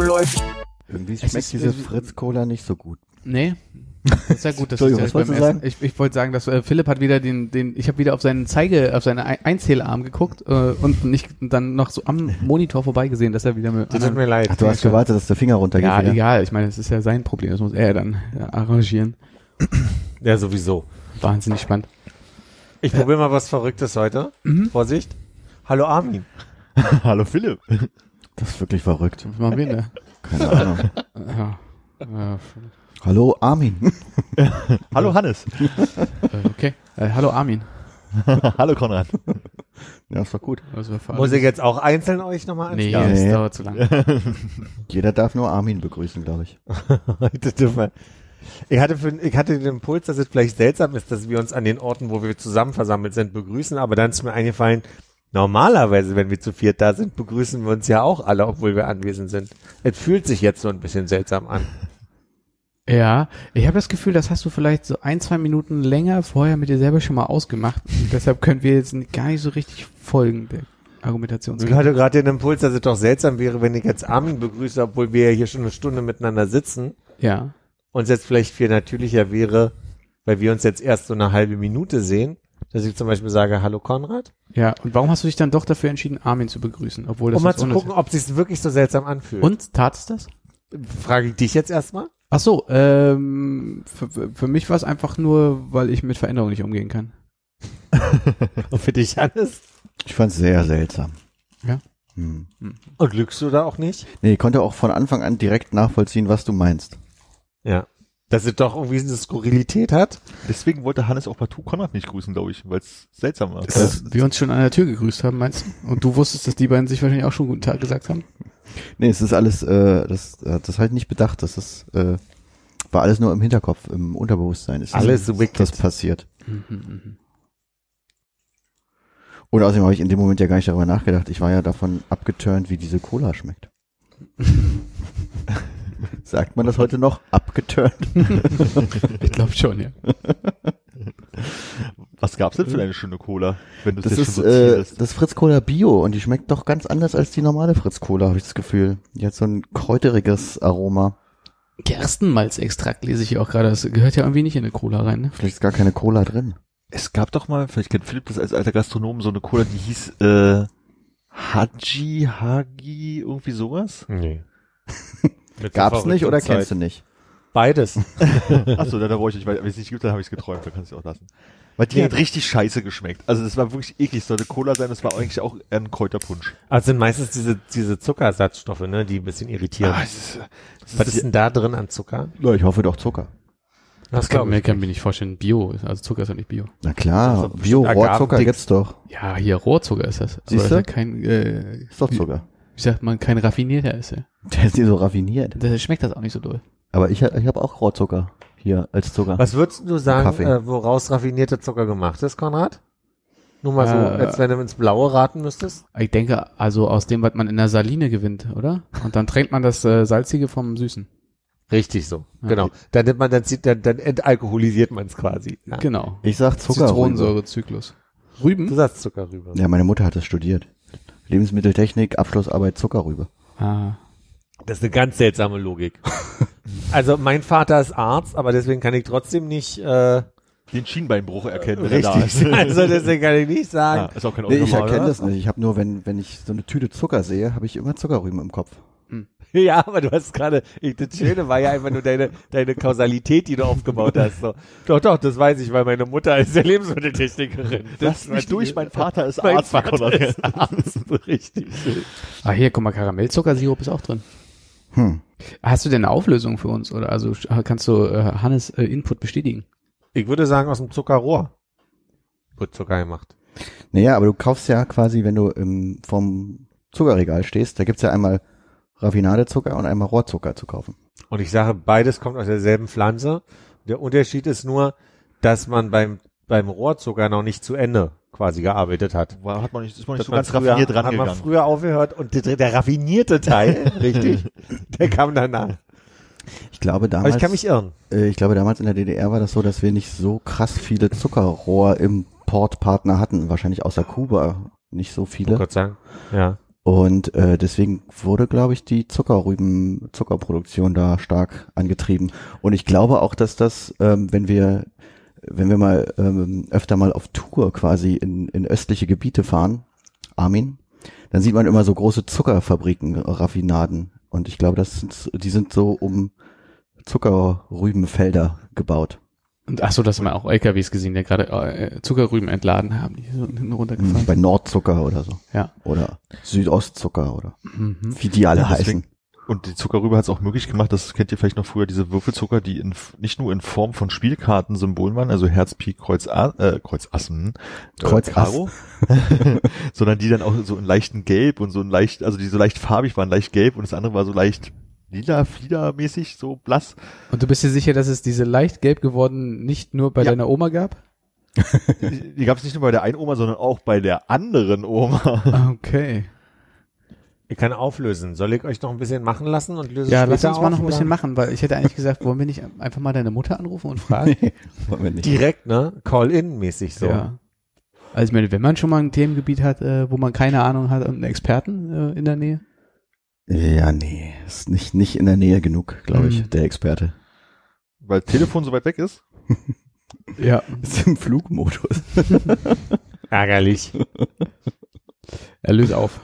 Läuft. Irgendwie schmeckt ist- diese es- Fritz-Cola nicht so gut. Nee. Das ist ja gut, dass ich, was wolltest beim du Essen- sagen? ich, ich wollte sagen, dass äh, Philipp hat wieder den, den, ich habe wieder auf seinen Zeige, auf seinen Ein- Einzählarm geguckt äh, und nicht dann noch so am Monitor vorbeigesehen, dass er wieder mit Das tut mir leid. Ach, du hast gewartet, dass der Finger runtergeht ja, wieder. egal. Ich meine, das ist ja sein Problem. Das muss er dann ja, arrangieren. Ja, sowieso. Wahnsinnig spannend. Ich probiere mal was Verrücktes heute. Vorsicht. Hallo Armin. Hallo Philipp. Das ist wirklich verrückt. Was machen wir denn Keine Ahnung. Ja. Ja, Hallo Armin. Hallo Hannes. äh, okay. Äh, hallo Armin. Hallo Konrad. Ja, ist doch gut. Also Muss ich jetzt auch einzeln euch nochmal Nee, anschauen? das Nee. dauert zu lange. Jeder darf nur Armin begrüßen, glaube ich. Heute dürfen wir- Ich hatte, für, ich hatte den Impuls, dass es vielleicht seltsam ist, dass wir uns an den Orten, wo wir zusammen versammelt sind, begrüßen, aber dann ist mir eingefallen, normalerweise, wenn wir zu viert da sind, begrüßen wir uns ja auch alle, obwohl wir anwesend sind. Es fühlt sich jetzt so ein bisschen seltsam an. Ja, ich habe das Gefühl, das hast du vielleicht so ein, zwei Minuten länger vorher mit dir selber schon mal ausgemacht. Und deshalb können wir jetzt gar nicht so richtig folgen der Ich Argumentationskette. hatte gerade den Impuls, dass es doch seltsam wäre, wenn ich jetzt Armin begrüße, obwohl wir ja hier schon eine Stunde miteinander sitzen Ja. und es jetzt vielleicht viel natürlicher wäre, weil wir uns jetzt erst so eine halbe Minute sehen, dass ich zum Beispiel sage, hallo Konrad, Ja, und warum hast du dich dann doch dafür entschieden, Armin zu begrüßen? Obwohl das um mal zu gucken, ob es sich wirklich so seltsam anfühlt. Und tat es das? Frage ich dich jetzt erstmal. Ach so, ähm, für, für mich war es einfach nur, weil ich mit Veränderungen nicht umgehen kann. Und für dich, Hannes? Ich fand es sehr seltsam. Ja? Hm. Und lügst du da auch nicht? Nee, ich konnte auch von Anfang an direkt nachvollziehen, was du meinst. Ja. Dass es doch irgendwie eine Skurrilität hat. Deswegen wollte Hannes auch partout Konrad nicht grüßen, glaube ich, weil es seltsam war. Dass wir uns schon an der Tür gegrüßt haben, meinst du? Und du wusstest, dass die beiden sich wahrscheinlich auch schon guten Tag gesagt haben? Nee, es ist alles, äh, das, äh, das halt nicht bedacht. Das ist, äh, war alles nur im Hinterkopf, im Unterbewusstsein. Ist Alles das, wicked. das passiert. Mhm, mhm. Und außerdem habe ich in dem Moment ja gar nicht darüber nachgedacht. Ich war ja davon abgeturnt, wie diese Cola schmeckt. Sagt man das heute noch? Abgeturnt? Ich glaube schon, ja. Was gab's denn für eine schöne Cola, wenn du es Das jetzt ist, schon so äh, zierst? das Fritz Cola Bio und die schmeckt doch ganz anders als die normale Fritz Cola, habe ich das Gefühl. Die hat so ein kräuteriges Aroma. Gerstenmalzextrakt lese ich hier auch gerade. Das gehört ja irgendwie nicht in eine Cola rein, ne? Vielleicht ist gar keine Cola drin. Es gab doch mal, vielleicht kennt Philipp das als alter Gastronom, so eine Cola, die hieß äh, Haji, Hagi, irgendwie sowas. Nee. Gab's nicht oder kennst du nicht? Beides. Achso, da, da wollte ich, weil wenn es nicht gibt, dann habe ich es geträumt, dann kannst du auch lassen. Weil die Nee. hat richtig scheiße geschmeckt. Also das war wirklich eklig. Sollte Cola sein, das war eigentlich auch eher ein Kräuterpunsch. Also sind meistens diese, diese Zuckersatzstoffe, ne, die ein bisschen irritieren. Ah, es ist, es Was ist denn da drin an Zucker? Ja, ich hoffe doch Zucker. Das kann, mir kann mir nicht vorstellen. Bio, also Zucker ist ja nicht Bio. Na klar, Also Bio Rohrzucker gibt's doch. Ja, hier Rohrzucker ist das. Siehst das du? ist ja kein, äh, Ist doch Zucker. Wie sagt man, kein raffinierter ist er. Der ist nicht so raffiniert. Deshalb schmeckt das auch nicht so doll. Aber ich, ich habe auch Rohrzucker hier als Zucker. Was würdest du sagen, Kaffee. äh, woraus raffinierter Zucker gemacht ist, Konrad? Nur mal so, Äh, als wenn du ins Blaue raten müsstest. Ich denke, also aus dem, was man in der Saline gewinnt, oder? Und dann trennt man das äh, Salzige vom Süßen. Richtig so, Ja. genau. Dann nimmt man, dann, zieht- dann, dann entalkoholisiert man es quasi. Ja. Genau. Ich sag Zucker. Zitronensäurezyklus. Du Rüben? sagst Zucker rüber. Ja, meine Mutter hat das studiert. Lebensmitteltechnik, Abschlussarbeit Zuckerrübe. Ah. Das ist eine ganz seltsame Logik. also mein Vater ist Arzt, aber deswegen kann ich trotzdem nicht äh, den Schienbeinbruch erkennen. wenn er da richtig. ist. also deswegen kann ich nicht sagen. Ah, ist auch kein Nee, ich erkenne das nicht. Ich habe nur, wenn, wenn ich so eine Tüte Zucker sehe, habe ich immer Zuckerrüben im Kopf. Ja, aber du hast gerade, ich- das Schöne war ja einfach nur deine, deine Kausalität, die du aufgebaut hast. So. Doch, doch, das weiß ich, weil meine Mutter ist ja Lebensmitteltechnikerin. Lass Das mich war durch, mein Vater ist Mein Arzt. Vater ist Arzt. Richtig. Ah, hier, guck mal, Karamellzuckersirup ist auch drin. Hm. Hast du denn eine Auflösung für uns? Oder also kannst du äh, Hannes äh, Input bestätigen? Ich würde sagen, aus dem Zuckerrohr wird Zucker gemacht. Naja, aber du kaufst ja quasi, wenn du im, vom Zuckerregal stehst, da gibt's ja einmal Raffinadezucker und einmal Rohrzucker zu kaufen. Und ich sage, beides kommt aus derselben Pflanze. Der Unterschied ist nur, dass man beim, beim Rohrzucker noch nicht zu Ende quasi gearbeitet hat. War, hat man nicht, ist man nicht so man ganz früher, raffiniert Hat man früher aufgehört und der, der raffinierte Teil, richtig, der kam danach. Ich glaube Aber damals, ich kann mich irren. äh, ich glaube damals in der DDR war das so, dass wir nicht so krass viele Zuckerrohr-Importpartner hatten, wahrscheinlich außer Kuba nicht so Oh viele. Gott sagen. Ja. Und äh, deswegen wurde, glaube ich, die Zuckerrüben, Zuckerproduktion da stark angetrieben. Und ich glaube auch, dass das, ähm, wenn wir, wenn wir mal ähm, öfter mal auf Tour quasi in, in östliche Gebiete fahren, Armin, dann sieht man immer so große Zuckerfabriken, Raffinaden. Und ich glaube, das sind, die sind so um Zuckerrübenfelder gebaut. Und ach so, das haben wir auch LKWs gesehen, die gerade äh, Zuckerrüben entladen haben, die so hinten runtergefahren. Bei Nordzucker oder so. Ja. Oder Südostzucker oder Mhm. wie die alle Ja, deswegen- heißen. Und die Zuckerrübe hat es auch möglich gemacht, das kennt ihr vielleicht noch früher, diese Würfelzucker, die in, nicht nur in Form von Spielkartensymbolen waren, also Herz, Pik, Kreuz, A, äh, Kreuz Assen, äh, Kreuz. Karo, sondern die dann auch so in leichten Gelb und so in leicht, also die so leicht farbig waren, leicht gelb und das andere war so leicht lila, fliedermäßig, so blass. Und du bist dir sicher, dass es diese leicht gelb geworden nicht nur bei Ja. deiner Oma gab? Die, die gab es nicht nur bei der einen Oma, sondern auch bei der anderen Oma. Okay. Ich kann auflösen. Soll ich euch noch ein bisschen machen lassen und löse Ja, lass uns mal auf, noch ein bisschen oder? machen, weil ich hätte eigentlich gesagt, wollen wir nicht einfach mal deine Mutter anrufen und fragen? Wollen wir nicht. Direkt, ne? Call-in-mäßig so. Ja. Also ich meine, wenn man schon mal ein Themengebiet hat, äh, wo man keine Ahnung hat und einen Experten äh, in der Nähe. Ja, nee, ist nicht, nicht in der Nähe genug, glaube ich, Mhm. der Experte. Weil Telefon so weit weg ist. Ja. Ist im Flugmodus. Ärgerlich. Er löst auf.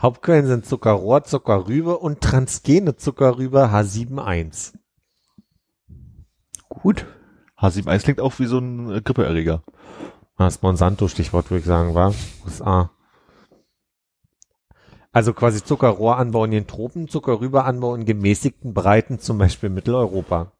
Hauptquellen sind Zuckerrohr, Zuckerrübe und transgene Zuckerrübe H71. Gut. H7.1 klingt auch wie so ein Grippeerreger. Das Monsanto-Stichwort, würde ich sagen, war. USA. Also quasi Zuckerrohranbau in den Tropen, Zuckerrübeanbau in gemäßigten Breiten, zum Beispiel Mitteleuropa.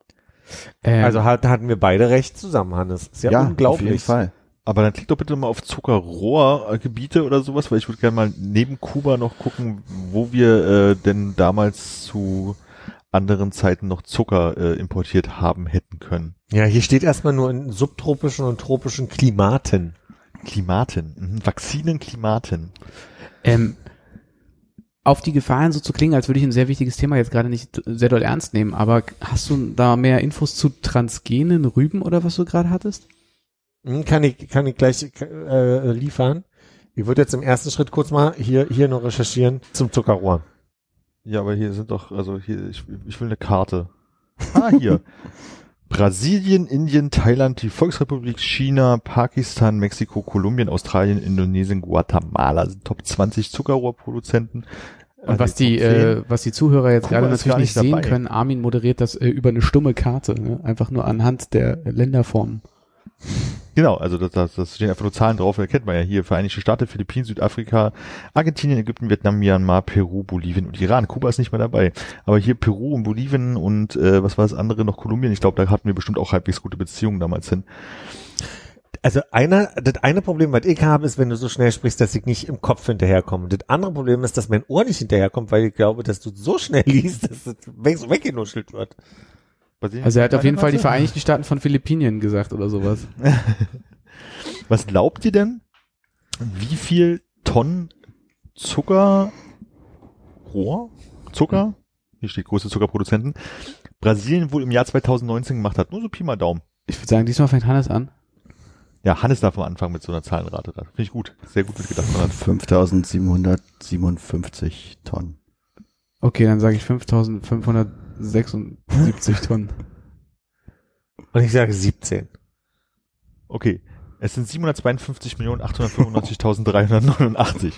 Ähm, Also hat, hatten wir beide recht zusammen, Hannes. Ist ja, unglaublich. auf jeden Fall. Aber dann klick doch bitte mal auf Zuckerrohrgebiete oder sowas, weil ich würde gerne mal neben Kuba noch gucken, wo wir äh, denn damals zu anderen Zeiten noch Zucker äh, importiert haben hätten können. Ja, hier steht erstmal nur in subtropischen und tropischen Klimaten. Klimaten, mhm. Vakzinen, Klimaten. ähm, auf die Gefahren so zu klingen, als würde ich ein sehr wichtiges Thema jetzt gerade nicht sehr doll ernst nehmen, aber hast du da mehr Infos zu transgenen Rüben oder was du gerade hattest? Hm, Kann ich, kann ich gleich äh, liefern. Ich würde jetzt im ersten Schritt kurz mal hier, hier noch recherchieren zum Zuckerrohr. Ja, aber hier sind doch, also hier, ich, ich will eine Karte. Ah, hier. Brasilien, Indien, Thailand, die Volksrepublik, China, Pakistan, Mexiko, Kolumbien, Australien, Indonesien, Guatemala sind Top 20 Zuckerrohrproduzenten. Und was nee, die, Top 10. äh, was die Zuhörer jetzt Kuba gerade natürlich nicht sehen dabei. können, Armin moderiert das äh, über eine stumme Karte, ne? einfach nur anhand der Länderformen. Genau, also das, das, das stehen einfach nur Zahlen drauf, da kennt man ja hier Vereinigte Staaten, Philippinen, Südafrika, Argentinien, Ägypten, Vietnam, Myanmar, Peru, Bolivien und Iran. Kuba ist nicht mehr dabei. Aber hier Peru und Bolivien und äh, was war das andere noch, Kolumbien, ich glaube, da hatten wir bestimmt auch halbwegs gute Beziehungen damals hin. Also einer, das eine Problem, was ich habe, ist, wenn du so schnell sprichst, dass ich nicht im Kopf hinterherkomme. Das andere Problem ist, dass mein Ohr nicht hinterherkommt, weil ich glaube, dass du so schnell liest, dass so weggenuschelt wird. Brasilien- Also er hat auf jeden Fall die. Vereinigten Staaten von Philippinen gesagt oder sowas. Was glaubt ihr denn, wie viel Tonnen Zucker, Rohr, Zucker, hier steht größte Zuckerproduzenten, Brasilien wohl im Jahr 2019 gemacht hat? Nur so Pi mal Daumen. Ich würde sagen, diesmal fängt Hannes an. Ja, Hannes darf am Anfang mit so einer Zahlenrate. Finde ich gut. Sehr gut mitgedacht. von Hannes. 5757 Tonnen. Okay, dann sage ich 5576 Tonnen. Und ich sage 17. Okay. Es sind 752.895.389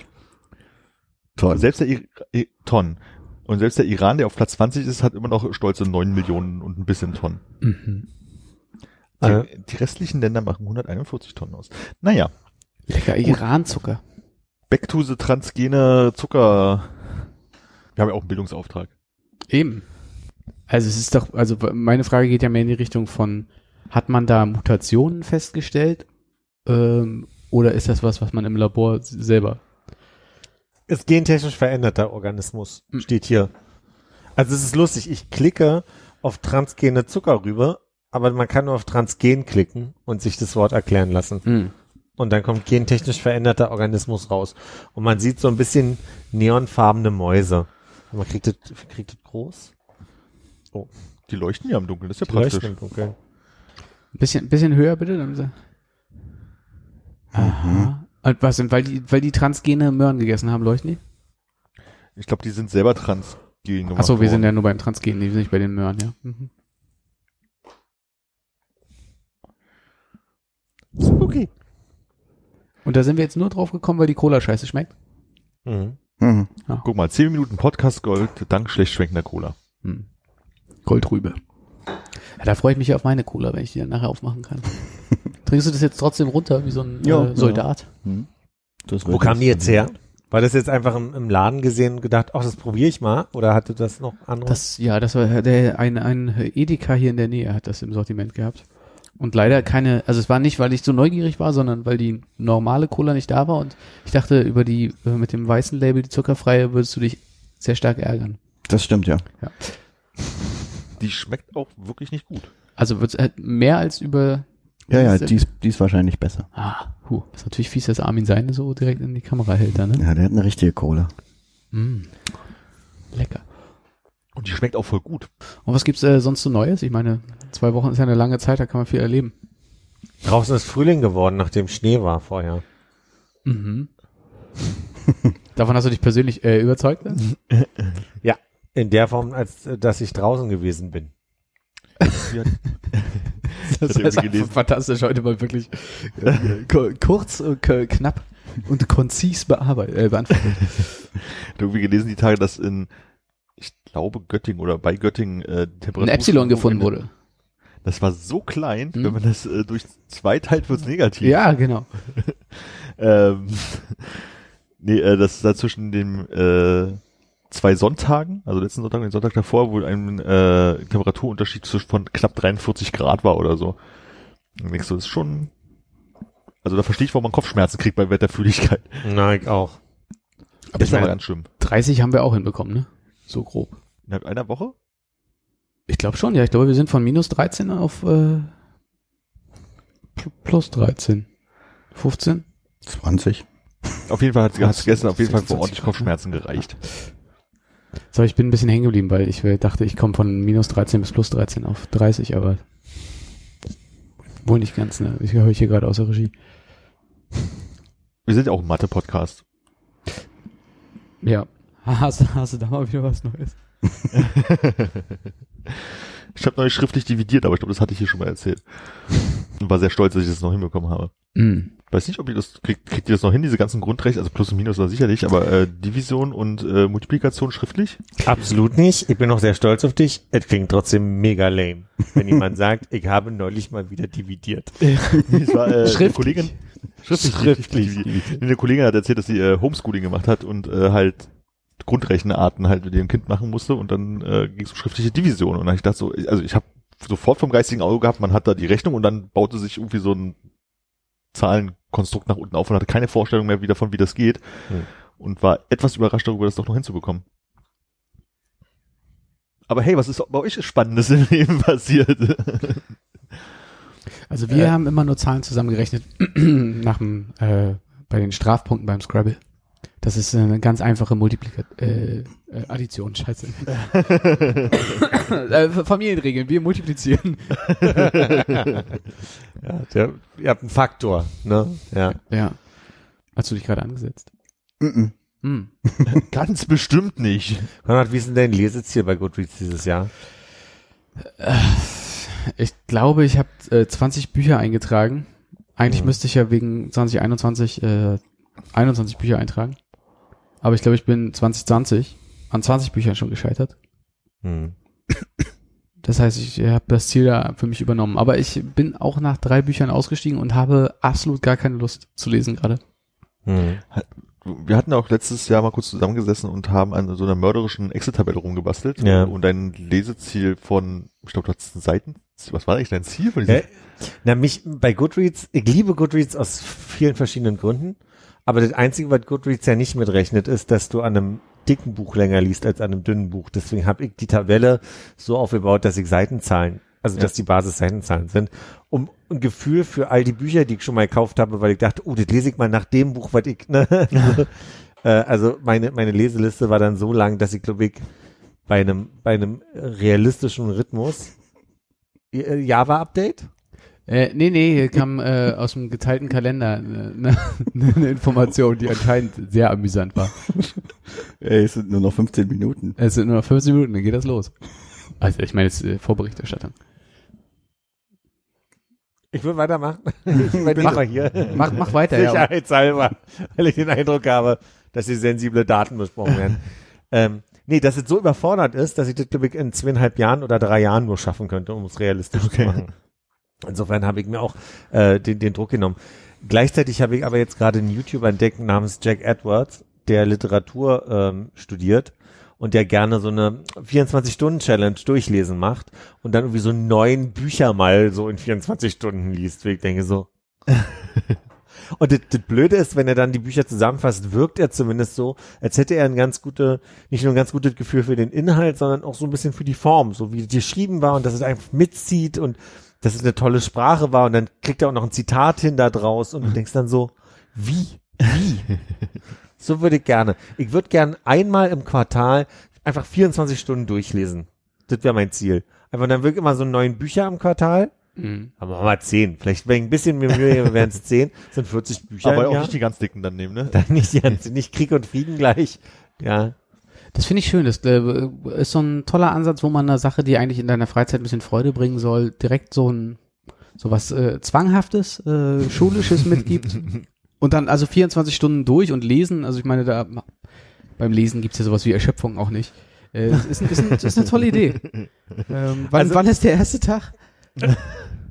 Tonnen. Selbst der I I Tonnen. Und selbst der Iran, der auf Platz 20 ist, hat immer noch stolze 9 Millionen und ein bisschen Tonnen. Mhm. Die, Äh. die restlichen Länder machen 141 Tonnen aus. Naja, Lecker Iran-Zucker. back to the transgene Zucker. Wir haben ja auch einen Bildungsauftrag. Eben. Also es ist doch, also meine Frage geht ja mehr in die Richtung von, hat man da Mutationen festgestellt? Ähm, oder ist das was, was man im Labor selber? Ist gentechnisch veränderter Organismus, Hm. steht hier. Also es ist lustig, ich klicke auf transgene Zuckerrübe, aber man kann nur auf transgen klicken und sich das Wort erklären lassen. Hm. Und dann kommt gentechnisch veränderter Organismus raus. Und man sieht so ein bisschen neonfarbene Mäuse. Man kriegt das, kriegt das groß? Die leuchten ja im Dunkeln, das ist ja Die praktisch. leuchten im Dunkeln. Ein bisschen, bisschen höher bitte. Dann sie. Aha. Und was denn, weil die, weil die transgene Möhren gegessen haben, leuchten die? Ich glaube, die sind selber transgen gemacht Achso, wir sind worden. ja nur beim Transgenen, wir sind nicht bei den Möhren, ja. Mhm. Spooky. Und da sind wir jetzt nur drauf gekommen, weil die Cola scheiße schmeckt. Mhm. Mhm. Guck mal, 10 Minuten Podcast Gold dank schlecht schmeckender Cola. Hm. Goldrübe. Ja, da freue ich mich ja auf meine Cola, wenn ich die dann nachher aufmachen kann. Trinkst du das jetzt trotzdem runter, wie so ein Ja, äh, Soldat? Mhm. Das Wo kam jetzt- die jetzt her? War das jetzt einfach im, im Laden gesehen und gedacht, ach, das probiere ich mal? Oder hatte das noch andere? Das, ja, das war der, ein, ein Edeka hier in der Nähe hat das im Sortiment gehabt. Und leider keine, also es war nicht, weil ich so neugierig war, sondern weil die normale Cola nicht da war und ich dachte, über die, äh, mit dem weißen Label, die zuckerfreie, würdest du dich sehr stark ärgern. Das stimmt, ja. Die schmeckt auch wirklich nicht gut. Also wird's halt mehr als über, Ja, ja, die ist, die ist wahrscheinlich besser. ah, huh, ist natürlich fies, dass Armin seine so direkt in die Kamera hält da, ne? Ja, der hat eine richtige Cola. Mm. Lecker. Und die schmeckt auch voll gut. Und was gibt's äh, sonst so Neues? Ich meine, zwei Wochen ist ja eine lange Zeit, da kann man viel erleben. Draußen ist Frühling geworden, nachdem Schnee war vorher. Mhm. Davon hast du dich persönlich äh, überzeugt? ne? In der Form, als äh, dass ich draußen gewesen bin. Das ist fantastisch, heute mal wirklich äh, ku- kurz, knapp und konzis bearbeitet, äh, beantwortet. Ich irgendwie gelesen die Tage, dass in, ich glaube Göttingen oder bei Göttingen äh, die Ein Temperatur Epsilon gefunden wurde. Das war so klein, Hm. wenn man das äh, durch zwei teilt, wird's negativ. Ja, genau. Ähm, nee, äh, das ist da zwischen dem äh, zwei Sonntagen, also letzten Sonntag und den Sonntag davor, wo ein äh, Temperaturunterschied von knapp 43 Grad war oder so. Und denkst du, das ist schon, also da verstehe ich, warum man Kopfschmerzen kriegt bei Wetterfühligkeit. Na, ich auch. Aber Das ist aber ganz schlimm. 30 haben wir auch hinbekommen, ne? So grob. Innerhalb einer Woche? Ich glaube schon, ja. Ich glaube, wir sind von minus 13 auf äh, pl- plus 13. 15? 20. Auf jeden Fall hat es gestern auf jeden Fall für 26 ordentlich Kopfschmerzen gereicht. So, ich bin ein bisschen hängen geblieben, weil ich dachte, ich komme von minus 13 bis plus 13 auf 30, aber wohl nicht ganz, ne? Ich höre hier gerade aus der Regie. Wir sind ja auch ein Mathe-Podcast. Ja. Hast, du- hast du da mal wieder was Neues? ich habe neulich schriftlich dividiert, aber ich glaube, das hatte ich hier schon mal erzählt. Und war sehr stolz, dass ich das noch hinbekommen habe. Mm. Weiß nicht, ob ihr das kriegt, kriegt ihr das noch hin, diese ganzen Grundrechte, also Plus und Minus war sicherlich, aber äh, Division und äh, Multiplikation schriftlich? Absolut nicht. Ich bin noch sehr stolz auf dich. Es klingt trotzdem mega lame, wenn jemand sagt, ich habe neulich mal wieder dividiert. Es war, äh, Schriftlich. Kollegin, schriftlich, Schriftlich. schriftlich. Eine Kollegin hat erzählt, dass sie äh, Homeschooling gemacht hat und äh, halt Grundrechenarten halt mit ihrem Kind machen musste und dann äh, ging es um schriftliche Division und dann ich dachte so, also ich habe sofort vom geistigen Auge gehabt, man hat da die Rechnung und dann baute sich irgendwie so ein Zahlenkonstrukt nach unten auf und hatte keine Vorstellung mehr wie davon, wie das geht Hm. und war etwas überrascht darüber, das doch noch hinzubekommen. Aber hey, was ist bei euch Spannendes im Leben passiert? Also wir Äh. haben immer nur Zahlen zusammengerechnet nach dem, äh, bei den Strafpunkten beim Scrabble. Das ist eine ganz einfache Multiplika äh, äh, Addition, scheiße. äh, Familienregeln, wir multiplizieren. Ja, der, ihr habt einen Faktor, ne? Ja. Ja. Hast du dich gerade angesetzt? Mhm. Hm. Ganz bestimmt nicht. Konrad, wie ist denn dein Leseziel bei Goodreads dieses Jahr? Ich glaube, ich habe äh, 20 Bücher eingetragen. Eigentlich Mhm. müsste ich ja wegen 2021 äh, 21 Bücher eintragen. Aber ich glaube, ich bin 2020 an 20 Büchern schon gescheitert. Hm. Das heißt, ich habe das Ziel da für mich übernommen. Aber ich bin auch nach drei Büchern ausgestiegen und habe absolut gar keine Lust zu lesen gerade. Hm. Wir hatten auch letztes Jahr mal kurz zusammengesessen und haben an so einer mörderischen Excel-Tabelle rumgebastelt. Ja. Und ein Leseziel von, ich glaube, du hattest ein Seiten, was war eigentlich dein Ziel von diesem? Äh, na, mich bei Goodreads, ich liebe Goodreads aus vielen verschiedenen Gründen. Aber das Einzige, was Goodreads ja nicht mitrechnet, ist, dass du an einem dicken Buch länger liest als an einem dünnen Buch. Deswegen habe ich die Tabelle so aufgebaut, dass ich Seitenzahlen, also dass die Basis Seitenzahlen sind, um ein Gefühl für all die Bücher, die ich schon mal gekauft habe, weil ich dachte, oh, das lese ich mal nach dem Buch, was ich, ne? äh, also meine, meine Leseliste war dann so lang, dass ich glaube ich bei einem, bei einem realistischen Rhythmus äh, Java-Update? Äh, nee, nee, hier kam äh, aus dem geteilten Kalender eine ne, ne Information, die anscheinend sehr amüsant war. Ey, es sind nur noch 15 Minuten. Es sind nur noch 15 Minuten, dann geht das los. Also ich meine jetzt äh, Vorberichterstattung. Ich will weitermachen. Ich bin Mach- hier. Mach, mach weiter, ja. Sicherheitshalber, weil ich den Eindruck habe, dass hier sensible Daten besprochen werden. ähm, nee, dass es so überfordert ist, dass ich das, glaube ich, in zweieinhalb Jahren oder drei Jahren nur schaffen könnte, um es realistisch zu machen. Insofern habe ich mir auch äh, den, den Druck genommen. Gleichzeitig habe ich aber jetzt gerade einen YouTuber entdeckt namens Jack Edwards, der Literatur ähm, studiert und der gerne so eine 24-Stunden-Challenge durchlesen macht und dann irgendwie so neun Bücher mal so in 24 Stunden liest. Wie ich denke so. und das, das Blöde ist, wenn er dann die Bücher zusammenfasst, wirkt er zumindest so, als hätte er ein ganz gute, nicht nur ein ganz gutes Gefühl für den Inhalt, sondern auch so ein bisschen für die Form, so wie es geschrieben war und dass es einfach mitzieht und dass es eine tolle Sprache war und dann kriegt er auch noch ein Zitat hin da draus und du denkst dann so, wie? Wie? so würde ich gerne. Ich würde gern einmal im Quartal einfach 24 Stunden durchlesen. Das wäre mein Ziel. Einfach dann wirklich immer so neun Bücher im Quartal. Mhm. Aber machen wir zehn. Vielleicht, wenn ich ein bisschen mehr Mühe wären es zehn. Sind 40 Bücher Aber auch Jahr. nicht die ganz dicken dann nehmen, ne? Dann nicht, die ganze- nicht Krieg und Frieden gleich. Ja. Das finde ich schön. Das äh, ist so ein toller Ansatz, wo man eine Sache, die eigentlich in deiner Freizeit ein bisschen Freude bringen soll, direkt so ein so was äh, zwanghaftes, äh, schulisches mitgibt und dann also 24 Stunden durch und lesen. Also ich meine, da beim Lesen gibt's ja sowas wie Erschöpfung auch nicht. Äh, ist, ist, ein- ist eine tolle Idee. Ähm, wann, Also- wann ist der erste Tag?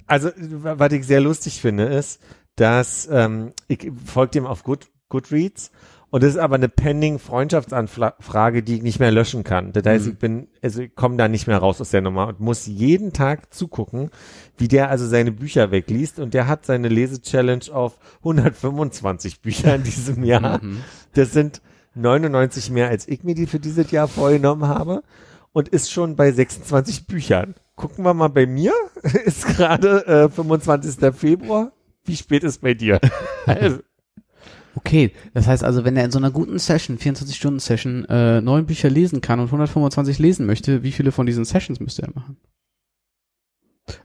Also, wa- was ich sehr lustig finde, ist, dass ähm, ich folge dem auf Good, Goodreads und das ist aber eine pending Freundschaftsanfrage, die ich nicht mehr löschen kann. Das heißt, Mhm. ich bin, also ich komme da nicht mehr raus aus der Nummer und muss jeden Tag zugucken, wie der also seine Bücher wegliest und der hat seine Lese-Challenge auf 125 Bücher in diesem Jahr. Mhm. Das sind 99 mehr, als ich mir die für dieses Jahr vorgenommen habe und ist schon bei 26 Büchern. Gucken wir mal bei mir. Ist gerade äh, 25. Februar. Wie spät ist bei dir? Also, Okay, das heißt also, wenn er in so einer guten Session, 24-Stunden-Session, äh, neun Bücher lesen kann und 125 lesen möchte, wie viele von diesen Sessions müsste er machen?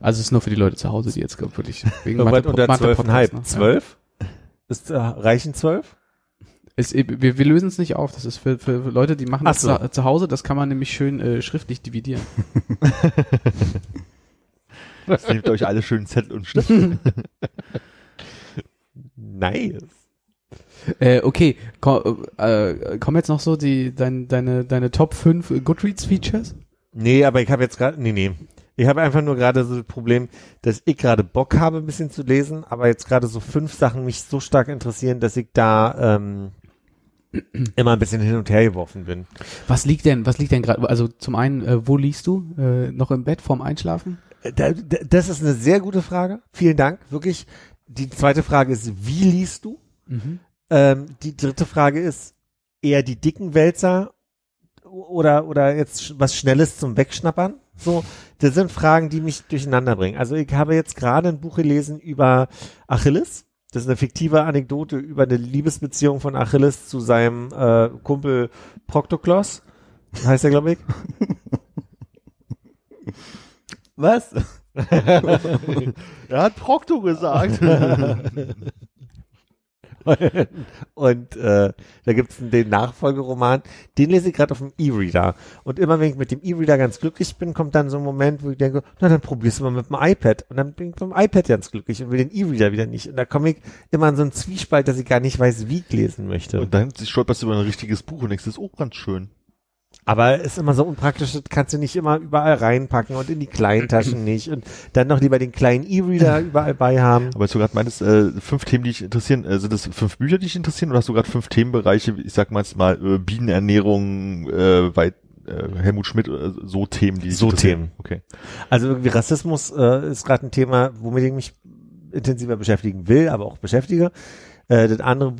Also es ist nur für die Leute zu Hause, die jetzt wirklich wegen Mathe- unter 12,5. ne? 12? Ist, äh, reichen 12? Ja. Es, wir wir lösen es nicht auf. Das ist für, für Leute, die machen Ach das so. zu, zu Hause. Das kann man nämlich schön äh, schriftlich dividieren. Das nehmt euch alle schön Zettel und Stift. Nice. Äh, okay, Ko äh, kommen jetzt noch so die dein, deine deine Top 5 Goodreads Features? Nee, aber ich habe jetzt gerade, nee, nee. Ich habe einfach nur gerade so das Problem, dass ich gerade Bock habe, ein bisschen zu lesen, aber jetzt gerade so fünf Sachen mich so stark interessieren, dass ich da ähm, immer ein bisschen hin und her geworfen bin. Was liegt denn, was liegt denn gerade? Also zum einen, äh, wo liegst du? Äh, noch im Bett vorm Einschlafen? Äh, Da, da, das ist eine sehr gute Frage. Vielen Dank. Wirklich. Die zweite Frage ist, wie liest du? Mhm. Ähm, die dritte Frage ist eher die dicken Wälzer oder, oder jetzt was Schnelles zum Wegschnappern? So, das sind Fragen, die mich durcheinander bringen. Also ich habe jetzt gerade ein Buch gelesen über Achilles. Das ist eine fiktive Anekdote über eine Liebesbeziehung von Achilles zu seinem äh, Kumpel Proktoklos. Heißt er, glaube ich. Was? er hat Procto gesagt. Und äh, da gibt's den Nachfolgeroman, den lese ich gerade auf dem E-Reader. Und immer wenn ich mit dem E-Reader ganz glücklich bin, kommt dann so ein Moment, wo ich denke, na dann probier's mal mit dem iPad. Und dann bin ich mit dem iPad ganz glücklich und will den E-Reader wieder nicht. Und da komme ich immer in so einen Zwiespalt, dass ich gar nicht weiß, wie ich lesen möchte. Und dann stolperst du über ein richtiges Buch und denkst, das ist auch ganz schön. Aber ist immer so unpraktisch, das kannst du nicht immer überall reinpacken und in die kleinen Taschen nicht. Und dann noch lieber den kleinen E-Reader überall bei haben. Aber als du gerade meintest, äh, fünf Themen, die dich interessieren, äh, sind das fünf Bücher, die dich interessieren oder hast du gerade fünf Themenbereiche, ich sag mal jetzt mal äh, Bienenernährung, äh, weit, äh, Helmut Schmidt, äh, so Themen, die dich So? Themen. Okay. Also irgendwie Rassismus äh, ist gerade ein Thema, womit ich mich intensiver beschäftigen will, aber auch beschäftige. Äh, das andere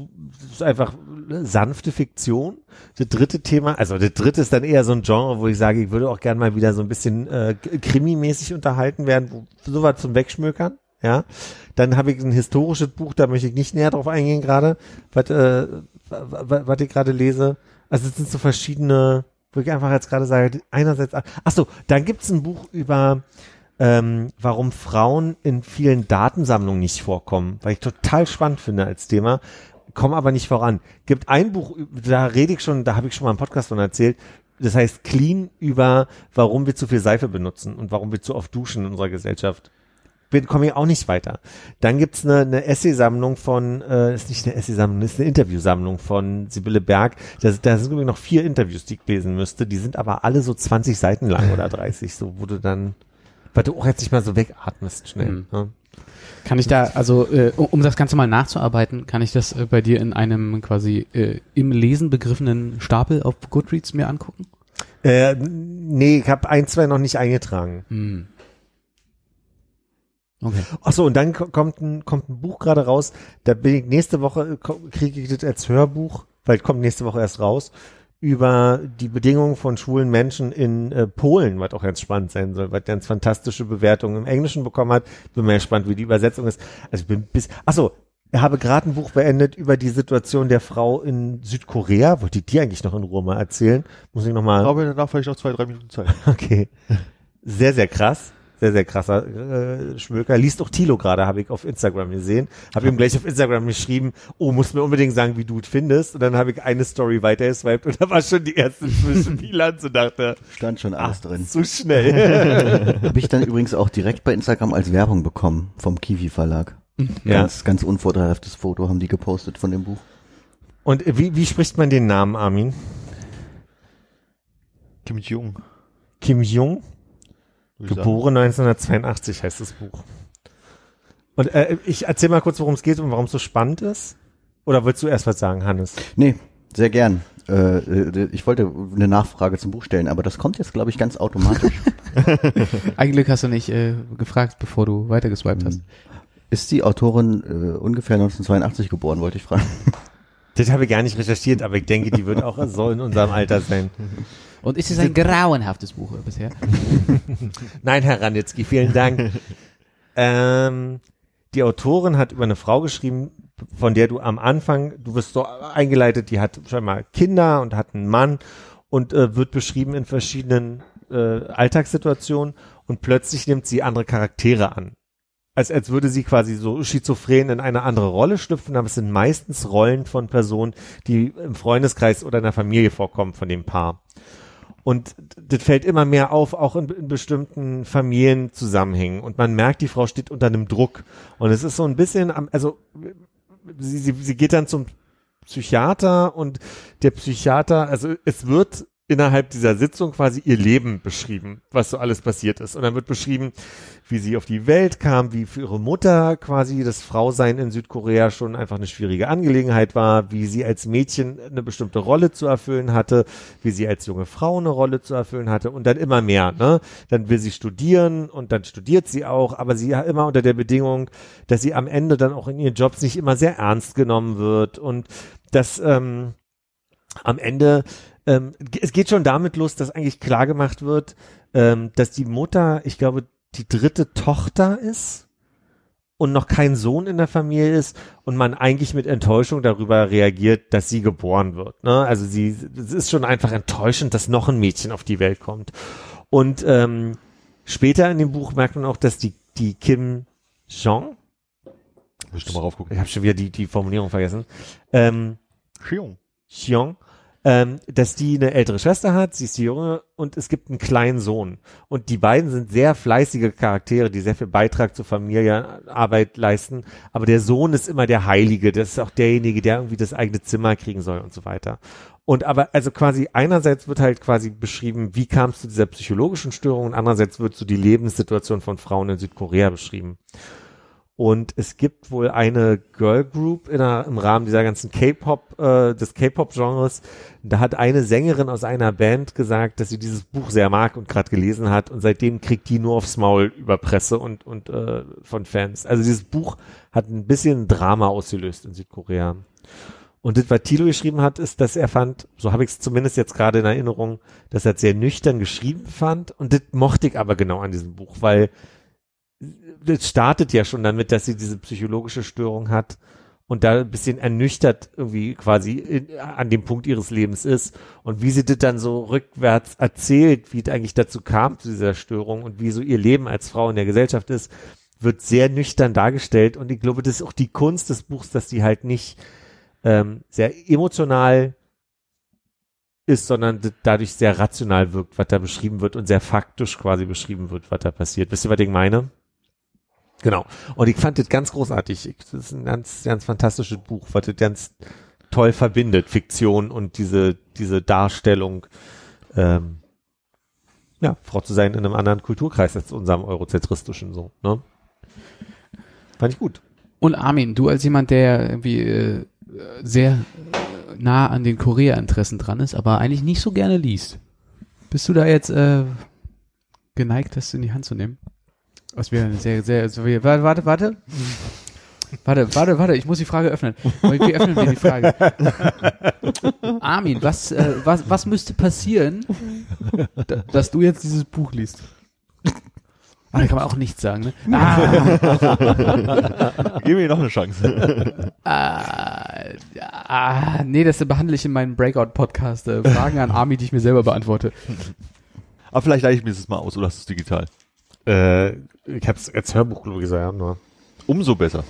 ist einfach sanfte Fiktion. Das dritte Thema, also das dritte ist dann eher so ein Genre, wo ich sage, ich würde auch gern mal wieder so ein bisschen äh, Krimi-mäßig unterhalten werden, wo, sowas zum Wegschmökern. Ja, dann habe ich ein historisches Buch, da möchte ich nicht näher drauf eingehen gerade, was äh, wa- was ich gerade lese. Also es sind so verschiedene, wo ich einfach jetzt gerade sage, einerseits, ach so, dann gibt's ein Buch über ähm, warum Frauen in vielen Datensammlungen nicht vorkommen, weil ich total spannend finde als Thema, komme aber nicht voran. Gibt ein Buch, da rede ich schon, da habe ich schon mal im Podcast von erzählt, das heißt Clean über, warum wir zu viel Seife benutzen und warum wir zu oft duschen in unserer Gesellschaft. Bin, komme ich auch nicht weiter. Dann gibt's eine, eine Essay-Sammlung von, äh, ist nicht eine Essay-Sammlung, ist eine Interviewsammlung von Sibylle Berg. Da, da sind übrigens noch vier Interviews, die ich lesen müsste. Die sind aber alle so 20 Seiten lang oder 30, so wo du dann, weil du auch jetzt nicht mal so wegatmest schnell. Mhm. Ne? Kann ich da, also äh, um das Ganze mal nachzuarbeiten, kann ich das äh, bei dir in einem quasi äh, im Lesen begriffenen Stapel auf Goodreads mir angucken? Äh, nee, ich habe ein, zwei noch nicht eingetragen. Hm. Okay. Ach so, und dann ko- kommt ein, kommt ein Buch gerade raus. Da bin ich nächste Woche, kriege ich das als Hörbuch, weil es kommt nächste Woche erst raus, über die Bedingungen von schwulen Menschen in äh, Polen, was auch ganz spannend sein soll, was ganz fantastische Bewertungen im Englischen bekommen hat. Bin mal gespannt, wie die Übersetzung ist. Also ich bin bis, ach so, ich habe gerade ein Buch beendet über die Situation der Frau in Südkorea. Wollte ich dir eigentlich noch in Ruhe mal erzählen? Muss ich noch mal. Aber danach vielleicht noch zwei, drei Minuten Zeit. Okay. Sehr, sehr krass. Sehr, sehr krasser äh, Schmöker. Liest auch Tilo gerade, habe ich auf Instagram gesehen. Habe ihm gleich auf Instagram geschrieben, oh, musst mir unbedingt sagen, wie du es findest. Und dann habe ich eine Story weitergeswiped und da war schon die erste Zwischenbilanz und dachte, Stand schon alles ach, drin. zu schnell. Habe ich dann übrigens auch direkt bei Instagram als Werbung bekommen vom Kiwi Verlag. ja. Ganz, ganz unvorteilhaftes Foto haben die gepostet von dem Buch. Und wie, wie spricht man den Namen, Armin? Kim Jung. Kim Jong? Sagen. Geboren 1982 heißt das Buch. Und äh, ich erzähl mal kurz, worum es geht und warum es so spannend ist. Oder willst du erst was sagen, Hannes? Nee, sehr gern. Äh, äh, ich wollte eine Nachfrage zum Buch stellen, aber das kommt jetzt, glaube ich, ganz automatisch. Ein Glück hast du nicht äh, gefragt, bevor du weitergeswiped hast. Ist die Autorin äh, ungefähr 1982 geboren, wollte ich fragen. Das habe ich gar nicht recherchiert, aber ich denke, die wird auch so in unserem Alter sein. Und ist es ein grauenhaftes Buch bisher? Nein, Herr Ranitzky, vielen Dank. ähm, die Autorin hat über eine Frau geschrieben, von der du am Anfang, du wirst so eingeleitet, die hat schon mal Kinder und hat einen Mann und äh, wird beschrieben in verschiedenen äh, Alltagssituationen und plötzlich nimmt sie andere Charaktere an. Als, als würde sie quasi so schizophren in eine andere Rolle schlüpfen, aber es sind meistens Rollen von Personen, die im Freundeskreis oder in der Familie vorkommen von dem Paar. Und das fällt immer mehr auf, auch in, in bestimmten Familienzusammenhängen. Und man merkt, die Frau steht unter einem Druck. Und es ist so ein bisschen, also sie, sie, sie geht dann zum Psychiater und der Psychiater, also es wird innerhalb dieser Sitzung quasi ihr Leben beschrieben, was so alles passiert ist. Und dann wird beschrieben, wie sie auf die Welt kam, wie für ihre Mutter quasi das Frausein in Südkorea schon einfach eine schwierige Angelegenheit war, wie sie als Mädchen eine bestimmte Rolle zu erfüllen hatte, wie sie als junge Frau eine Rolle zu erfüllen hatte und dann immer mehr. Ne? Dann will sie studieren und dann studiert sie auch, aber sie immer unter der Bedingung, dass sie am Ende dann auch in ihren Jobs nicht immer sehr ernst genommen wird und dass ähm, am Ende ähm, es geht schon damit los, dass eigentlich klar gemacht wird, ähm, dass die Mutter, ich glaube, die dritte Tochter ist und noch kein Sohn in der Familie ist und man eigentlich mit Enttäuschung darüber reagiert, dass sie geboren wird. Ne? Also sie, es ist schon einfach enttäuschend, dass noch ein Mädchen auf die Welt kommt. Und ähm, später in dem Buch merkt man auch, dass die, die Kim Jong, ich ich habe schon wieder die, die Formulierung vergessen, ähm, Jung. Xiong, ähm, dass die eine ältere Schwester hat, sie ist die Junge und es gibt einen kleinen Sohn. Und die beiden sind sehr fleißige Charaktere, die sehr viel Beitrag zur Familienarbeit leisten. Aber der Sohn ist immer der Heilige, das ist auch derjenige, der irgendwie das eigene Zimmer kriegen soll und so weiter. Und aber, also quasi einerseits wird halt quasi beschrieben, wie kam es zu dieser psychologischen Störung und andererseits wird so die Lebenssituation von Frauen in Südkorea beschrieben. Und es gibt wohl eine Girl Group in der, im Rahmen dieser ganzen K-Pop, äh, des K-Pop-Genres. Da hat eine Sängerin aus einer Band gesagt, dass sie dieses Buch sehr mag und gerade gelesen hat. Und seitdem kriegt die nur aufs Maul über Presse und, und äh, von Fans. Also dieses Buch hat ein bisschen Drama ausgelöst in Südkorea. Und das, was Thilo geschrieben hat, ist, dass er fand, so habe ich es zumindest jetzt gerade in Erinnerung, dass er es sehr nüchtern geschrieben fand. Und das mochte ich aber genau an diesem Buch, weil das startet ja schon damit, dass sie diese psychologische Störung hat und da ein bisschen ernüchtert irgendwie quasi in, an dem Punkt ihres Lebens ist und wie sie das dann so rückwärts erzählt, wie es eigentlich dazu kam zu dieser Störung und wie so ihr Leben als Frau in der Gesellschaft ist, wird sehr nüchtern dargestellt und ich glaube, das ist auch die Kunst des Buchs, dass die halt nicht ähm, sehr emotional ist, sondern dadurch sehr rational wirkt, was da beschrieben wird und sehr faktisch quasi beschrieben wird, was da passiert. Wisst ihr, was ich meine? Genau. Und ich fand das ganz großartig. Das ist ein ganz, ganz fantastisches Buch, was das ganz toll verbindet, Fiktion und diese, diese Darstellung, ähm, ja, Frau zu sein in einem anderen Kulturkreis als unserem eurozentristischen so, ne? Fand ich gut. Und Armin, du als jemand, der irgendwie äh, sehr äh, nah an den Korea-Interessen dran ist, aber eigentlich nicht so gerne liest. Bist du da jetzt äh, geneigt, das in die Hand zu nehmen? Was wäre eine sehr, sehr, wie, warte, warte, warte. Warte, warte, warte, ich muss die Frage öffnen. Wie öffnen wir die Frage? Armin, was, äh, was, was müsste passieren, da, dass du jetzt dieses Buch liest? Ah, da kann man auch nichts sagen, ne? Ah, Gib mir noch eine Chance. ah, ah, nee, das behandle ich in meinem Breakout-Podcast. Äh, Fragen an Armin, die ich mir selber beantworte. Aber vielleicht leite ich mir das mal aus oder hast du es digital? Äh, ich habe es als Hörbuch, glaube ich, gesagt, nur. Umso besser.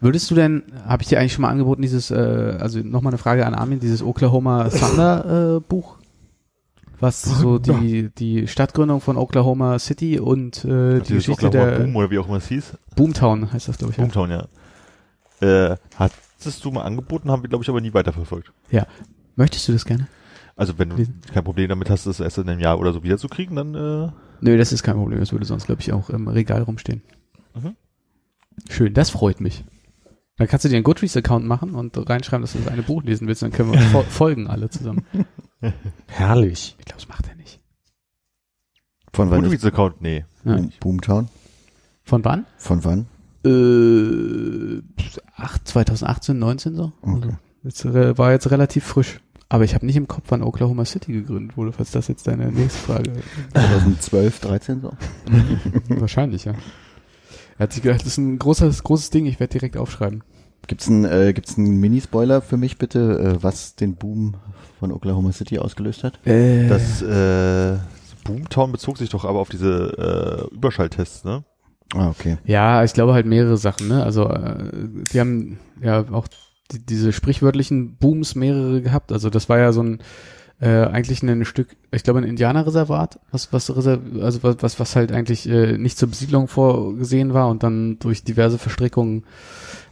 Würdest du denn, habe ich dir eigentlich schon mal angeboten, dieses, äh, also nochmal eine Frage an Armin, dieses Oklahoma Thunder äh, Buch? Was so die, die Stadtgründung von Oklahoma City und äh, die Geschichte Oklahoma der Boom oder wie auch immer es hieß. Boomtown heißt das, glaube ich. Ja. Boomtown, ja. Äh, hattest du mal angeboten, haben wir, glaube ich, aber nie weiterverfolgt. Möchtest du das gerne? Also wenn du Lesen. kein Problem damit hast, das erst in einem Jahr oder so wiederzukriegen, dann äh, Nö, das ist kein Problem. Das würde sonst, glaube ich, auch im Regal rumstehen. Mhm. Schön, das freut mich. Dann kannst du dir einen Goodreads-Account machen und reinschreiben, dass du das eine Buch lesen willst. Dann können wir uns fol folgen alle zusammen. Herrlich. Ich glaube, das macht er nicht. Von wann Goodreads-Account, nee. Ja. Boom, Boomtown? Von wann? Von wann? Äh, ach, 2018, 19 so. Also, jetzt, äh, war jetzt relativ frisch. Aber ich habe nicht im Kopf, wann Oklahoma City gegründet wurde, falls das jetzt deine nächste Frage ist. 2012, 13 so? Wahrscheinlich, ja. Er hat sich gedacht, das ist ein großes, großes Ding, ich werde direkt aufschreiben. Gibt's einen, äh, gibt's einen Minispoiler für mich bitte, äh, was den Boom von Oklahoma City ausgelöst hat? Äh, Das äh, Boomtown bezog sich doch aber auf diese äh, Überschalltests, ne? Ah, okay. Ja, ich glaube halt mehrere Sachen, ne? Also äh, die haben ja auch die, diese sprichwörtlichen Booms mehrere gehabt. Also das war ja so ein äh, eigentlich ein Stück, ich glaube ein Indianerreservat, was was also was was, was halt eigentlich äh, nicht zur Besiedlung vorgesehen war und dann durch diverse Verstrickungen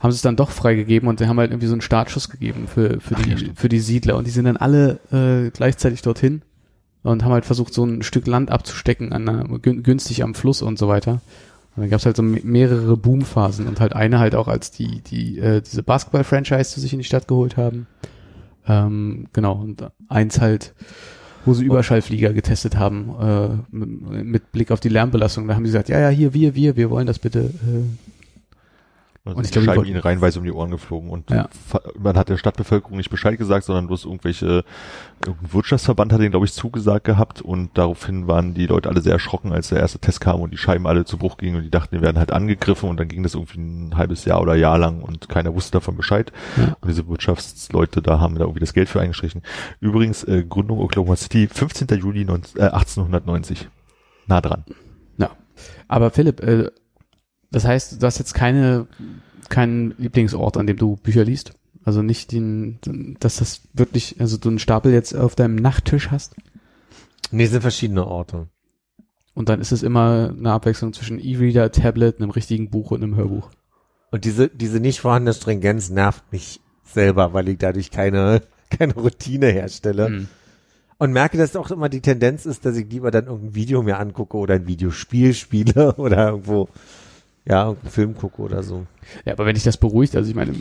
haben sie es dann doch freigegeben und sie haben halt irgendwie so einen Startschuss gegeben für für die für die Siedler und die sind dann alle äh, gleichzeitig dorthin und haben halt versucht so ein Stück Land abzustecken an einer, gün- günstig am Fluss und so weiter. Und dann gab es halt so me- mehrere Boomphasen und halt eine halt auch, als die, die äh, diese Basketball-Franchise zu sich in die Stadt geholt haben. Ähm, genau, und eins halt, wo sie Überschallflieger getestet haben, äh, mit, mit Blick auf die Lärmbelastung. Da haben sie gesagt, ja, ja, hier, wir, wir, wir wollen das bitte. Äh, Und, Und ich ich glaub, die Scheiben ihnen reihenweise um die Ohren geflogen und Ja. man hat der Stadtbevölkerung nicht Bescheid gesagt, sondern bloß irgendwelche, irgendein Wirtschaftsverband hat ihnen, glaube ich, zugesagt gehabt und daraufhin waren die Leute alle sehr erschrocken, als der erste Test kam und die Scheiben alle zu Bruch gingen und die dachten, die werden halt angegriffen und dann ging das irgendwie ein halbes Jahr oder Jahr lang und keiner wusste davon Bescheid. Ja. Und diese Wirtschaftsleute, da haben da irgendwie das Geld für eingestrichen. Übrigens, äh, Gründung Oklahoma City, 15. Juli 19, äh, 1890. Nah dran. aber Philipp, äh, das heißt, du hast jetzt keine, keinen Lieblingsort, an dem du Bücher liest? Also nicht den, dass das wirklich, also du einen Stapel jetzt auf deinem Nachttisch hast? Nee, es sind verschiedene Orte. Und dann ist es immer eine Abwechslung zwischen E-Reader, Tablet, einem richtigen Buch und einem Hörbuch. Und diese, diese nicht vorhandene Stringenz nervt mich selber, weil ich dadurch keine, keine Routine herstelle. Hm. Und merke, dass auch immer die Tendenz ist, dass ich lieber dann irgendein Video mir angucke oder ein Videospiel spiele oder irgendwo, ja, irgendeinen Film gucke oder so. Ja, aber wenn ich das beruhigt, also ich meine,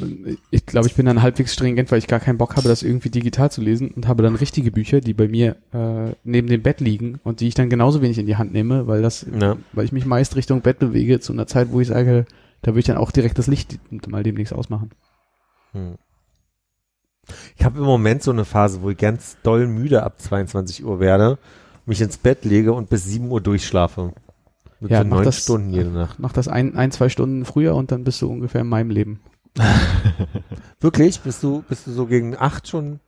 ich glaube, ich bin dann halbwegs stringent, weil ich gar keinen Bock habe, das irgendwie digital zu lesen und habe dann richtige Bücher, die bei mir äh, neben dem Bett liegen und die ich dann genauso wenig in die Hand nehme, weil das, Ja. weil ich mich meist Richtung Bett bewege zu einer Zeit, wo ich sage, da würde ich dann auch direkt das Licht mal demnächst ausmachen. Hm. Ich habe im Moment so eine Phase, wo ich ganz doll müde ab 22 Uhr werde, mich ins Bett lege und bis 7 Uhr durchschlafe. Mit Ja, so mach neun das- Stunden jede Nacht. Mach das ein, ein, zwei Stunden früher und dann bist du ungefähr in meinem Leben. Wirklich? Bist du, bist du so gegen 8 schon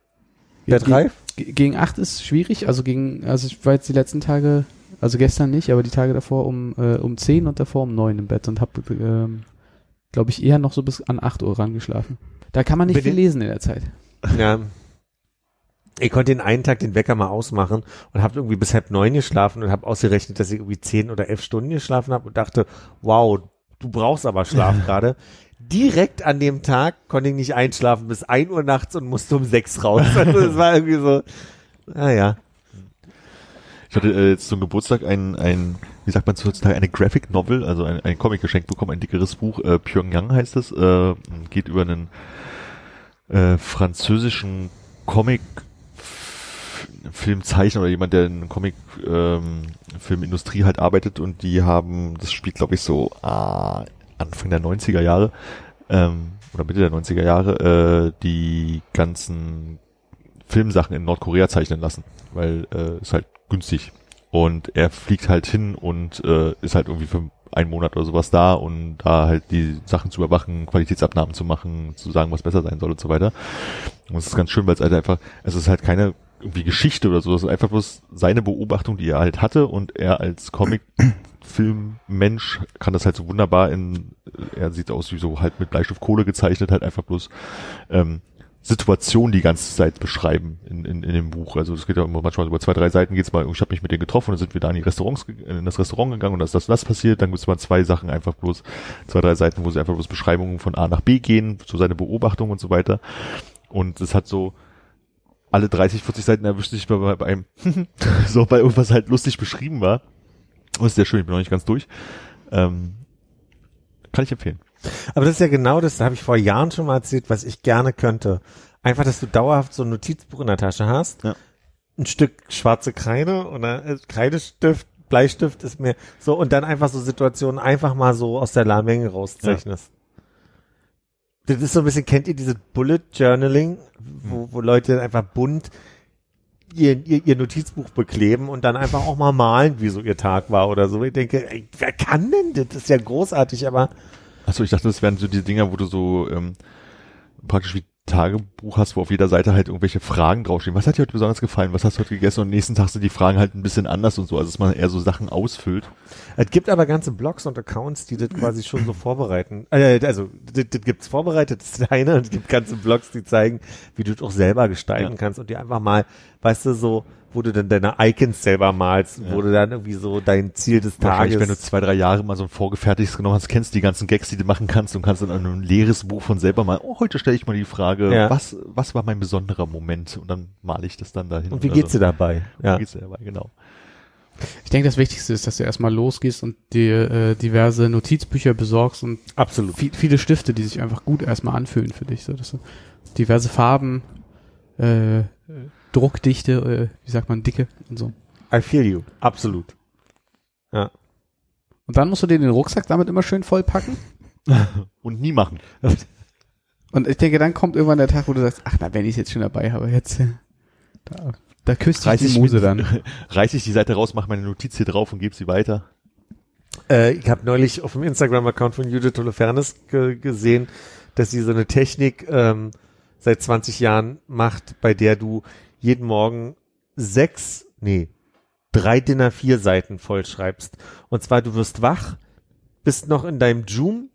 Ja, bettreif? Ge- Gegen acht ist schwierig, also gegen, also ich war jetzt die letzten Tage, also gestern nicht, aber die Tage davor um, äh, um zehn und davor um neun im Bett und habe, ähm, glaube ich, eher noch so bis an acht Uhr rangeschlafen. Da kann man nicht Bei viel lesen in der Zeit. Ja. Ich konnte den einen Tag den Wecker mal ausmachen und habe irgendwie bis halb neun geschlafen und habe ausgerechnet, dass ich irgendwie zehn oder elf Stunden geschlafen habe und dachte, wow, du brauchst aber Schlaf gerade. Direkt an dem Tag konnte ich nicht einschlafen bis ein Uhr nachts und musste um sechs raus. Also es war irgendwie so, naja. Ich hatte äh, jetzt zum Geburtstag ein, ein, wie sagt man heutzutage, eine Graphic Novel, also ein, ein Comic geschenkt bekommen, ein dickeres Buch, äh, Pyongyang heißt es, äh, geht über einen äh, französischen Comic Filmzeichner oder jemand, der in Comic ähm, Filmindustrie halt arbeitet und die haben, das spielt glaube ich so ah, Anfang der 90er Jahre ähm, oder Mitte der 90er Jahre äh, die ganzen Filmsachen in Nordkorea zeichnen lassen, weil äh, ist halt günstig. Und er fliegt halt hin und äh, ist halt irgendwie für einen Monat oder sowas da und da halt die Sachen zu überwachen, Qualitätsabnahmen zu machen, zu sagen, was besser sein soll und so weiter. Und es ist ganz schön, weil es halt einfach, es ist halt keine irgendwie Geschichte oder so, es ist einfach bloß seine Beobachtung, die er halt hatte und er als Comic-Filmmensch kann das halt so wunderbar in, er sieht aus wie so halt mit Bleistift Kohle gezeichnet, halt einfach bloß ähm, Situation die ganze Zeit beschreiben in, in, in dem Buch. Also es geht ja immer manchmal über zwei, drei Seiten geht's mal, ich habe mich mit denen getroffen dann sind wir da in die Restaurants, in das Restaurant gegangen und da ist das, das passiert. Dann gibt's mal zwei Sachen, einfach bloß zwei, drei Seiten, wo sie einfach bloß Beschreibungen von A nach B gehen, so seine Beobachtung und so weiter. Und es hat so alle 30, 40 Seiten erwischt sich bei, bei einem, so bei irgendwas halt lustig beschrieben war. Und ist sehr schön, ich bin noch nicht ganz durch. Ähm, kann ich empfehlen. Aber das ist ja genau das, da habe ich vor Jahren schon mal erzählt, was ich gerne könnte. Einfach, dass du dauerhaft so ein Notizbuch in der Tasche hast, Ja. ein Stück schwarze Kreide oder äh, Kreidestift, Bleistift ist mir so und dann einfach so Situationen einfach mal so aus der Menge rauszeichnest. Das ist so ein bisschen, kennt ihr dieses Bullet Journaling, wo, wo Leute einfach bunt ihr, ihr, ihr Notizbuch bekleben und dann einfach auch mal malen, wie so ihr Tag war oder so. Ich denke, ey, wer kann denn das? Das ist ja großartig, aber Achso, ich dachte, das wären so diese Dinger, wo du so ähm, praktisch wie Tagebuch hast, wo auf jeder Seite halt irgendwelche Fragen draufstehen. Was hat dir heute besonders gefallen? Was hast du heute gegessen? Und am nächsten Tag sind die Fragen halt ein bisschen anders und so. Also dass man eher so Sachen ausfüllt. Es gibt aber ganze Blogs und Accounts, die das quasi schon so vorbereiten. Äh, also, das, das gibt's vorbereitet, das ist eine, und es gibt ganze Blogs, die zeigen, wie du das auch selber gestalten Ja. kannst und dir einfach mal, weißt du, so, wo du dann deine Icons selber malst, wo Ja. du dann irgendwie so dein Ziel des Wahrscheinlich, Tages. wenn du zwei, drei Jahre mal so ein vorgefertigtes genommen hast, kennst die ganzen Gags, die du machen kannst und kannst dann in einem leeres Buch von selber mal, oh, heute stelle ich mal die Frage, Ja. was, was war mein besonderer Moment? Und dann male ich das dann dahin. und wie geht's dir dabei? Ja. Ja. Wie geht's dir dabei, genau. Ich denke, das Wichtigste ist, dass du erstmal losgehst und dir äh, diverse Notizbücher besorgst und Absolut. viel, viele Stifte, die sich einfach gut erstmal anfühlen für dich. So, dass du diverse Farben, äh, Druckdichte, äh, wie sagt man, Dicke und so. I feel you. Absolut. Und dann musst du dir den Rucksack damit immer schön vollpacken. Und nie machen. Und ich denke, dann kommt irgendwann der Tag, wo du sagst, ach, na, wenn ich es jetzt schon dabei habe, jetzt, äh, da, da küsst dich die Muse mit- dann. reiß ich die Seite raus, mache meine Notiz hier drauf und gebe sie weiter. Äh, ich habe neulich auf dem Instagram-Account von Judith Holofernes ge gesehen, dass sie so eine Technik ähm, seit 20 Jahren macht, bei der du jeden Morgen sechs, nee, drei DIN A4 Seiten vollschreibst. Und zwar, du wirst wach, bist noch in deinem Joom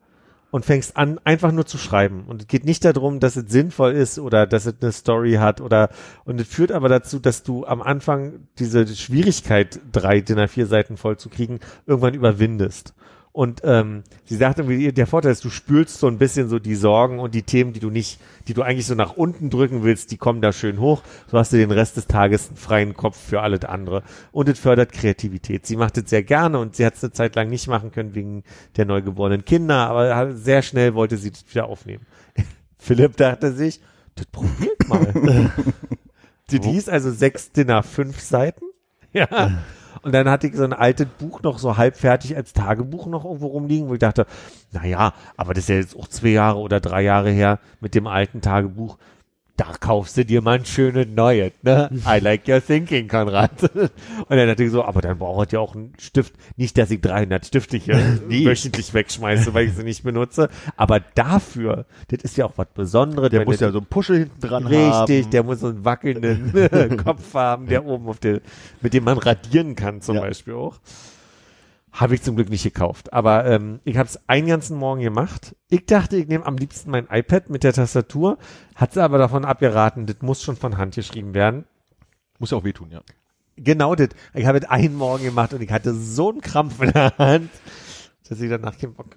und fängst an, einfach nur zu schreiben. Und es geht nicht darum, dass es sinnvoll ist oder dass es eine Story hat oder, und es führt aber dazu, dass du am Anfang diese Schwierigkeit, drei DIN A4 Seiten voll zu kriegen, irgendwann überwindest. Und ähm, sie sagt irgendwie, der Vorteil ist, du spülst so ein bisschen so die Sorgen und die Themen, die du nicht, die du eigentlich so nach unten drücken willst, die kommen da schön hoch. So hast du den Rest des Tages einen freien Kopf für alles andere. Und es fördert Kreativität. Sie macht es sehr gerne und sie hat es eine Zeit lang nicht machen können wegen der neugeborenen Kinder, aber sehr schnell wollte sie das wieder aufnehmen. Philipp dachte sich, das probiert mal. die hieß also sechs Dinner, fünf Seiten. Ja. Und dann hatte ich so ein altes Buch noch so halb fertig als Tagebuch noch irgendwo rumliegen, wo ich dachte, na ja, aber das ist ja jetzt auch zwei Jahre oder drei Jahre her mit dem alten Tagebuch. Da kaufst du dir mal ein schönes neues, ne? I like your thinking, Konrad. Und dann dachte ich so, aber dann braucht ihr auch einen Stift. Nicht, dass ich 300 Stifte hier wöchentlich wegschmeiße, weil ich sie nicht benutze. Aber dafür, das ist ja auch was Besonderes. Der muss ja so einen Puschel hinten dran Richtig, haben. der muss so einen wackelnden Kopf haben, der oben auf der, mit dem man radieren kann zum Ja. Beispiel auch. Habe ich zum Glück nicht gekauft. Aber ähm, ich habe es einen ganzen Morgen gemacht. Ich dachte, ich nehme am liebsten mein iPad mit der Tastatur. Hat sie aber davon abgeraten, das muss schon von Hand geschrieben werden. Muss ja auch wehtun, ja. Genau das. Ich habe es einen Morgen gemacht und ich hatte so einen Krampf in der Hand, dass ich danach keinen Bock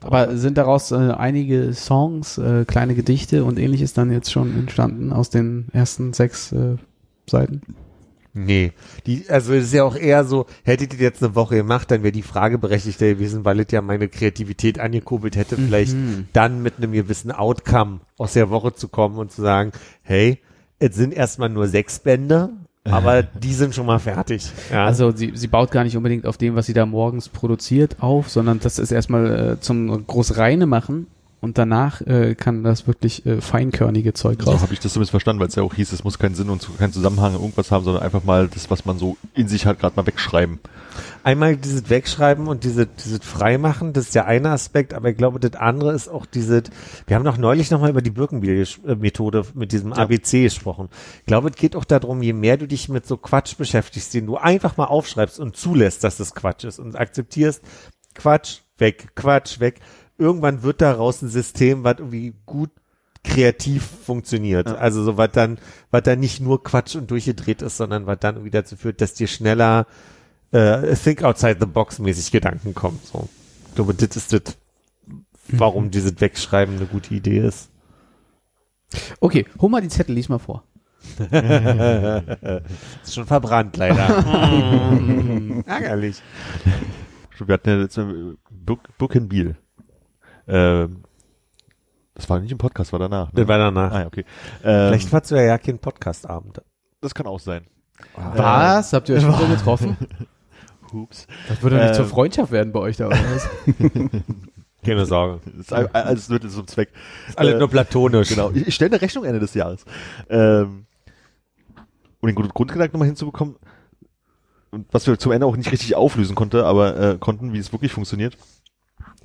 Aber sind daraus äh, einige Songs, äh, kleine Gedichte und ähnliches dann jetzt schon entstanden aus den ersten sechs äh, Seiten? Nee, die, also es ist ja auch eher so, hättet ihr jetzt eine Woche gemacht, dann wäre die Frage berechtigter gewesen, weil es ja meine Kreativität angekurbelt hätte, vielleicht dann mit einem gewissen Outcome aus der Woche zu kommen und zu sagen, hey, es sind erstmal nur sechs Bände, aber die sind schon mal fertig. Ja. Also sie, sie baut gar nicht unbedingt auf dem, was sie da morgens produziert, auf, sondern das ist erstmal äh, zum groß reine machen und danach äh, kann das wirklich äh, feinkörnige Zeug So raus. habe ich das zumindest verstanden, weil es ja auch hieß, es muss keinen Sinn und keinen Zusammenhang irgendwas haben, sondern einfach mal das, was man so in sich hat, gerade mal wegschreiben. Einmal dieses Wegschreiben und diese, dieses Freimachen, das ist der eine Aspekt, aber ich glaube, das andere ist auch dieses, wir haben doch neulich nochmal über die Birkenbiel-Methode mit diesem ABC gesprochen. Ich glaube, es geht auch darum, je mehr du dich mit so Quatsch beschäftigst, den du einfach mal aufschreibst und zulässt, dass das Quatsch ist und akzeptierst, Quatsch, weg, Quatsch, weg. Irgendwann wird daraus ein System, was irgendwie gut kreativ funktioniert. Also so was dann, was dann nicht nur Quatsch und durchgedreht ist, sondern was dann irgendwie dazu führt, dass dir schneller äh, think outside the box mäßig Gedanken kommen. So. Ich glaube, das ist das, warum dieses Wegschreiben eine gute Idee ist. Okay, hol mal die Zettel, lies mal vor. ist schon verbrannt, leider. Ärgerlich. Wir hatten ja jetzt äh, Burg- Birkenbiel. Ähm, das war nicht im Podcast, war danach. Ne? Das war danach. Ah, okay. Ähm, Vielleicht war es ja ja kein Podcast-Abend. das kann auch sein. Was? Habt ihr euch wieder getroffen? Hups. Das würde doch nicht Ähm. zur Freundschaft werden bei euch da, oder was? Keine Sorge. Ein- alles nur zum Zweck. Ist alles Äh, nur platonisch. Genau. Ich, ich stelle eine Rechnung Ende des Jahres. Ähm, um den Grund- Grundgedanken nochmal hinzubekommen, und was wir zum Ende auch nicht richtig auflösen konnte, aber äh, konnten, wie es wirklich funktioniert,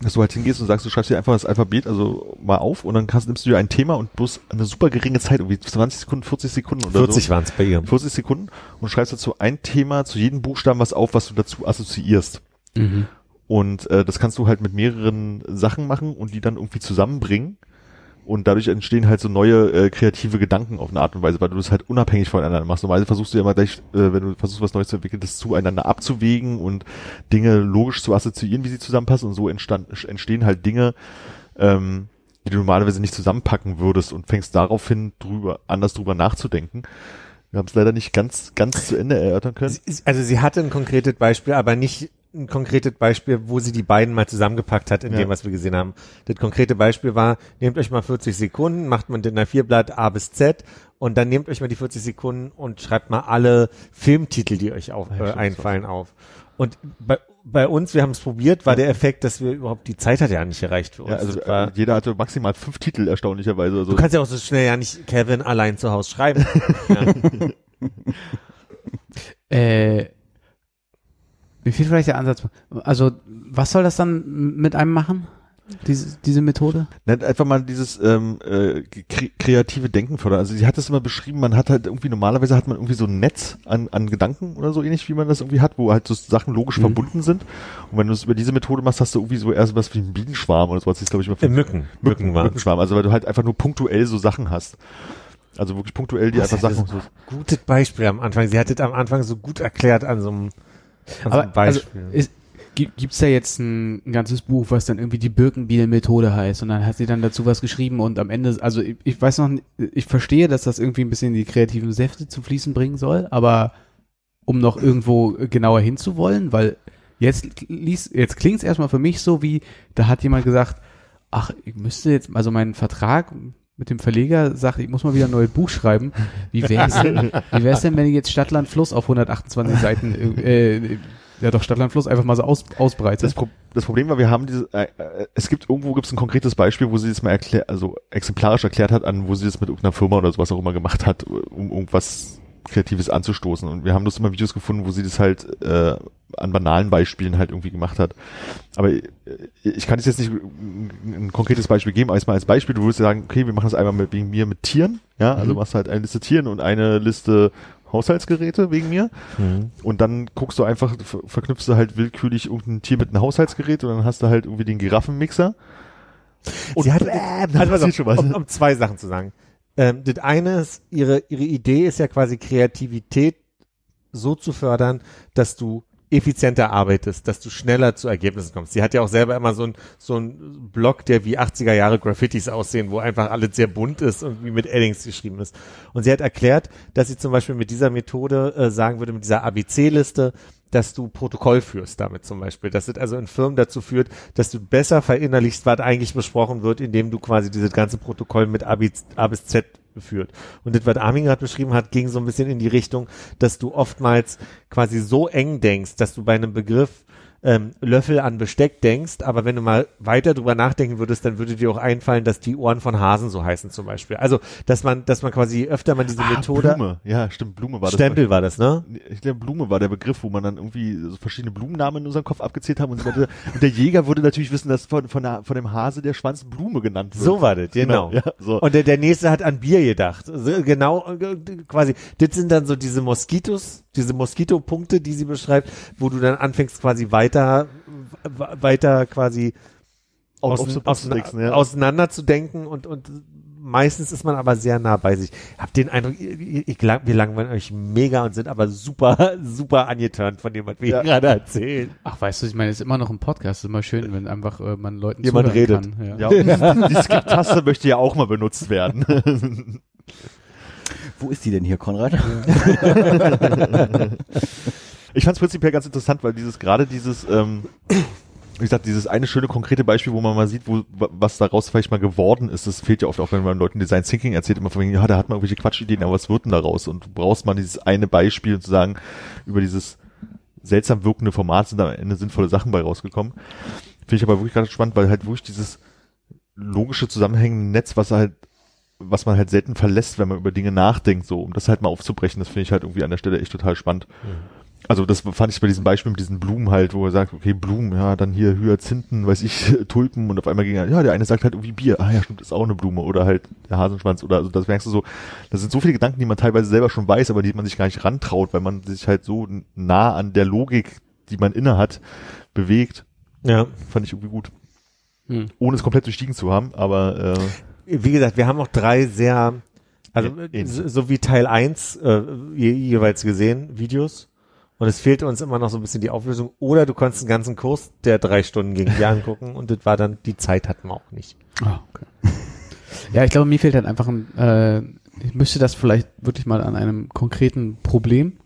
dass du halt hingehst und sagst, du schreibst dir einfach das Alphabet, also mal auf und dann kannst, nimmst du dir ein Thema und bloß eine super geringe Zeit, irgendwie 20 Sekunden, 40 Sekunden oder 40 so. waren es bei ihr. 40 Sekunden und schreibst dazu ein Thema zu jedem Buchstaben was auf, was du dazu assoziierst. Mhm. Und äh, das kannst du halt mit mehreren Sachen machen und die dann irgendwie zusammenbringen. Und dadurch entstehen halt so neue äh, kreative Gedanken auf eine Art und Weise, weil du das halt unabhängig voneinander machst. Normalerweise versuchst du ja immer gleich, äh, wenn du versuchst, was Neues zu entwickeln, das zueinander abzuwägen und Dinge logisch zu assoziieren, wie sie zusammenpassen. Und so entstand, entstehen halt Dinge, ähm, die du normalerweise nicht zusammenpacken würdest und fängst daraufhin drüber, anders drüber nachzudenken. Wir haben es leider nicht ganz, ganz zu Ende erörtern können. Also sie hatte ein konkretes Beispiel, aber nicht ein konkretes Beispiel, wo sie die beiden mal zusammengepackt hat in Ja. dem, was wir gesehen haben. Das konkrete Beispiel war, nehmt euch mal 40 Sekunden, macht man den A4-Blatt A bis Z und dann nehmt euch mal die 40 Sekunden und schreibt mal alle Filmtitel, die euch auf, äh, einfallen, auf. Und bei, bei uns, wir haben es probiert, war der Effekt, dass wir überhaupt, die Zeit hat ja nicht gereicht für uns. Ja, also war, äh, jeder hatte maximal fünf Titel erstaunlicherweise. Also du kannst ja auch so schnell ja nicht Kevin allein zu Hause schreiben. ja. Äh, mir fehlt vielleicht der Ansatz. Also, was soll das dann mit einem machen? Diese, diese Methode? Nennt einfach mal dieses ähm, äh, kre kreative Denken fördern. Also sie hat es immer beschrieben, man hat halt irgendwie, normalerweise hat man irgendwie so ein Netz an, an Gedanken oder so ähnlich, wie man das irgendwie hat, wo halt so Sachen logisch Mhm. verbunden sind. Und wenn du es über diese Methode machst, hast du irgendwie so erst was wie ein Bienenschwarm oder so, was ich glaube ich mal Äh, Mücken. Mücken waren. Mückenschwarm, also weil du halt einfach nur punktuell so Sachen hast. Also wirklich punktuell, die Was einfach Sachen das- so. Gutes Beispiel am Anfang. Sie hat es am Anfang so gut erklärt an so einem, an so Aber einem Beispiel. Also, ist, Gi- Gibt's da jetzt ein, ein ganzes Buch, was dann irgendwie die Birkenbiel-Methode heißt und dann hat sie dann dazu was geschrieben und am Ende, also ich, ich weiß noch, ich verstehe, dass das irgendwie ein bisschen die kreativen Säfte zum Fließen bringen soll, aber um noch irgendwo genauer hinzuwollen, weil jetzt liest, jetzt klingt's erstmal für mich so wie, da hat jemand gesagt, ach, ich müsste jetzt, also mein Vertrag mit dem Verleger sagt, ich muss mal wieder ein neues Buch schreiben. Wie wär's denn, wie wär's denn, wenn ich jetzt Stadtland Fluss auf 128 Seiten, äh, ja doch Stadtland Fluss einfach mal so aus, ausbreite? Das, Pro das Problem war, wir haben diese, äh, äh, es gibt irgendwo gibt's ein konkretes Beispiel, wo sie das mal erklärt, also exemplarisch erklärt hat, an wo sie das mit irgendeiner Firma oder sowas auch immer gemacht hat, um irgendwas Kreatives anzustoßen. Und wir haben das immer Videos gefunden, wo sie das halt äh, an banalen Beispielen halt irgendwie gemacht hat. Aber äh, ich kann jetzt nicht ein, konkretes Beispiel geben, aber jetzt mal als Beispiel, du würdest sagen, okay, wir machen das einmal mit, wegen mir mit Tieren, ja, also machst halt eine Liste Tieren und eine Liste Haushaltsgeräte wegen mir. Und dann guckst du einfach, ver- verknüpfst du halt willkürlich irgendein Tier mit einem Haushaltsgerät und dann hast du halt irgendwie den Giraffenmixer. Und Sie hat, bam, also. Um, um zwei Sachen zu sagen. Ähm, das eine ist, ihre, ihre Idee ist ja quasi Kreativität so zu fördern, dass du effizienter arbeitest, dass du schneller zu Ergebnissen kommst. Sie hat ja auch selber immer so ein so ein Blog, der wie 80er Jahre Graffitis aussehen, wo einfach alles sehr bunt ist und wie mit Eddings geschrieben ist. Und sie hat erklärt, dass sie zum Beispiel mit dieser Methode äh, sagen würde, mit dieser ABC-Liste, dass du Protokoll führst damit zum Beispiel. Dass es also in Firmen dazu führt, dass du besser verinnerlichst, was eigentlich besprochen wird, indem du quasi dieses ganze Protokoll mit A bis, A bis Z führt. Und das, was Armin gerade beschrieben hat, ging so ein bisschen in die Richtung, dass du oftmals quasi so eng denkst, dass du bei einem Begriff ähm, Löffel an Besteck denkst, aber wenn du mal weiter drüber nachdenken würdest, dann würde dir auch einfallen, dass die Ohren von Hasen so heißen zum Beispiel. Also, dass man, dass man quasi öfter mal diese Ah, Methode, Blume. Ja, stimmt, Blume war Stempel war das, ne? das. Ich glaube, Blume war der Begriff, wo man dann irgendwie so verschiedene Blumennamen in unserem Kopf abgezählt haben und, meinte, und der Jäger würde natürlich wissen, dass von, von, der, von dem Hase der Schwanz Blume genannt wird. So war das, genau. Ja, so. Und der, der nächste hat an Bier gedacht. So, Genau, äh, quasi. Das sind dann so diese Moskitos, diese Moskitopunkte, die sie beschreibt, wo du dann anfängst quasi weiter, weiter quasi Auf- ausein- auf- ausein- aufzutricksen, ja. auseinander zu denken und, und meistens ist man aber sehr nah bei sich. Hab den Eindruck, ich, ich, lang- wir langweilen euch mega und sind aber super, super angeturnt von dem, was wir Ja. gerade erzählen. Ach, weißt du, ich meine, es ist immer noch ein Podcast, es ist immer schön, wenn einfach äh, man Leuten Jemand redet. Kann. Ja, die, die Skip-Taste möchte ja auch mal benutzt werden. Wo ist die denn hier, Konrad? Ich fand es prinzipiell ganz interessant, weil dieses gerade dieses, ähm, wie gesagt, dieses eine schöne konkrete Beispiel, wo man mal sieht, wo wa- was daraus vielleicht mal geworden ist, das fehlt ja oft auch, wenn man Leuten Design Thinking erzählt, immer von wegen, ja, da hat man irgendwelche Quatschideen, aber was wird denn daraus? Und du brauchst mal dieses eine Beispiel und zu sagen, über dieses seltsam wirkende Format sind da am Ende sinnvolle Sachen bei rausgekommen. Finde ich aber wirklich gerade spannend, weil halt wirklich dieses logische zusammenhängende Netz, was halt was man halt selten verlässt, wenn man über Dinge nachdenkt, so, um das halt mal aufzubrechen, das finde ich halt irgendwie an der Stelle echt total spannend. Also das fand ich bei diesem Beispiel mit diesen Blumen halt, wo er sagt, okay, Blumen, ja, dann hier Hyazinthen, weiß ich, Tulpen und auf einmal ging er, ja, der eine sagt halt irgendwie Bier, ah ja, stimmt, ist auch eine Blume oder halt der Hasenschwanz oder also das merkst du so, das sind so viele Gedanken, die man teilweise selber schon weiß, aber die man sich gar nicht rantraut, weil man sich halt so nah an der Logik, die man inne hat, bewegt, Ja. fand ich irgendwie gut. Hm. Ohne es komplett durchstiegen zu haben, aber äh, wie gesagt, wir haben auch drei sehr, also ähnlich. so, so wie Teil 1 äh, je, jeweils gesehen, Videos. Und es fehlte uns immer noch so ein bisschen die Auflösung. Oder du konntest einen ganzen Kurs, der drei Stunden ging, dir angucken und das war dann, die Zeit hatten wir auch nicht. Ah, okay. Ja, ich glaube, mir fehlt halt einfach ein, äh, ich müsste das vielleicht wirklich mal an einem konkreten Problem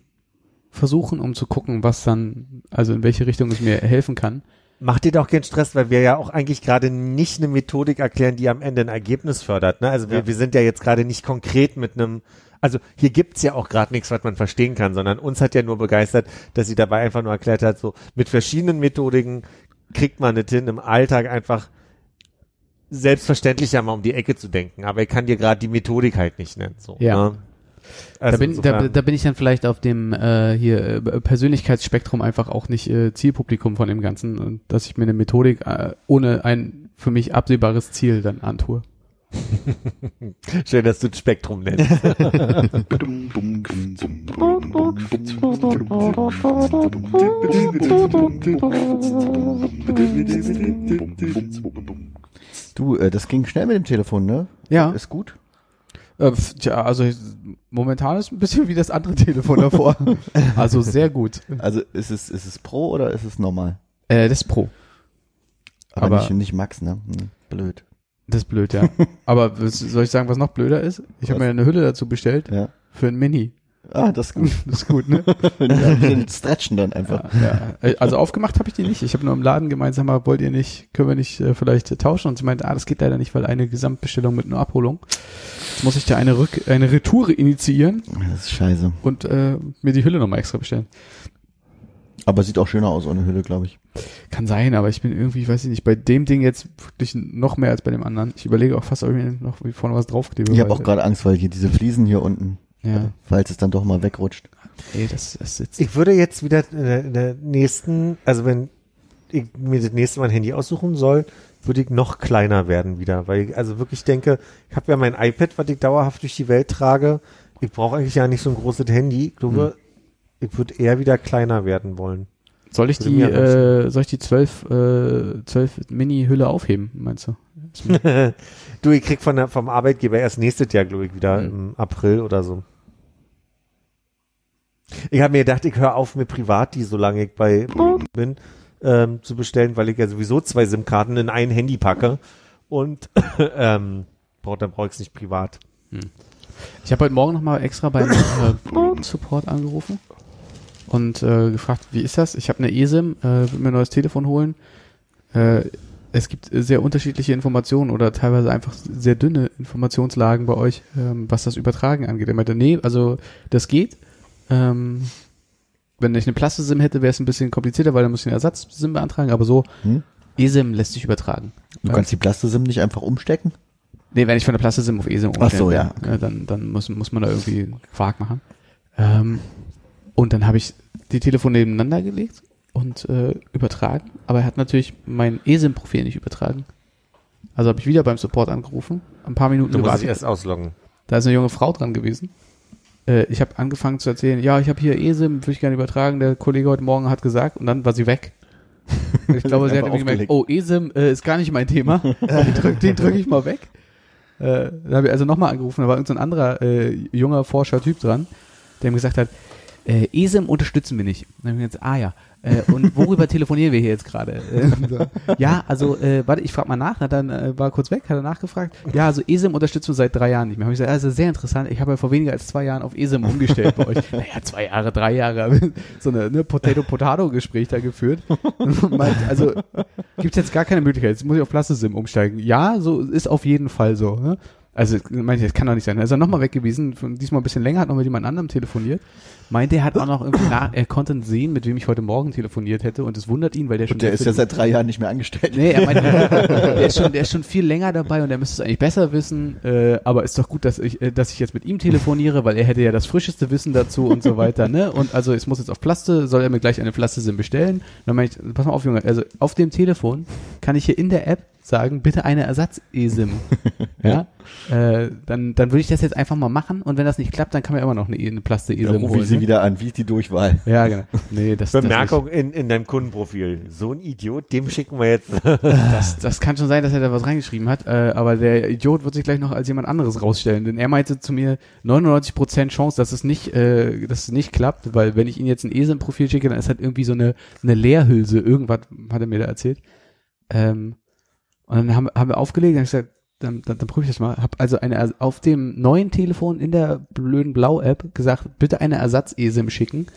versuchen, um zu gucken, was dann, also in welche Richtung es mir helfen kann. Mach dir doch keinen Stress, weil wir ja auch eigentlich gerade nicht eine Methodik erklären, die am Ende ein Ergebnis fördert. Ne? Also wir, Ja. wir sind ja jetzt gerade nicht konkret mit einem, also hier gibt's ja auch gerade nichts, was man verstehen kann, sondern uns hat ja nur begeistert, dass sie dabei einfach nur erklärt hat, so mit verschiedenen Methodiken kriegt man es hin, im Alltag einfach selbstverständlicher mal um die Ecke zu denken. Aber ich kann dir gerade die Methodik halt nicht nennen. So, Ja. Ne? Da, Also bin, da, da bin ich dann vielleicht auf dem äh, hier äh, Persönlichkeitsspektrum einfach auch nicht äh, Zielpublikum von dem Ganzen und dass ich mir eine Methodik äh, ohne ein für mich absehbares Ziel dann antue. Schön, dass du das Spektrum nennst. Du, äh, das ging schnell mit dem Telefon, ne? Ja. Ist gut. Äh, tja, also momentan ist ein bisschen wie das andere Telefon davor. also sehr gut. Also ist es, ist es Pro oder ist es normal? Äh, das ist Pro. Aber, Aber- nicht, nicht Max, ne? Hm, blöd. Das ist blöd, ja. Aber soll ich sagen, was noch blöder ist? Ich habe mir eine Hülle dazu bestellt Ja. für ein Mini. Ah, das ist gut. Das ist gut, ne? ja, die stretchen dann einfach. ja, ja. Also aufgemacht habe ich die nicht. Ich habe nur im Laden gemeint, sag mal, wollt ihr nicht, können wir nicht äh, vielleicht äh, tauschen? Und sie meinte, ah, das geht leider nicht, weil eine Gesamtbestellung mit einer Abholung. Jetzt muss ich da eine Rück eine Retour initiieren Das ist scheiße. und äh, mir die Hülle nochmal extra bestellen. Aber sieht auch schöner aus ohne Hülle, glaube ich. Kann sein, aber ich bin irgendwie, weiß ich nicht, bei dem Ding jetzt wirklich noch mehr als bei dem anderen. Ich überlege auch fast, ob ich mir noch vorne was draufklebe. Ich habe auch gerade Angst, weil hier diese Fliesen hier unten, Ja, falls es dann doch mal wegrutscht. ey, das, das sitzt. Ich würde jetzt wieder in der, in der nächsten, also wenn ich mir das nächste Mal ein Handy aussuchen soll, würde ich noch kleiner werden wieder, weil ich also wirklich denke, ich habe ja mein iPad, was ich dauerhaft durch die Welt trage. Ich brauche eigentlich ja nicht so ein großes Handy. Ich glaube, ich würde eher wieder kleiner werden wollen. Soll ich die, äh, soll ich die 12, äh, 12 Mini-Hülle aufheben, meinst du? du, ich krieg von der, vom Arbeitgeber erst nächstes Jahr, glaube ich, wieder Mhm. im April oder so. Ich habe mir gedacht, ich höre auf, mir privat die, solange ich bei bin, ähm, zu bestellen, weil ich ja sowieso zwei SIM-Karten in ein Handy packe und ähm, brauch, dann brauche ich es nicht privat. Ich habe heute Morgen nochmal extra beim äh, Support angerufen und äh, gefragt, wie ist das? Ich habe eine eSIM, äh, will mir ein neues Telefon holen. Äh, es gibt sehr unterschiedliche Informationen oder teilweise einfach sehr dünne Informationslagen bei euch, ähm, was das Übertragen angeht. Er meinte, nee, also das geht. Ähm, wenn ich eine Plaste-SIM hätte, wäre es ein bisschen komplizierter, weil dann muss ich eine Ersatz-SIM beantragen, aber so, Hm? eSIM lässt sich übertragen. Du kannst die Plastisim nicht einfach umstecken? Nee, wenn ich von der Plaste-SIM auf eSIM Ach so, ja, ja, dann, dann muss, muss man da irgendwie Quark machen. Ähm, und dann habe ich die Telefone nebeneinander gelegt und äh, übertragen, aber er hat natürlich mein eSIM-Profil nicht übertragen. Also habe ich wieder beim Support angerufen, ein paar Minuten Du musst dich gewartet. erst ausloggen. Da ist eine junge Frau dran gewesen. Äh, ich habe angefangen zu erzählen, ja, ich habe hier eSIM, würde ich gerne übertragen. Der Kollege heute Morgen hat gesagt und dann war sie weg. Und Ich glaube, sie hat irgendwie gemerkt, oh, eSIM äh, ist gar nicht mein Thema. den drücke drück ich mal weg. Äh, da habe ich also nochmal angerufen, da war irgendein so ein anderer äh, junger Forscher-Typ dran, der ihm gesagt hat, äh, eSIM unterstützen wir nicht. Dann habe ich gesagt, ah ja, äh, und worüber telefonieren wir hier jetzt gerade? Äh, so. Ja, also, äh, warte, ich frage mal nach, hat dann äh, war kurz weg, hat er nachgefragt. Ja, also eSIM unterstützen wir seit drei Jahren nicht mehr. Habe ich gesagt, also sehr interessant, ich habe ja vor weniger als zwei Jahren auf eSIM umgestellt bei euch. Naja, zwei Jahre, drei Jahre, so eine ne, Potato-Potato-Gespräch da geführt. Meint, also gibt jetzt gar keine Möglichkeit, jetzt muss ich auf Plaste-SIM umsteigen. Ja, so ist auf jeden Fall so. Ne? Also meinte ich, das kann doch nicht sein. Er ist dann nochmal weg gewesen, diesmal ein bisschen länger, hat noch mit jemand anderem telefoniert. Meinte, er hat auch noch irgendwie nach, er konnte sehen, mit wem ich heute Morgen telefoniert hätte und es wundert ihn, weil der schon Und der ist ja seit drei Jahren nicht mehr angestellt. Nee, er meinte, der ist schon, der ist schon viel länger dabei und er müsste es eigentlich besser wissen. Äh, aber ist doch gut, dass ich, äh, dass ich jetzt mit ihm telefoniere, weil er hätte ja das frischeste Wissen dazu und so weiter. Ne? Und also es muss jetzt auf Plaste, soll er mir gleich eine Plaste-SIM bestellen? Und dann meine ich, pass mal auf, Junge, also auf dem Telefon kann ich hier in der App sagen, bitte eine Ersatz-eSIM. ja, äh, dann, dann würde ich das jetzt einfach mal machen und wenn das nicht klappt, dann kann man immer noch eine, E- eine Plaste-eSIM rufe holen. Sie ne? wieder an. Wie ist die Durchwahl? Ja, genau. Nee, das, das nicht. Bemerkung in, in deinem Kundenprofil. So ein Idiot, dem schicken wir jetzt. Das, das kann schon sein, dass er da was reingeschrieben hat, äh, aber der Idiot wird sich gleich noch als jemand anderes rausstellen, denn er meinte zu mir 99% Chance, dass es nicht, äh, dass es nicht klappt, weil wenn ich ihm jetzt ein ESIM-Profil schicke, dann ist halt irgendwie so eine, eine Leerhülse, irgendwas hat er mir da erzählt. Ähm, und dann haben, haben wir aufgelegt, dann hab ich gesagt, dann, dann, dann prüfe ich das mal. Hab also eine auf dem neuen Telefon in der blöden Blau-App gesagt, bitte eine Ersatz-ESIM schicken.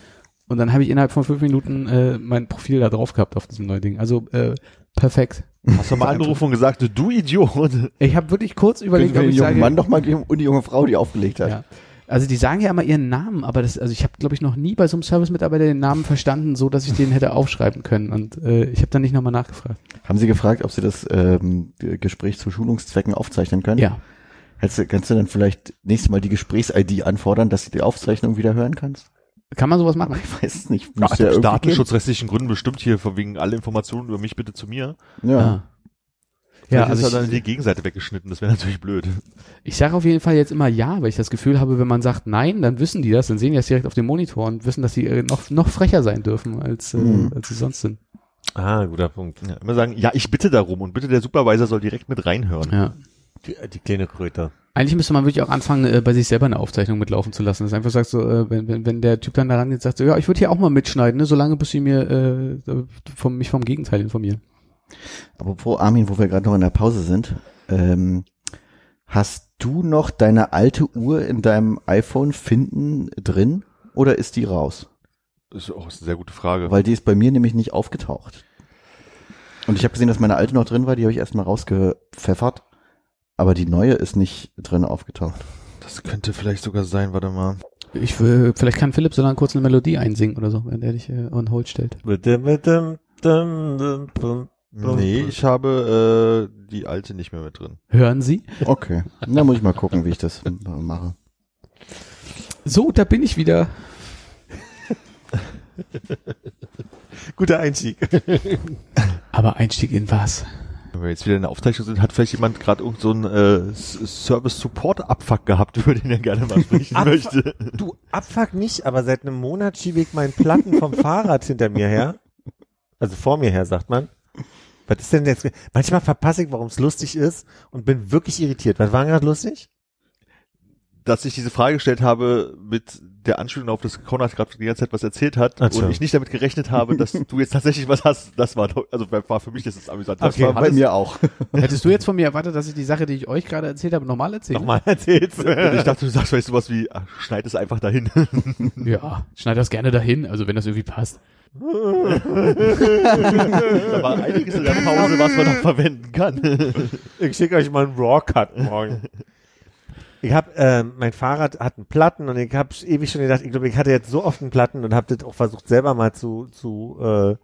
Und dann habe ich innerhalb von fünf Minuten äh, mein Profil da drauf gehabt auf diesem neuen Ding. Also äh, perfekt. Hast du mal angerufen und gesagt, du Idiot. Ich habe wirklich kurz überlegt, ob den ich jungen sage, Mann doch mal und die junge Frau, die aufgelegt hat. ja. Also die sagen ja immer ihren Namen, aber das, also ich habe, glaube ich, noch nie bei so einem Service-Mitarbeiter den Namen verstanden, so dass ich den hätte aufschreiben können. Und äh, ich habe dann nicht nochmal nachgefragt. Haben Sie gefragt, ob Sie das ähm, Gespräch zu Schulungszwecken aufzeichnen können? Ja. Hättest du, kannst du dann vielleicht nächstes Mal die Gesprächs-ID anfordern, dass du die Aufzeichnung wieder hören kannst? Kann man sowas machen? Ich weiß es nicht. Ja, aus ja irgendwie datenschutzrechtlichen Gründen bestimmt hier von wegen alle Informationen über mich bitte zu mir. Ja. Ah. Ja, Ja, ist also ja dann ich, die Gegenseite weggeschnitten. Das wäre natürlich blöd. ich sage auf jeden Fall jetzt immer ja, weil ich das Gefühl habe, wenn man sagt nein, dann wissen die das, dann sehen die das direkt auf dem Monitor und wissen, dass sie äh, noch, noch frecher sein dürfen, als, äh, Mhm. als sie sonst sind. Ah, guter Punkt. Ja, immer sagen, ja, ich bitte darum und bitte der Supervisor soll direkt mit reinhören. Ja. die kleine Kröte. Eigentlich müsste man wirklich auch anfangen, äh, bei sich selber eine Aufzeichnung mitlaufen zu lassen. Das ist einfach sagt so, äh, wenn, wenn, wenn der Typ dann daran geht, sagt so, ja, ich würde hier auch mal mitschneiden, ne, solange bis sie mir äh, vom, mich vom Gegenteil informieren. Apropos Armin, wo wir gerade noch in der Pause sind, ähm, hast du noch deine alte Uhr in deinem iPhone finden drin oder ist die raus? Das ist auch eine sehr gute Frage. Weil die ist bei mir nämlich nicht aufgetaucht. Und ich habe gesehen, dass meine alte noch drin war, die habe ich erstmal rausgepfeffert. Aber die neue ist nicht drin aufgetaucht. das könnte vielleicht sogar sein, warte mal. Ich will, vielleicht kann Philipp so dann kurz eine Melodie einsingen oder so, wenn der dich äh, on hold stellt. Nee, ich habe äh, die alte nicht mehr mit drin. Hören Sie? Okay. Na, muss ich mal gucken, wie ich das mache. So, da bin ich wieder. Guter Einstieg. Aber Einstieg in was? Wenn wir jetzt wieder in der Aufzeichnung sind, hat vielleicht jemand gerade irgend so einen äh, Service-Support-Abfuck gehabt, über den er gerne mal sprechen Abfuck? möchte. Du, Abfuck nicht, aber seit einem Monat schiebe ich meinen Platten vom Fahrrad hinter mir her. Also vor mir her, sagt man. Was ist denn jetzt? Manchmal verpasse ich, warum es lustig ist und bin wirklich irritiert. Was war gerade lustig? Dass ich diese Frage gestellt habe mit der Anspielung auf das Konrad gerade die ganze Zeit was erzählt hat Ach und ich nicht damit gerechnet habe, dass du jetzt tatsächlich was hast. Das war doch, also war für mich das ist amüsant. Das Okay, war Bei mir auch. Hättest du jetzt von mir erwartet, dass ich die Sache, die ich euch gerade erzählt habe, nochmal erzähle? Nochmal erzählst. Und ich dachte, du sagst vielleicht sowas wie, ach, schneid es einfach dahin. Ja, schneid das gerne dahin, also wenn das irgendwie passt. Da war einiges in der Pause, was man noch verwenden kann. Ich schicke euch mal einen Raw-Cut morgen. Ich habe, ähm, mein Fahrrad hat einen Platten und ich habe ewig schon gedacht, ich glaube, ich hatte jetzt so oft einen Platten und habe das auch versucht selber mal zu, zu äh,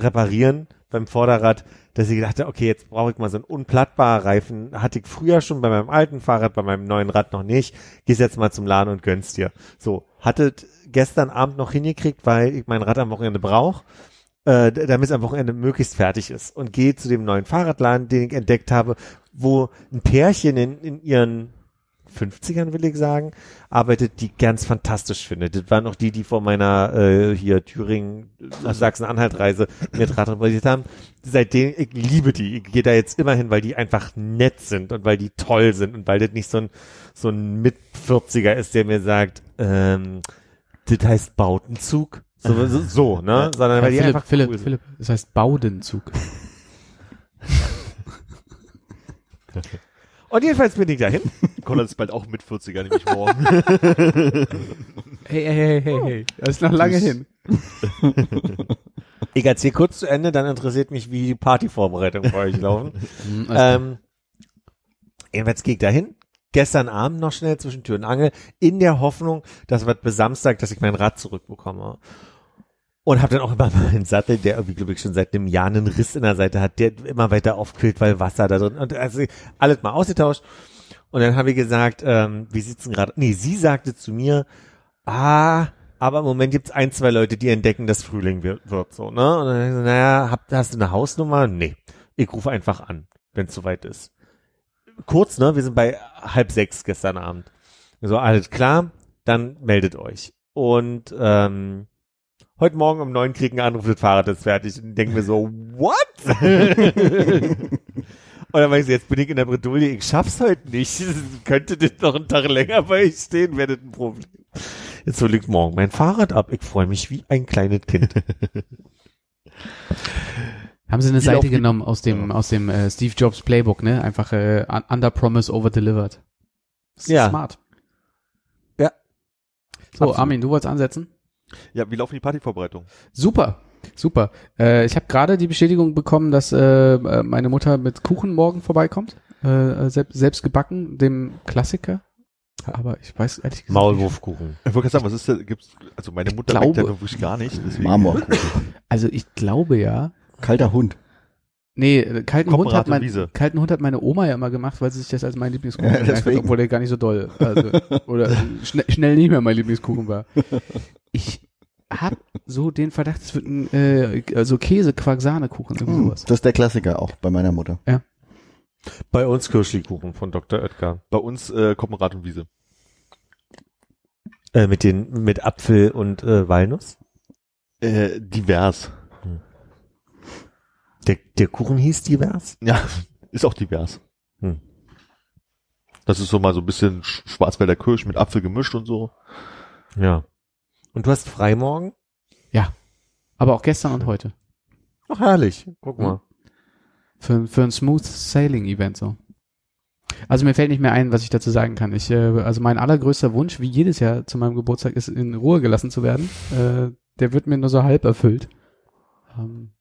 reparieren beim Vorderrad, dass ich dachte, okay, jetzt brauche ich mal so einen unplattbaren Reifen. Hatte ich früher schon bei meinem alten Fahrrad, bei meinem neuen Rad noch nicht. Gehst jetzt mal zum Laden und gönnst dir. So, hattet gestern Abend noch hingekriegt, weil ich mein Rad am Wochenende brauche äh, damit es am Wochenende möglichst fertig ist und gehe zu dem neuen Fahrradladen, den ich entdeckt habe, wo ein Pärchen in, in ihren 50ern, will ich sagen, arbeitet, die ganz fantastisch finde. Das waren auch die, die vor meiner äh, hier Thüringen, äh, Sachsen-Anhalt-Reise mir Rad repariert haben. Seitdem, ich liebe die. Ich gehe da jetzt immer hin, weil die einfach nett sind und weil die toll sind und weil das nicht so ein, so ein Mit-40er ist, der mir sagt, ähm, das heißt Bautenzug. So, so, so ne? Sondern weil die Philipp, einfach Philipp, cool. Philipp, das heißt Baudenzug. Und jedenfalls bin ich dahin. Konrad ist bald auch mit 40er, nämlich morgen. Hey, hey, hey, hey, hey. Das ist noch lange hin. Ich erzähle kurz zu Ende, dann interessiert mich, wie die Partyvorbereitungen bei euch laufen. Mhm, ähm, jedenfalls gehe ich dahin. Gestern Abend noch schnell zwischen Tür und Angel, in der Hoffnung, dass was bis Samstag, dass ich mein Rad zurückbekomme. Und habe dann auch immer meinen Sattel, der irgendwie, glaube ich, schon seit einem Jahr einen Riss in der Seite hat, der immer weiter aufquillt, weil Wasser da drin. Und also alles mal ausgetauscht. Und dann habe ich gesagt, ähm, wie sieht's denn gerade? Nee, sie sagte zu mir, ah, aber im Moment gibt's ein, zwei Leute, die entdecken, dass Frühling wird, wird so, ne? Und dann naja, hab, hast du eine Hausnummer? Nee. Ich rufe einfach an, wenn es soweit ist. Kurz, ne? Wir sind bei halb sechs gestern Abend. So, alles klar, dann meldet euch. Und ähm, heute Morgen um neun kriegen einen Anruf, das Fahrrad ist fertig. Und denken wir so, what? Und dann weiß ich, jetzt bin ich in der Bredouille, ich schaff's heute nicht. Könnte das noch einen Tag länger bei euch stehen, wäre das ein Problem. Jetzt hol ich morgen mein Fahrrad ab. Ich freue mich wie ein kleines Kind. Haben sie eine Wie Seite die- genommen aus dem, aus dem äh, Steve Jobs Playbook, ne? Einfach äh, un- under promise, over delivered. Das ist Ja. Smart. Ja. So, Absolut. Armin, du wolltest ansetzen? Ja, wie laufen die Partyvorbereitungen? Super, super. Äh, ich habe gerade die Bestätigung bekommen, dass äh, äh, meine Mutter mit Kuchen morgen vorbeikommt. Äh, selbst, selbst gebacken, dem Klassiker. Aber ich weiß ehrlich gesagt. Maulwurfkuchen. Ich wollte gerade sagen, was ist da, gibt's, also meine Mutter glaube- backt ja wirklich gar nicht, deswegen. Marmorkuchen. Also ich glaube ja. Kalter Hund. Nee, äh, kalten Hund, hat mein, Wiese. kalten Hund hat meine Oma ja immer gemacht, weil sie sich das als mein Lieblingskuchen Ja, hat, obwohl der gar nicht so doll, also, oder schnell, schnell nicht mehr mein Lieblingskuchen war. Ich hab so den Verdacht, es wird ein äh, also Käse Quark Sahnekuchen irgendwie Hm, sowas. Das ist der Klassiker auch bei meiner Mutter. Bei uns Kirschlikuchen von Dr. Oetker. Bei uns äh, Koppenrad und Wiese. Äh, mit den, mit Apfel und äh, Walnuss. Äh, divers. Der, der Kuchen hieß divers. Ja, ist auch divers. Das ist so mal so ein bisschen Sch- Schwarzwälder Kirsch mit Apfel gemischt und so. Ja. Und du hast frei morgen? Aber auch gestern und heute. Ach, herrlich. Guck mal. Für, für ein Smooth Sailing Event so. Also mir fällt nicht mehr ein, was ich dazu sagen kann. Ich, äh, also mein allergrößter Wunsch, wie jedes Jahr zu meinem Geburtstag, ist in Ruhe gelassen zu werden. Äh, der wird mir nur so halb erfüllt. Ähm,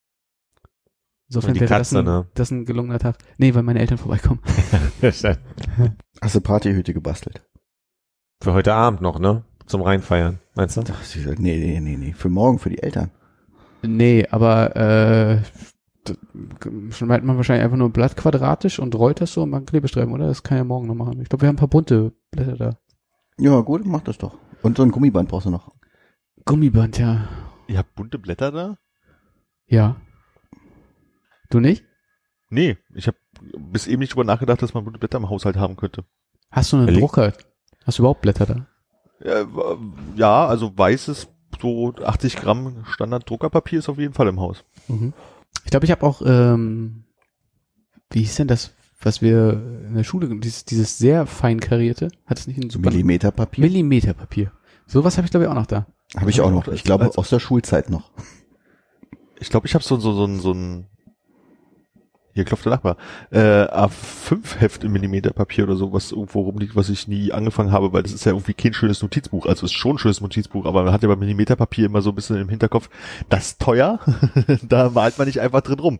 insofern wäre Katze, das, ein, ne? das ein gelungener Tag. Nee, weil meine Eltern vorbeikommen. Hast du Partyhüte gebastelt? Für heute Abend noch, ne? Zum Reinfeiern, meinst du? Ach, nee, nee, nee, nee. Für morgen, für die Eltern. Nee, aber äh, schneidet man wahrscheinlich einfach nur ein Blatt quadratisch und rollt das so und man Klebestreifen, oder? Das kann ja morgen noch machen. Ich glaube, wir haben ein paar bunte Blätter da. Ja, gut, mach das doch. Und so ein Gummiband brauchst du noch. Gummiband, ja. Ihr habt bunte Blätter da? Ja. Du nicht? Nee, ich habe bis eben nicht drüber nachgedacht, dass man bunte Blätter im Haushalt haben könnte. Hast du einen Ehrlich? Drucker? Hast du überhaupt Blätter da? Ja, also weißes, so 80 Gramm Standard-Druckerpapier ist auf jeden Fall im Haus. Mhm. Ich glaube, ich habe auch, ähm, wie hieß denn das, was wir in der Schule, dieses, dieses sehr fein karierte, hat es nicht ein super Millimeterpapier. Millimeterpapier. Sowas habe ich glaube ich auch noch da. Habe ich auch noch. Ich glaube, aus der Schulzeit noch. Ich glaube, ich habe so, so, so, so ein, hier klopft der Nachbar, äh, A5-Heft im Millimeterpapier oder so, was irgendwo rumliegt, was ich nie angefangen habe, weil das ist ja irgendwie kein schönes Notizbuch. Also es ist schon ein schönes Notizbuch, aber man hat ja bei Millimeterpapier immer so ein bisschen im Hinterkopf, das ist teuer, da malt man nicht einfach drin rum.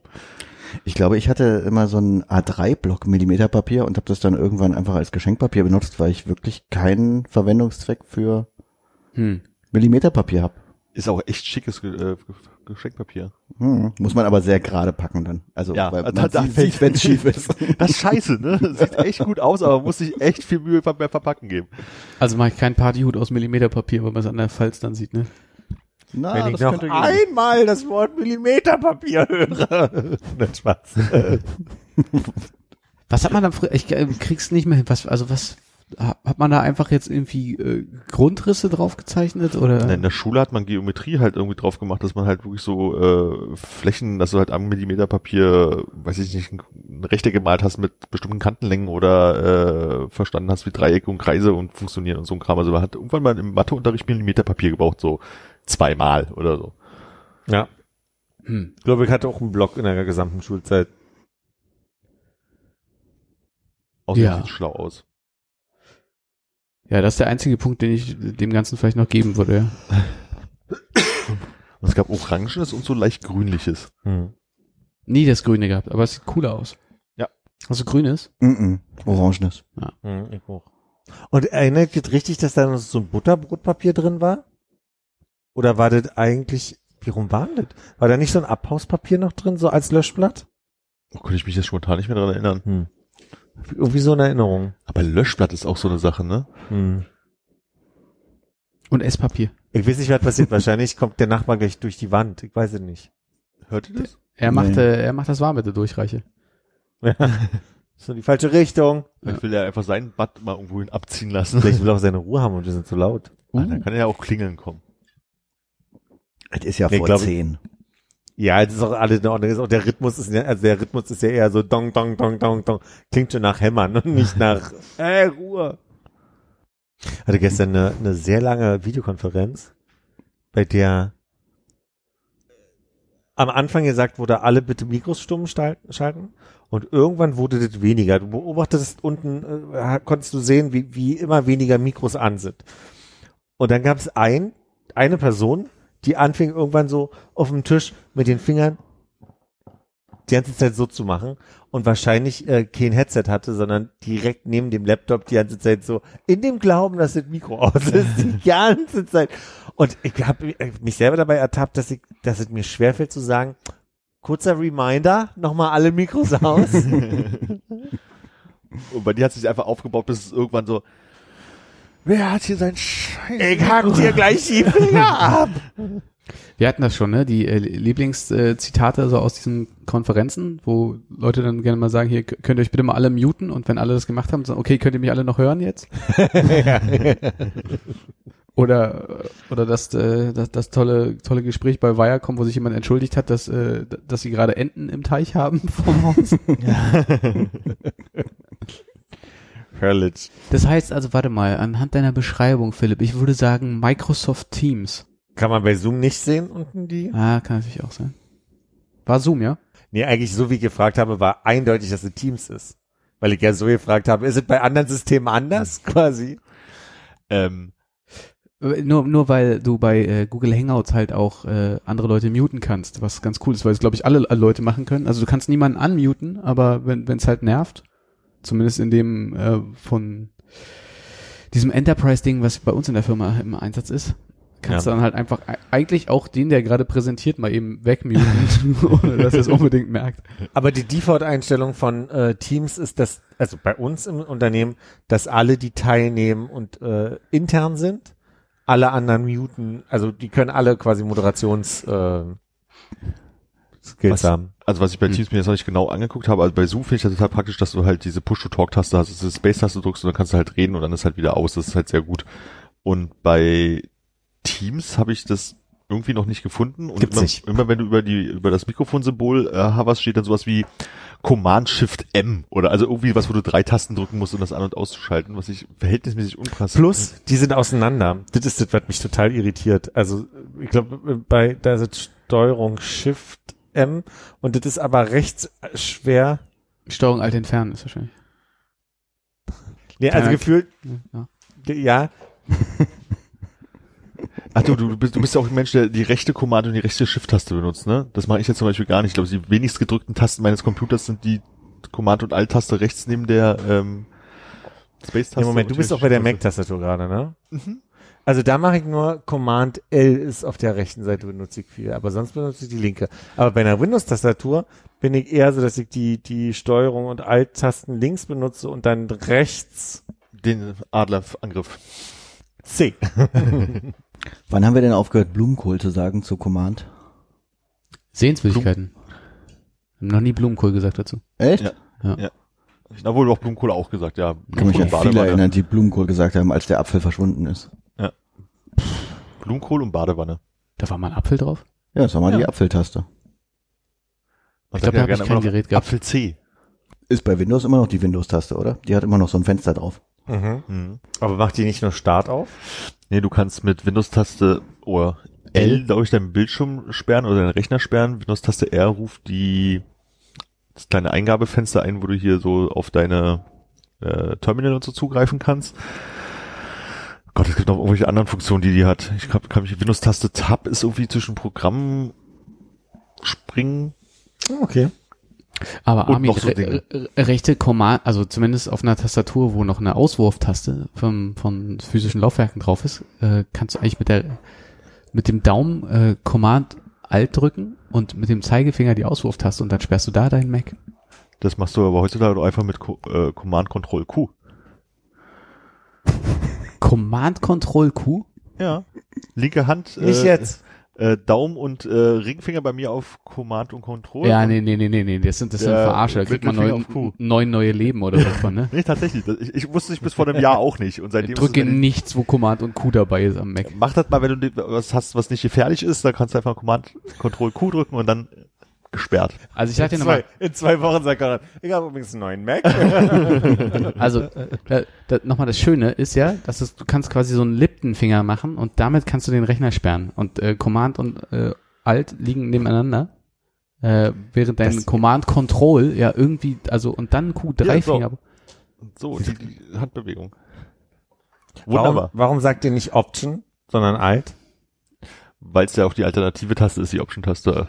Ich glaube, ich hatte immer so ein A3-Block Millimeterpapier und habe das dann irgendwann einfach als Geschenkpapier benutzt, weil ich wirklich keinen Verwendungszweck für Hm. Millimeterpapier habe. Ist auch echt schickes äh, Geschenkpapier. Hm. Muss man aber sehr gerade packen dann. Also, Ja, weil da- man da sieht, wenn es schief ist. Das ist scheiße, ne? Sieht echt gut aus, aber muss sich echt viel Mühe beim Verpacken geben. Also mache ich keinen Partyhut aus Millimeterpapier, weil man es an der Falz dann sieht, ne? Na, Wenn das ich noch einmal das Wort Millimeterpapier höre. Nicht Spaß. Was hat man da früher, ich äh, krieg's nicht mehr hin, was, also was, hat man da einfach jetzt irgendwie äh, Grundrisse drauf gezeichnet oder? In der Schule hat man Geometrie halt irgendwie drauf gemacht, dass man halt wirklich so äh, Flächen, dass du halt am Millimeterpapier, weiß ich nicht, eine Rechte gemalt hast mit bestimmten Kantenlängen oder äh, verstanden hast, wie Dreiecke und Kreise und funktionieren und so ein Kram. Also man hat irgendwann mal im Matheunterricht Millimeterpapier gebraucht, so zweimal oder so. Ja. Hm. Ich glaube, ich hatte auch einen Blog in der gesamten Schulzeit. Außerdem Ja. sieht schlau aus. Ja, das ist der einzige Punkt, den ich dem Ganzen vielleicht noch geben würde, ja. Und es gab Orangenes und so leicht Grünliches. Hm. Nie das Grüne gehabt, aber es sieht cooler aus. Ja. Hast du Grünes? Mm -mm. Orangenes. Hm, ich auch. Und erinnert ihr richtig, dass da noch so ein Butterbrotpapier drin war? Oder war das eigentlich, wie rum war das? War da nicht so ein Abhauspapier noch drin, so als Löschblatt? Oh, könnte ich mich jetzt spontan nicht mehr daran erinnern. Hm. Irgendwie so eine Erinnerung. Aber Löschblatt ist auch so eine Sache, ne? Hm. Und Esspapier. Ich weiß nicht, was passiert. Wahrscheinlich kommt der Nachbar gleich durch die Wand. Ich weiß es nicht. Hört ihr das? Er Nee. macht, äh, er macht das warm mit der Durchreiche. Ja. So in die falsche Richtung. Vielleicht will er einfach seinen Bad mal irgendwo hin abziehen lassen. Vielleicht will er auch seine Ruhe haben und wir sind zu laut. Ah, dann kann er ja auch klingeln kommen. Es ist ja Nee, vor glaub ich- zehn. Ja, es ist auch alles in Ordnung. Auch der Rhythmus ist ja, also der Rhythmus ist ja eher so dong, dong, dong, dong, dong. Klingt schon nach Hämmern und nicht nach, ey, Ruhe. Hatte gestern eine, eine sehr lange Videokonferenz, bei der am Anfang gesagt wurde, alle bitte Mikros stumm schalten. Und irgendwann wurde das weniger. Du beobachtetest unten, äh, konntest du sehen, wie, wie immer weniger Mikros an sind. Und dann gab es ein, eine Person, die anfing irgendwann so auf dem Tisch mit den Fingern die ganze Zeit so zu machen und wahrscheinlich äh, kein Headset hatte, sondern direkt neben dem Laptop die ganze Zeit so in dem Glauben, dass das Mikro aus ist, die ganze Zeit. Und ich habe mich selber dabei ertappt, dass ich, dass es mir schwerfällt zu sagen, kurzer Reminder, nochmal alle Mikros aus. Und bei dir hat es sich einfach aufgebaut, bis es irgendwann so, wer hat hier sein Scheiß? ich hack dir gleich die Finger ab. Wir hatten das schon, ne? Die äh, Lieblingszitate so aus diesen Konferenzen, wo Leute dann gerne mal sagen, hier könnt ihr euch bitte mal alle muten und wenn alle das gemacht haben, sagen, okay, könnt ihr mich alle noch hören jetzt? Oder oder das, äh, das das tolle tolle Gespräch bei Viacom, wo sich jemand entschuldigt hat, dass äh, dass sie gerade Enten im Teich haben vom Haus. College. Das heißt also, warte mal, anhand deiner Beschreibung, Philipp, ich würde sagen Microsoft Teams. Kann man bei Zoom nicht sehen unten die? Ah, kann natürlich auch sein. War Zoom, ja? Nee, eigentlich so wie ich gefragt habe, war eindeutig, dass es Teams ist. Weil ich ja so gefragt habe, ist es bei anderen Systemen anders quasi? Ähm, Äh, Nur, nur weil du bei äh, Google Hangouts halt auch äh, andere Leute muten kannst, was ganz cool ist, weil es, glaube ich, alle, alle Leute machen können. Also du kannst niemanden unmuten, aber wenn es halt nervt, zumindest in dem äh, von diesem Enterprise-Ding, was bei uns in der Firma im Einsatz ist, kannst Ja. du dann halt einfach e- eigentlich auch den, der gerade präsentiert, mal eben wegmuten, ohne dass er es unbedingt merkt. Aber die Default-Einstellung von äh, Teams ist, dass, also bei uns im Unternehmen, dass alle, die teilnehmen und äh, intern sind, alle anderen muten, also die können alle quasi Moderations äh, Skills Was- haben. also was ich bei Teams mir jetzt noch nicht genau angeguckt habe, also bei Zoom finde ich das total praktisch, dass du halt diese Push-to-Talk-Taste hast, diese Space-Taste drückst und dann kannst du halt reden und dann ist halt wieder aus. Das ist halt sehr gut. Und bei Teams habe ich das irgendwie noch nicht gefunden. Und Gibt's immer, nicht. immer wenn du über die über das Mikrofonsymbol äh, hoverst, steht dann sowas wie Command Shift M oder also irgendwie was, wo du drei Tasten drücken musst, um das an- und auszuschalten, was ich verhältnismäßig unpassend Plus, die sind auseinander. Das ist das, was mich total irritiert. Also, ich glaube, bei, da ist Steuerung Shift M und das ist aber rechts schwer. Steuerung alt entfernen ist wahrscheinlich. Nee, also gefühlt, Ja. ja, Ach du, du, bist, du bist ja auch ein Mensch, der die rechte Command und die rechte Shift-Taste benutzt, ne? Das mache ich jetzt zum Beispiel gar nicht. Ich glaube, die wenigst gedrückten Tasten meines Computers sind die Command- und Alt-Taste rechts neben der ähm, Space-Taste. nee, Moment, du bist auch bei der. Mac-Tastatur gerade, ne? Mhm. Also da mache ich nur Command L ist auf der rechten Seite benutze ich viel, aber sonst benutze ich die linke. Aber bei einer Windows-Tastatur bin ich eher so, dass ich die, die Steuerung und Alt-Tasten links benutze und dann rechts Den Adlerangriff. C. Wann haben wir denn aufgehört, Blumenkohl zu sagen zu Command? Sehenswürdigkeiten. Haben noch nie Blumenkohl gesagt dazu. Echt? Ja. Na wohl auch Blumenkohl auch gesagt, ja. Ich kann mich an viele erinnern, die Blumenkohl gesagt haben, als der Apfel verschwunden ist. Blumenkohl und Badewanne. Da war mal ein Apfel drauf. Ja, das war mal Ja. die Apfeltaste. Ich glaube, da habe gerne ich kein Gerät gehabt. Apfel C. Ist bei Windows immer noch die Windows-Taste, oder? Die hat immer noch so ein Fenster drauf. Mhm. Mhm. Aber macht die nicht nur Start auf? Nee, du kannst mit Windows-Taste oder L, glaube ich, deinen Bildschirm sperren oder deinen Rechner sperren. Windows-Taste R ruft die das kleine Eingabefenster ein, wo du hier so auf deine äh, Terminal und so zugreifen kannst. Gott, es gibt noch irgendwelche anderen Funktionen, die die hat. Ich glaub, kann mich Windows-Taste Tab ist irgendwie zwischen Programmen springen. Okay. Aber Armin, noch so re rechte Command, also zumindest auf einer Tastatur, wo noch eine Auswurftaste vom, von physischen Laufwerken drauf ist, äh, kannst du eigentlich mit der mit dem Daumen äh, Command Alt drücken und mit dem Zeigefinger die Auswurftaste und dann sperrst du da deinen Mac. Das machst du aber heutzutage einfach mit Co äh, Command Control Q. Command Control Q? Ja. Linke Hand. Nicht äh, jetzt. Äh, Daumen und äh, Ringfinger bei mir auf Command und Control. Ja, nee, nee, nee, nee, nee, das sind das sind Verarsche, da kriegt man neun, neun neue Leben oder so von, ne? Nee, tatsächlich. Ich, ich wusste es bis vor einem Jahr auch nicht. Und seitdem ist Drücke es nichts, wo Command und Q dabei ist am Mac. Mach das mal, wenn du was hast, was nicht gefährlich ist, dann kannst du einfach Command Control Q drücken und dann gesperrt. Also ich sag dir In nochmal, zwei, in zwei Wochen sagt er, ich habe übrigens einen neuen Mac. Also, da, da, nochmal das Schöne ist ja, dass es, du kannst quasi so einen Lippenfinger machen und damit kannst du den Rechner sperren. Und äh, Command und äh, Alt liegen nebeneinander. Äh, während dein Das- Command Control ja irgendwie, also und dann Q drei Ja, so. Finger. So, die, die Handbewegung. warum, Wunderbar. warum sagt ihr nicht Option, sondern Alt? Weil es ja auch die alternative Taste ist, die Option-Taste.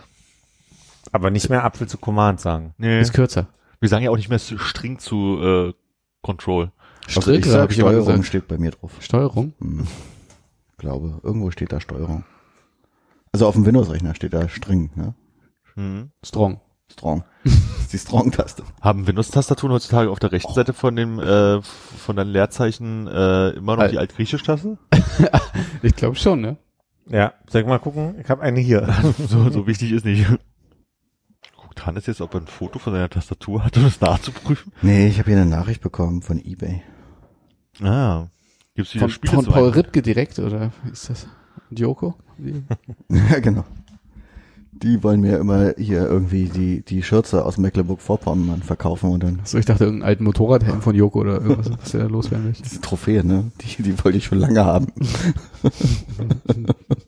Aber nicht mehr Apfel zu Command sagen. Nee. Ist kürzer. Wir sagen ja auch nicht mehr String zu äh, Control. Also ich sag ich Steuerung gesagt. steht bei mir drauf. Steuerung? Hm. Glaube, irgendwo steht da Steuerung. Also auf dem Windows-Rechner steht da String, ne? Mhm. Strong. Strong. Das ist die Strong-Taste. Haben Windows-Tastaturen heutzutage auf der rechten Seite von dem äh, von deinen Leerzeichen äh, immer noch Al- die Altgriechisch-Taste? Ich glaube schon, ne? Ja, ich mal gucken? Ich habe eine hier. so, so wichtig ist nicht. Guckt Hannes jetzt, ob er ein Foto von seiner Tastatur hat, um es nachzuprüfen? Nee, ich habe hier eine Nachricht bekommen von Ebay. Ah. Gibt's wieder Von, Spiele von Paul? Ripke direkt, oder wie ist das? Joko? Wie? ja, genau. Die wollen mir immer hier irgendwie die, die Schürze aus Mecklenburg-Vorpommern verkaufen und dann So, ich dachte, irgendeinen alten Motorradhelm von Joko oder irgendwas, was der da loswerden möchte. diese Trophäe, ne? Die, die wollte ich schon lange haben.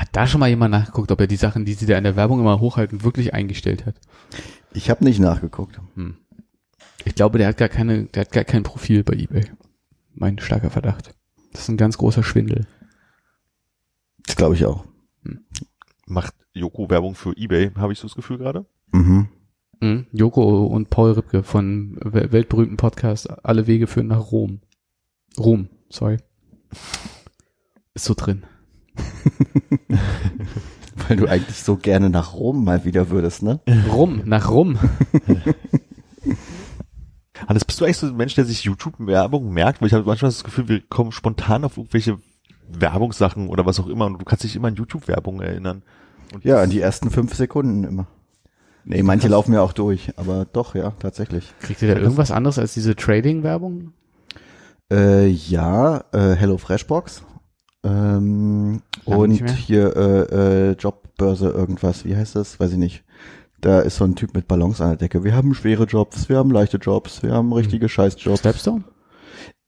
Hat da schon mal jemand nachgeguckt, ob er die Sachen, die sie da in der Werbung immer hochhalten, wirklich eingestellt hat? Ich habe nicht nachgeguckt. Hm. Ich glaube, der hat gar keine, der hat gar kein Profil bei eBay. Mein starker Verdacht. Das ist ein ganz großer Schwindel. Das glaube ich auch. Macht Joko Werbung für Ebay, habe ich so das Gefühl gerade? Mhm. Mhm. Joko und Paul Ripke von wel- weltberühmten Podcast Alle Wege führen nach Rom. Rom, sorry. Ist so drin. Weil du eigentlich so gerne nach Rom mal wieder würdest, ne? Rum, nach Rum. Hannes, bist du eigentlich so ein Mensch, der sich YouTube-Werbung merkt? Weil ich habe manchmal das Gefühl, wir kommen spontan auf irgendwelche Werbungssachen oder was auch immer und du kannst dich immer an YouTube-Werbung erinnern. Und Ja, an die ersten fünf Sekunden immer. Nee, manche laufen ja auch durch, aber doch, ja, tatsächlich. Kriegt ihr da irgendwas anderes als diese Trading-Werbung? Äh, ja, äh, Hello Freshbox. Ähm, und hier äh, äh, Jobbörse irgendwas, wie heißt das? Weiß ich nicht. Da ist so ein Typ mit Ballons an der Decke. Wir haben schwere Jobs, wir haben leichte Jobs, wir haben richtige Scheißjobs. Stepstone?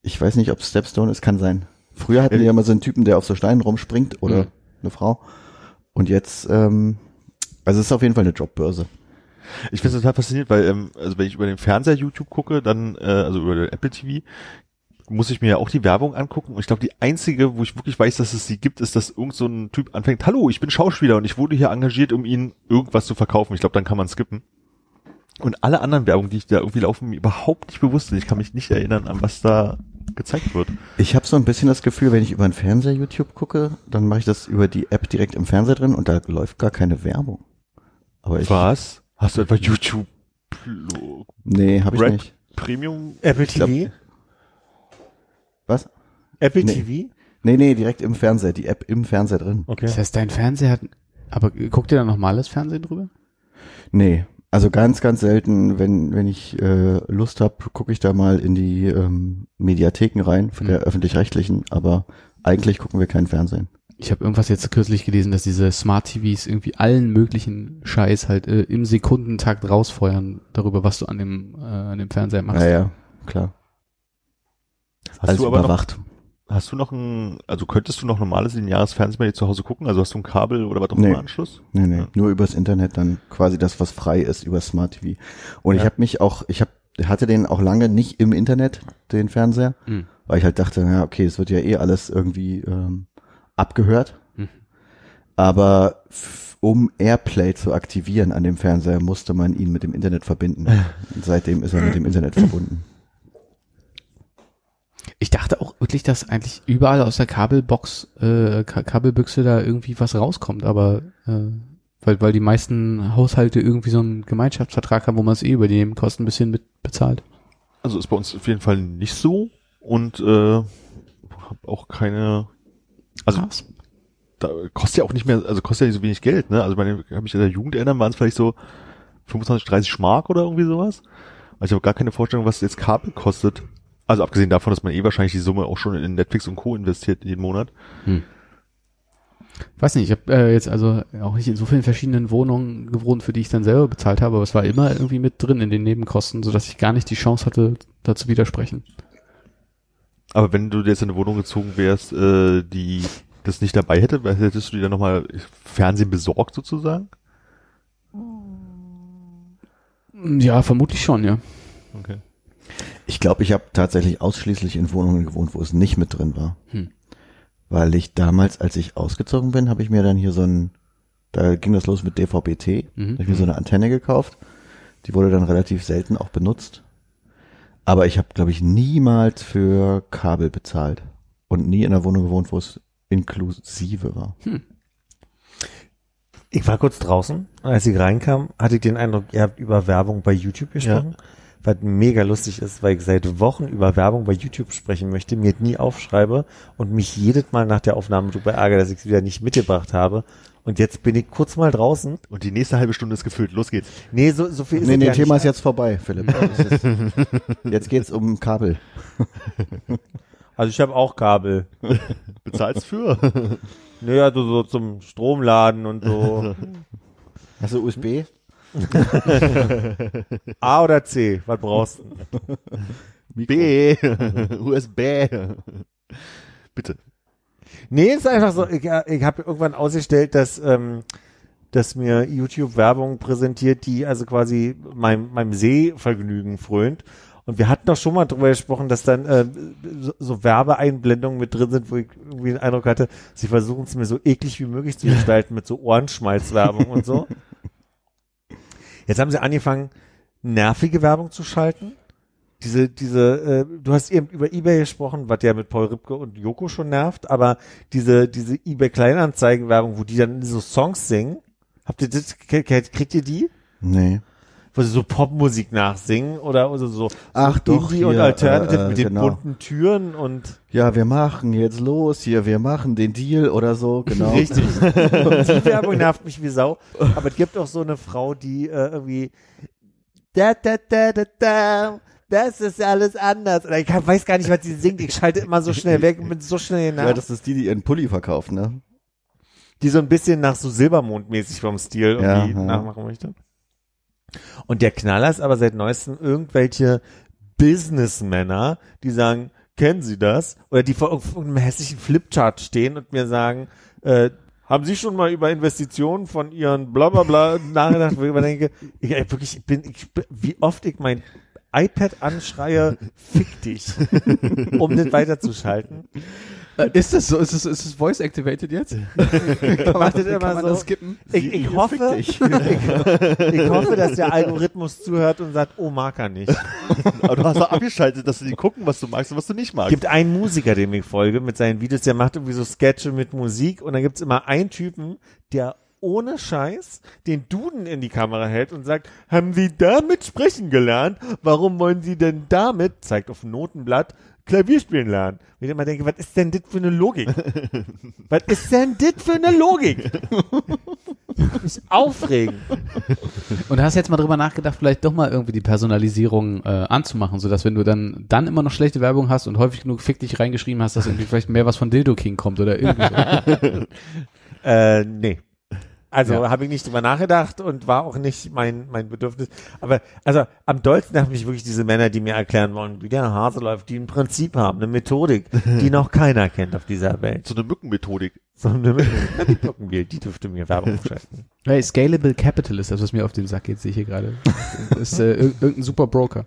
Ich weiß nicht, ob Stepstone ist, kann sein. Früher hatten Ja. die ja mal so einen Typen, der auf so Steinen rumspringt oder Mhm. eine Frau. Und jetzt, ähm, also es ist auf jeden Fall eine Jobbörse. Ich finde es total faszinierend, weil, ähm, also wenn ich über den Fernseher YouTube gucke, dann, äh, also über den Apple TV, muss ich mir ja auch die Werbung angucken. Und ich glaube, die einzige, wo ich wirklich weiß, dass es sie gibt, ist, dass irgend so ein Typ anfängt, hallo, ich bin Schauspieler und ich wurde hier engagiert, um ihnen irgendwas zu verkaufen. Ich glaube, dann kann man skippen. Und alle anderen Werbungen, die ich da irgendwie laufen, mir überhaupt nicht bewusst sind. Ich kann mich nicht erinnern, an was da gezeigt wird. Ich habe so ein bisschen das Gefühl, wenn ich über den Fernseher YouTube gucke, dann mache ich das über die App direkt im Fernseher drin und da läuft gar keine Werbung. Aber ich, was? Hast du etwa YouTube nee, habe ich nicht. Premium? Apple glaub- TV? Was? Apple Nee. TV? Nee, nee, direkt im Fernseher, die App im Fernseher drin. Okay. Das heißt, dein Fernseher hat, aber guckt ihr da normales Fernsehen drüber? Nee, also ganz, ganz selten, wenn, wenn ich äh, Lust habe, gucke ich da mal in die ähm, Mediatheken rein von der Mhm. öffentlich-rechtlichen, aber eigentlich gucken wir kein Fernsehen. Ich habe irgendwas jetzt kürzlich gelesen, dass diese Smart TVs irgendwie allen möglichen Scheiß halt äh, im Sekundentakt rausfeuern darüber, was du an dem äh, an dem Fernseher machst. Naja, klar. Hast Alles du aber noch, überwacht. hast du noch ein, also könntest du noch normales lineares Fernsehen bei dir zu Hause gucken? Also hast du ein Kabel oder was auch Nee. immer Anschluss? Nee, nee, Ja. nur übers Internet dann quasi das, was frei ist, über Smart TV. Und ich Ja. habe mich auch, ich hab, hatte den auch lange nicht im Internet, den Fernseher, Mhm. weil ich halt dachte, ja, okay, es wird ja eh alles irgendwie ähm, abgehört. Mhm. Aber um Airplay zu aktivieren an dem Fernseher, musste man ihn mit dem Internet verbinden. Und seitdem ist er mit dem Internet verbunden. Ich dachte auch wirklich, dass eigentlich überall aus der Kabelbox, äh, Ka Kabelbüchse da irgendwie was rauskommt, aber äh, weil, weil die meisten Haushalte irgendwie so einen Gemeinschaftsvertrag haben, wo man es eh über die Nebenkosten ein bisschen mit bezahlt. Also ist bei uns auf jeden Fall nicht so und äh, hab auch keine, also Krass. da kostet ja auch nicht mehr, also kostet ja nicht so wenig Geld, ne? Also meine, kann mich in der Jugend erinnern, waren es vielleicht so 25, 30 Schmark oder irgendwie sowas. Also ich habe gar keine Vorstellung, was jetzt Kabel kostet. Also abgesehen davon, dass man eh wahrscheinlich die Summe auch schon in Netflix und Co. investiert jeden Monat. Weiß nicht, ich habe äh, jetzt also auch nicht in so vielen verschiedenen Wohnungen gewohnt, für die ich dann selber bezahlt habe, aber es war immer irgendwie mit drin in den Nebenkosten, sodass ich gar nicht die Chance hatte, da zu widersprechen. Aber wenn du jetzt in eine Wohnung gezogen wärst, äh, die das nicht dabei hätte, hättest du dir dann nochmal Fernsehen besorgt sozusagen? Ja, vermutlich schon, ja. Ich glaube, ich habe tatsächlich ausschließlich in Wohnungen gewohnt, wo es nicht mit drin war. Hm. Weil ich damals, als ich ausgezogen bin, habe ich mir dann hier so ein, da ging das los mit DVB-T, Mhm. habe ich mir so eine Antenne gekauft. Die wurde dann relativ selten auch benutzt. Aber ich habe, glaube ich, niemals für Kabel bezahlt und nie in einer Wohnung gewohnt, wo es inklusive war. Ich war kurz draußen als ich reinkam, hatte ich den Eindruck, ihr habt über Werbung bei YouTube gesprochen. Was mega lustig ist, weil ich seit Wochen über Werbung bei YouTube sprechen möchte, mir nie aufschreibe und mich jedes Mal nach der Aufnahme darüber ärgere, dass ich es wieder nicht mitgebracht habe. Und jetzt bin ich kurz mal draußen. Und die nächste halbe Stunde ist gefüllt. Los geht's. Nee, so, so viel ist Nee, nee, ja Thema nicht. ist jetzt vorbei, Philipp. Ist, jetzt geht's um Kabel. Also ich habe auch Kabel. Bezahlst für? Naja, so, so zum Stromladen und so. Hast du USB? A oder C? Was brauchst du? B. USB. Bitte. Nee, ist einfach so, ich, ich habe irgendwann ausgestellt, dass, ähm, dass mir YouTube Werbung präsentiert, die also quasi meinem, meinem Sehvergnügen frönt. Und wir hatten doch schon mal drüber gesprochen, dass dann äh, so, so Werbeeinblendungen mit drin sind, wo ich irgendwie den Eindruck hatte, sie versuchen es mir so eklig wie möglich zu gestalten mit so Ohrenschmalzwerbung und so. Jetzt haben sie angefangen, nervige Werbung zu schalten. Diese, diese, äh, du hast eben über Ebay gesprochen, was ja mit Paul Ripke und Joko schon nervt, aber diese, diese Ebay Kleinanzeigen-Werbung, wo die dann so Songs singen, habt ihr das, kriegt ihr die? Nee. Wo sie so Popmusik nachsingen oder, oder so, Ach so doch, Indie und hier, Alternative äh, mit den genau. bunten Türen und Ja, wir machen jetzt los hier, wir machen den Deal oder so, genau. Richtig. Und die Werbung nervt mich wie Sau. Aber es gibt auch so eine Frau, die äh, irgendwie da, da, da, da, da, das ist alles anders. Oder ich weiß gar nicht, was sie singt. Ich schalte immer so schnell weg und bin so schnell nach. Ja, das ist die, die ihren Pulli verkauft, ne? die so ein bisschen nach so Silbermond-mäßig vom Stil Ja, irgendwie ja. nachmachen möchte. Und der Knaller ist aber seit neuestem irgendwelche Businessmänner, die sagen, kennen Sie das? Oder die vor irgendeinem hässlichen Flipchart stehen und mir sagen, äh, haben Sie schon mal über Investitionen von Ihren Blablabla nachgedacht, wo ich immer denke, ich, ich wirklich ich bin, ich, wie oft ich mein iPad anschreie, fick dich, um das weiterzuschalten. Äh, Ist das so? Ist es, ist es voice activated jetzt? kann das immer kann man so? das skippen? Ich, ich hoffe, ich, ich hoffe, dass der Algorithmus zuhört und sagt, oh, mag er nicht. Aber du hast doch abgeschaltet, dass sie die gucken, was du magst und was du nicht magst. gibt einen Musiker, dem ich folge, mit seinen Videos, der macht irgendwie so Sketche mit Musik und dann gibt's immer einen Typen, der ohne Scheiß den Duden in die Kamera hält und sagt, haben Sie damit sprechen gelernt? Warum wollen Sie denn damit, zeigt auf Notenblatt, Klavier spielen lernen? Ich immer denke, was ist denn das für eine Logik? was ist denn das für eine Logik? Mich aufregen. Und hast jetzt mal drüber nachgedacht, vielleicht doch mal irgendwie die Personalisierung äh, anzumachen, sodass wenn du dann dann immer noch schlechte Werbung hast und häufig genug fick dich reingeschrieben hast, dass irgendwie vielleicht mehr was von Dildo King kommt oder irgendwie so. Äh, nee. Also Ja. habe ich nicht drüber nachgedacht und war auch nicht mein, mein Bedürfnis. Aber also am dollsten haben mich wirklich diese Männer, die mir erklären wollen, wie der Hase läuft, die ein Prinzip haben, eine Methodik, die noch keiner kennt auf dieser Welt. so eine Mückenmethodik. So eine Na, die die dürfte mir Werbung schalten. Hey, Scalable Capital ist das, was mir auf den Sack geht, sehe ich hier gerade. ist äh, ir- irgendein super Broker.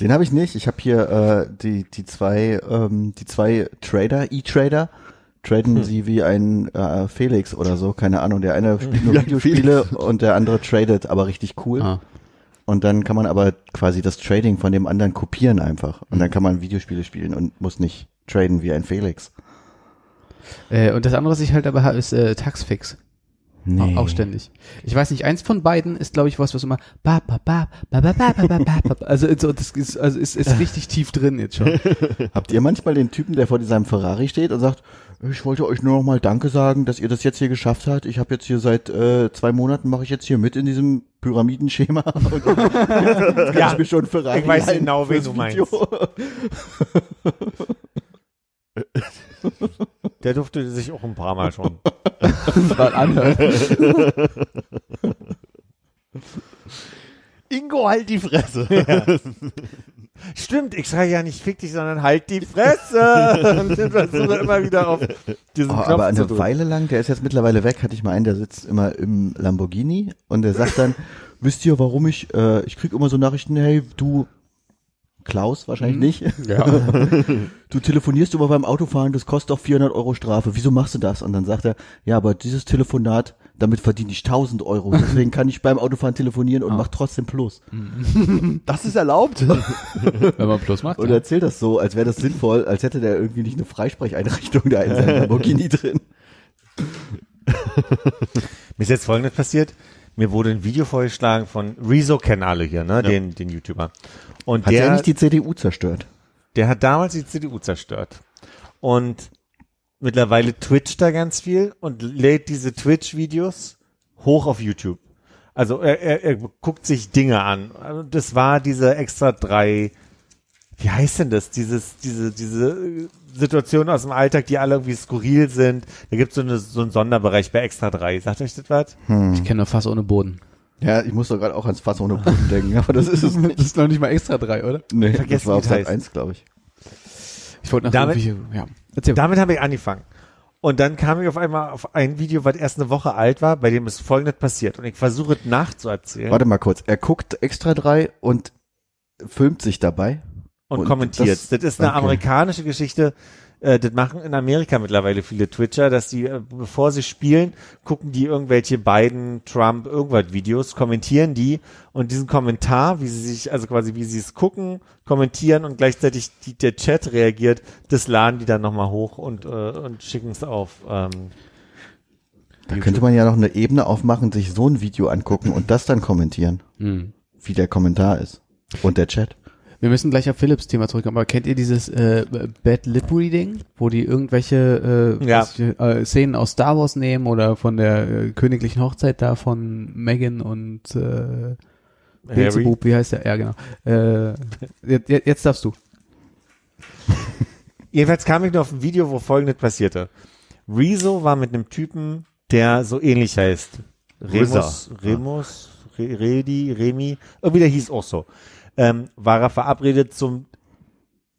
Den habe ich nicht. Ich habe hier äh, die die zwei ähm, die zwei Trader, E-Trader. Traden sie wie ein äh, Felix oder so, keine Ahnung. Der eine spielt nur ein Videospiele und der andere tradet, aber richtig cool. Ah. Und dann kann man aber quasi das Trading von dem anderen kopieren einfach. Und dann kann man Videospiele spielen und muss nicht traden wie ein Felix. Äh, und das andere, was ich halt aber habe, ist äh, Taxfix. Nee. Auch, auch ständig. Ich weiß nicht, eins von beiden ist, glaube ich, was, was immer ba, ba, ba, ba, ba, ba, ba, ba, ba, also so, das ist, also ist, ist richtig tief drin jetzt schon. Habt ihr manchmal den Typen, der vor seinem Ferrari steht und sagt, ich wollte euch nur noch mal Danke sagen, dass ihr das jetzt hier geschafft habt. Ich habe jetzt hier seit äh, zwei Monaten mache ich jetzt hier mit in diesem Pyramidenschema. Und jetzt kann ich mir schon Ferrari ich weiß genau, wen du meinst. Der durfte sich auch ein paar Mal schon. Anhören. Ingo, halt die Fresse. Stimmt, ich sage ja nicht fick dich, sondern halt die Fresse. Und dann versuche ich immer wieder auf diesen Oh, Knopf aber zu eine drücken. Weile lang, der ist jetzt mittlerweile weg, hatte ich mal einen, der sitzt immer im Lamborghini und der sagt dann, wisst ihr, warum ich, äh, ich krieg immer so Nachrichten, hey, du, Klaus wahrscheinlich nicht, Ja. du telefonierst immer beim Autofahren, das kostet auch 400 Euro Strafe, wieso machst du das? Und dann sagt er, ja, aber dieses Telefonat, damit verdiene ich 1000 Euro, deswegen kann ich beim Autofahren telefonieren und Ah. mach trotzdem Plus. Das ist erlaubt. Wenn man Plus macht. Und ja. er erzählt das so, als wäre das sinnvoll, als hätte der irgendwie nicht eine Freisprecheinrichtung da in seinem Lamborghini drin. Mir ist jetzt folgendes passiert. Mir wurde ein Video vorgeschlagen von Rezo kennen alle hier, ne, den, den YouTuber. Und Hat der, der nicht die CDU zerstört? der hat damals die CDU zerstört. Und mittlerweile twitcht er ganz viel und lädt diese Twitch-Videos hoch auf YouTube. Also er, er, er guckt sich Dinge an. Also das war diese extra drei wie heißt denn das? Dieses, diese, diese äh, Situation aus dem Alltag, die alle irgendwie skurril sind. Da gibt's so, eine, so einen Sonderbereich bei Extra 3. Sagt euch das was? Ich kenne nur Fass ohne Boden. Ja, ich muss doch gerade auch ans Fass ohne Boden denken, aber das ist es nicht. Das ist noch nicht mal extra drei, oder? Nee, Vergessen, das war auf es Sat heißt. 1, glaube ich. Ich wollte nach Damit- ja. Erzähl. Damit habe ich angefangen. Und dann kam ich auf einmal auf ein Video, was erst eine Woche alt war, bei dem ist Folgendes passiert. Und ich versuche es nachzuerzählen Warte mal kurz. Er guckt extra drei und filmt sich dabei. Und, und kommentiert. Das, das- ist eine okay. amerikanische Geschichte. Äh, das machen in Amerika mittlerweile viele Twitcher, dass die, äh, bevor sie spielen, gucken die irgendwelche beiden Trump irgendwas Videos, kommentieren die und diesen Kommentar, wie sie sich, also quasi wie sie es gucken, kommentieren und gleichzeitig die, der Chat reagiert, das laden die dann nochmal hoch und, äh, und schicken es auf. Ähm, Da könnte man ja noch eine Ebene aufmachen, sich so ein Video angucken und das dann kommentieren, Hm. wie der Kommentar ist. Und der Chat. Wir müssen gleich auf Philips Thema zurückkommen, aber kennt ihr dieses äh, Bad Lip Reading, wo die irgendwelche äh, Ja. ich, äh, Szenen aus Star Wars nehmen oder von der äh, königlichen Hochzeit da von Megan und äh, Beelzebub, wie heißt der? Ja, genau. Äh, jetzt, jetzt darfst du. Jedenfalls kam ich nur auf ein Video, wo folgendes passierte. Rezo war mit einem Typen, der so ähnlich heißt. Remus. Remus, Re, Redi, Remi, irgendwie der hieß auch so. Ähm, war er verabredet zum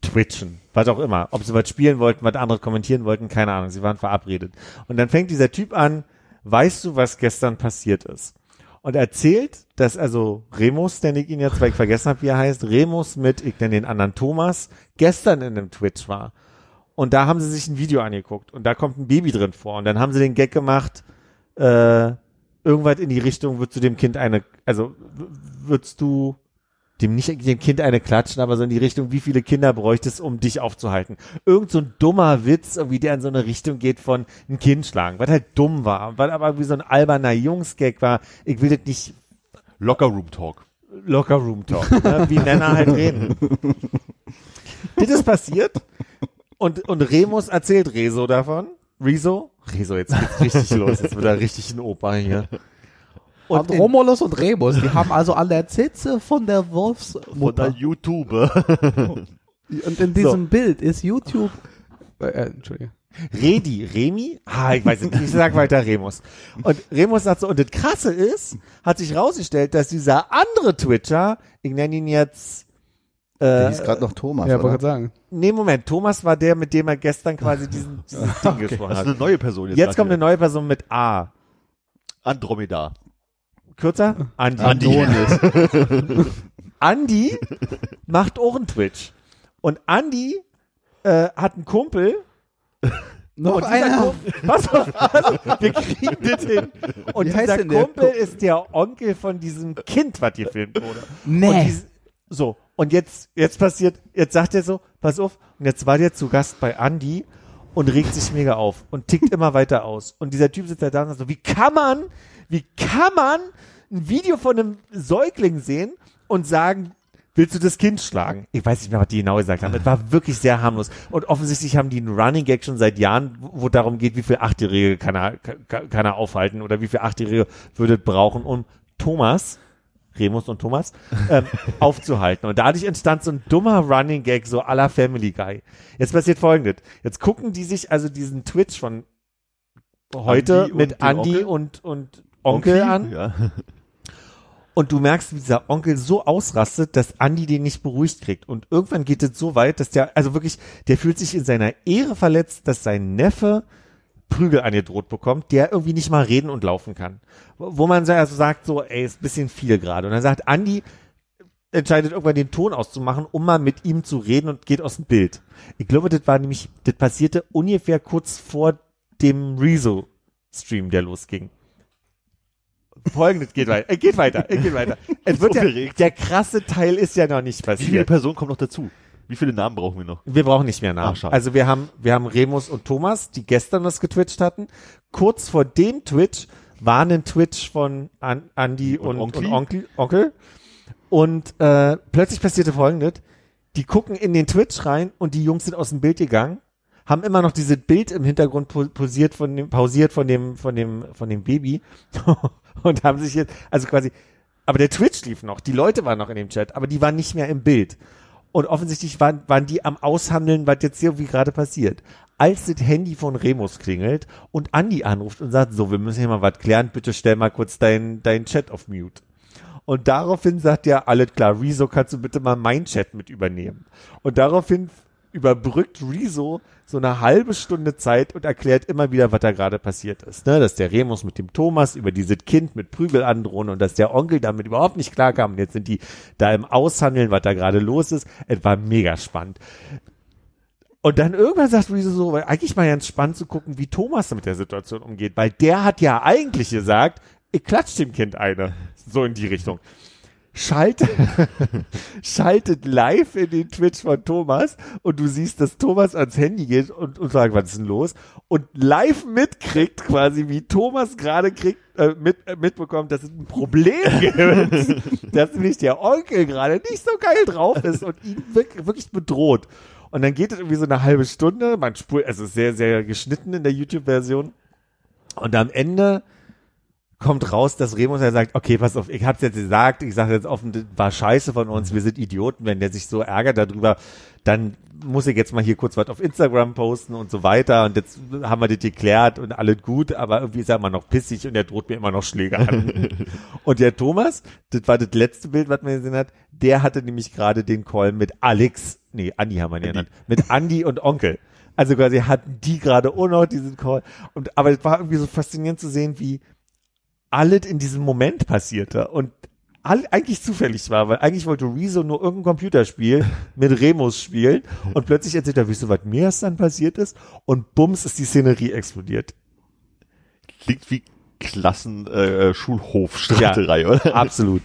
Twitchen, was auch immer. Ob sie was spielen wollten, was andere kommentieren wollten, keine Ahnung. Sie waren verabredet. Und dann fängt dieser Typ an, weißt du, was gestern passiert ist? Und erzählt, dass also Remus, den ich ihn jetzt, weil ich vergessen habe, wie er heißt, Remus mit, ich nenne den anderen Thomas, gestern in einem Twitch war. Und da haben sie sich ein Video angeguckt und da kommt ein Baby drin vor. Und dann haben sie den Gag gemacht, äh, irgendwas in die Richtung, würdest du dem Kind eine, also würdest du dem nicht dem Kind eine klatschen, aber so in die Richtung, wie viele Kinder bräuchtest, um dich aufzuhalten. Irgend so ein dummer Witz, irgendwie, der in so eine Richtung geht von ein Kind schlagen, was halt dumm war, was aber wie so ein alberner Jungsgag war. Ich will das nicht Locker Room Talk. Locker Room Talk, ne? wie Männer halt reden. das ist passiert und, und Remus erzählt Rezo davon. Rezo? Rezo, jetzt geht's richtig los, jetzt wird er richtig ein Opa hier. Und in, Romulus und Remus, die haben also an der Zitze von der Von der Wolfsmutter. YouTube. Und in diesem Bild ist YouTube. Äh, äh, Entschuldige. Redi, Remi? Ah, ich weiß nicht. Ich sag weiter Remus. Und Remus sagt so, und das Krasse ist, hat sich rausgestellt, dass dieser andere Twitcher, ich nenne ihn jetzt, Der äh, hieß gerade noch Thomas, Ja, wollte gerade sagen. nee, Moment, Thomas war der, mit dem er gestern quasi diesen, dieses Ding gesprochen Das ist hat. eine neue Person jetzt. Jetzt kommt eine gerade neue Person mit A. wieder. Andromeda. Kürzer? Andi. Andi. Andi macht auch einen Twitch. Und Andi äh, hat einen Kumpel, Noch und einer. Kumpel, pass auf, pass auf, wir kriegen das hin. Und Wie heißt dieser Kumpel Ku- ist der Onkel von diesem Kind, was gefilmt wurde. Und Nee. dies, so, und jetzt, jetzt passiert, jetzt sagt er so, pass auf, und jetzt war der zu Gast bei Andy und regt sich mega auf und tickt immer weiter aus. Und dieser Typ sitzt da da und sagt so, wie kann man, wie kann man ein Video von einem Säugling sehen und sagen, willst du das Kind schlagen? Ich weiß nicht mehr, was die genau gesagt haben. Es war wirklich sehr harmlos. Und offensichtlich haben die einen Running Gag schon seit Jahren, wo darum geht, wie viel Achtjährige kann er, kann, kann er aufhalten oder wie viel Achtjährige würde brauchen, um Thomas, Remus und Thomas, ähm, aufzuhalten. Und dadurch entstand so ein dummer Running Gag, so la Family Guy. Jetzt passiert folgendes. Jetzt gucken die sich also diesen Twitch von heute Andi mit Andy und, und Onkel an. Ja. Und du merkst, wie dieser Onkel so ausrastet, dass Andy den nicht beruhigt kriegt. Und irgendwann geht es so weit, dass der, also wirklich, der fühlt sich in seiner Ehre verletzt, dass sein Neffe Prügel angedroht bekommt, der irgendwie nicht mal reden und laufen kann. Wo man so- also sagt so, ey, ist ein bisschen viel gerade. Und dann sagt Andy, entscheidet irgendwann den Ton auszumachen, um mal mit ihm zu reden und geht aus dem Bild. Ich glaube, das war nämlich, das passierte ungefähr kurz vor dem Rezo-Stream, der losging. Folgendes geht weiter, äh, geht weiter, äh, geht weiter. Es wird ja, der krasse Teil ist ja noch nicht Wie viele passiert. Personen kommen noch dazu? Wie viele Namen brauchen wir noch? Wir brauchen nicht mehr Namen. Schade. also wir haben, wir haben Remus und Thomas, die gestern was getwitcht hatten. Kurz vor dem Twitch war ein Twitch von An Andy und, Und und? Onkel, Onkel. Und äh, plötzlich passierte folgendes. Die gucken in den Twitch rein und die Jungs sind aus dem Bild gegangen, haben immer noch dieses Bild im Hintergrund pausiert von dem, pausiert von dem, von dem, von dem Baby und haben sich jetzt, also quasi, aber der Twitch lief noch, die Leute waren noch in dem Chat, aber die waren nicht mehr im Bild. Und offensichtlich waren, waren die am Aushandeln, was jetzt hier irgendwie gerade passiert. Als das Handy von Remus klingelt und Andi anruft und sagt, so, wir müssen hier mal was klären, bitte stell mal kurz deinen dein Chat auf Mute. Und daraufhin sagt er, alles klar, Rezo, kannst du bitte mal mein Chat mit übernehmen? Und daraufhin überbrückt Rezo so eine halbe Stunde Zeit und erklärt immer wieder, was da gerade passiert ist. Ne? Dass der Remus mit dem Thomas über dieses Kind mit Prügel androhen und dass der Onkel damit überhaupt nicht klarkam. Und jetzt sind die da im Aushandeln, was da gerade los ist. Es war mega spannend. Und dann irgendwann sagt Rezo so, weil eigentlich mal ganz spannend zu gucken, wie Thomas mit der Situation umgeht, weil der hat ja eigentlich gesagt, ich klatsch dem Kind eine. So in die Richtung. Schaltet, schaltet live in den Twitch von Thomas und du siehst, dass Thomas ans Handy geht und, und sagt, was ist denn los? Und live mitkriegt quasi, wie Thomas gerade kriegt, äh, mit, äh, mitbekommt, dass es ein Problem gibt, dass nämlich der Onkel gerade nicht so geil drauf ist und ihn wirklich, bedroht. Und dann geht es irgendwie so eine halbe Stunde, man spult, also sehr, sehr geschnitten in der YouTube-Version. Und am Ende kommt raus, dass Remus ja sagt, okay, pass auf, ich hab's jetzt gesagt, ich sage jetzt offen, das war scheiße von uns, wir sind Idioten, wenn der sich so ärgert darüber, dann muss ich jetzt mal hier kurz was auf Instagram posten und so weiter und jetzt haben wir das geklärt und alles gut, aber irgendwie ist er immer noch pissig und er droht mir immer noch Schläge an. und der Thomas, das war das letzte Bild, was man gesehen hat, der hatte nämlich gerade den Call mit Alex, nee, Andi haben wir ihn genannt, mit Andi und Onkel. Also quasi hatten die gerade auch noch diesen Call. Und, aber es war irgendwie so faszinierend zu sehen, wie alles in diesem Moment passierte und all, eigentlich zufällig war, weil eigentlich wollte Rezo nur irgendein Computerspiel mit Remus spielen und plötzlich erzählt er, wisst ihr, was mir erst dann passiert ist? Und bums ist die Szenerie explodiert. Klingt wie Klassen äh, Schulhofstreiterei, ja, oder? Absolut.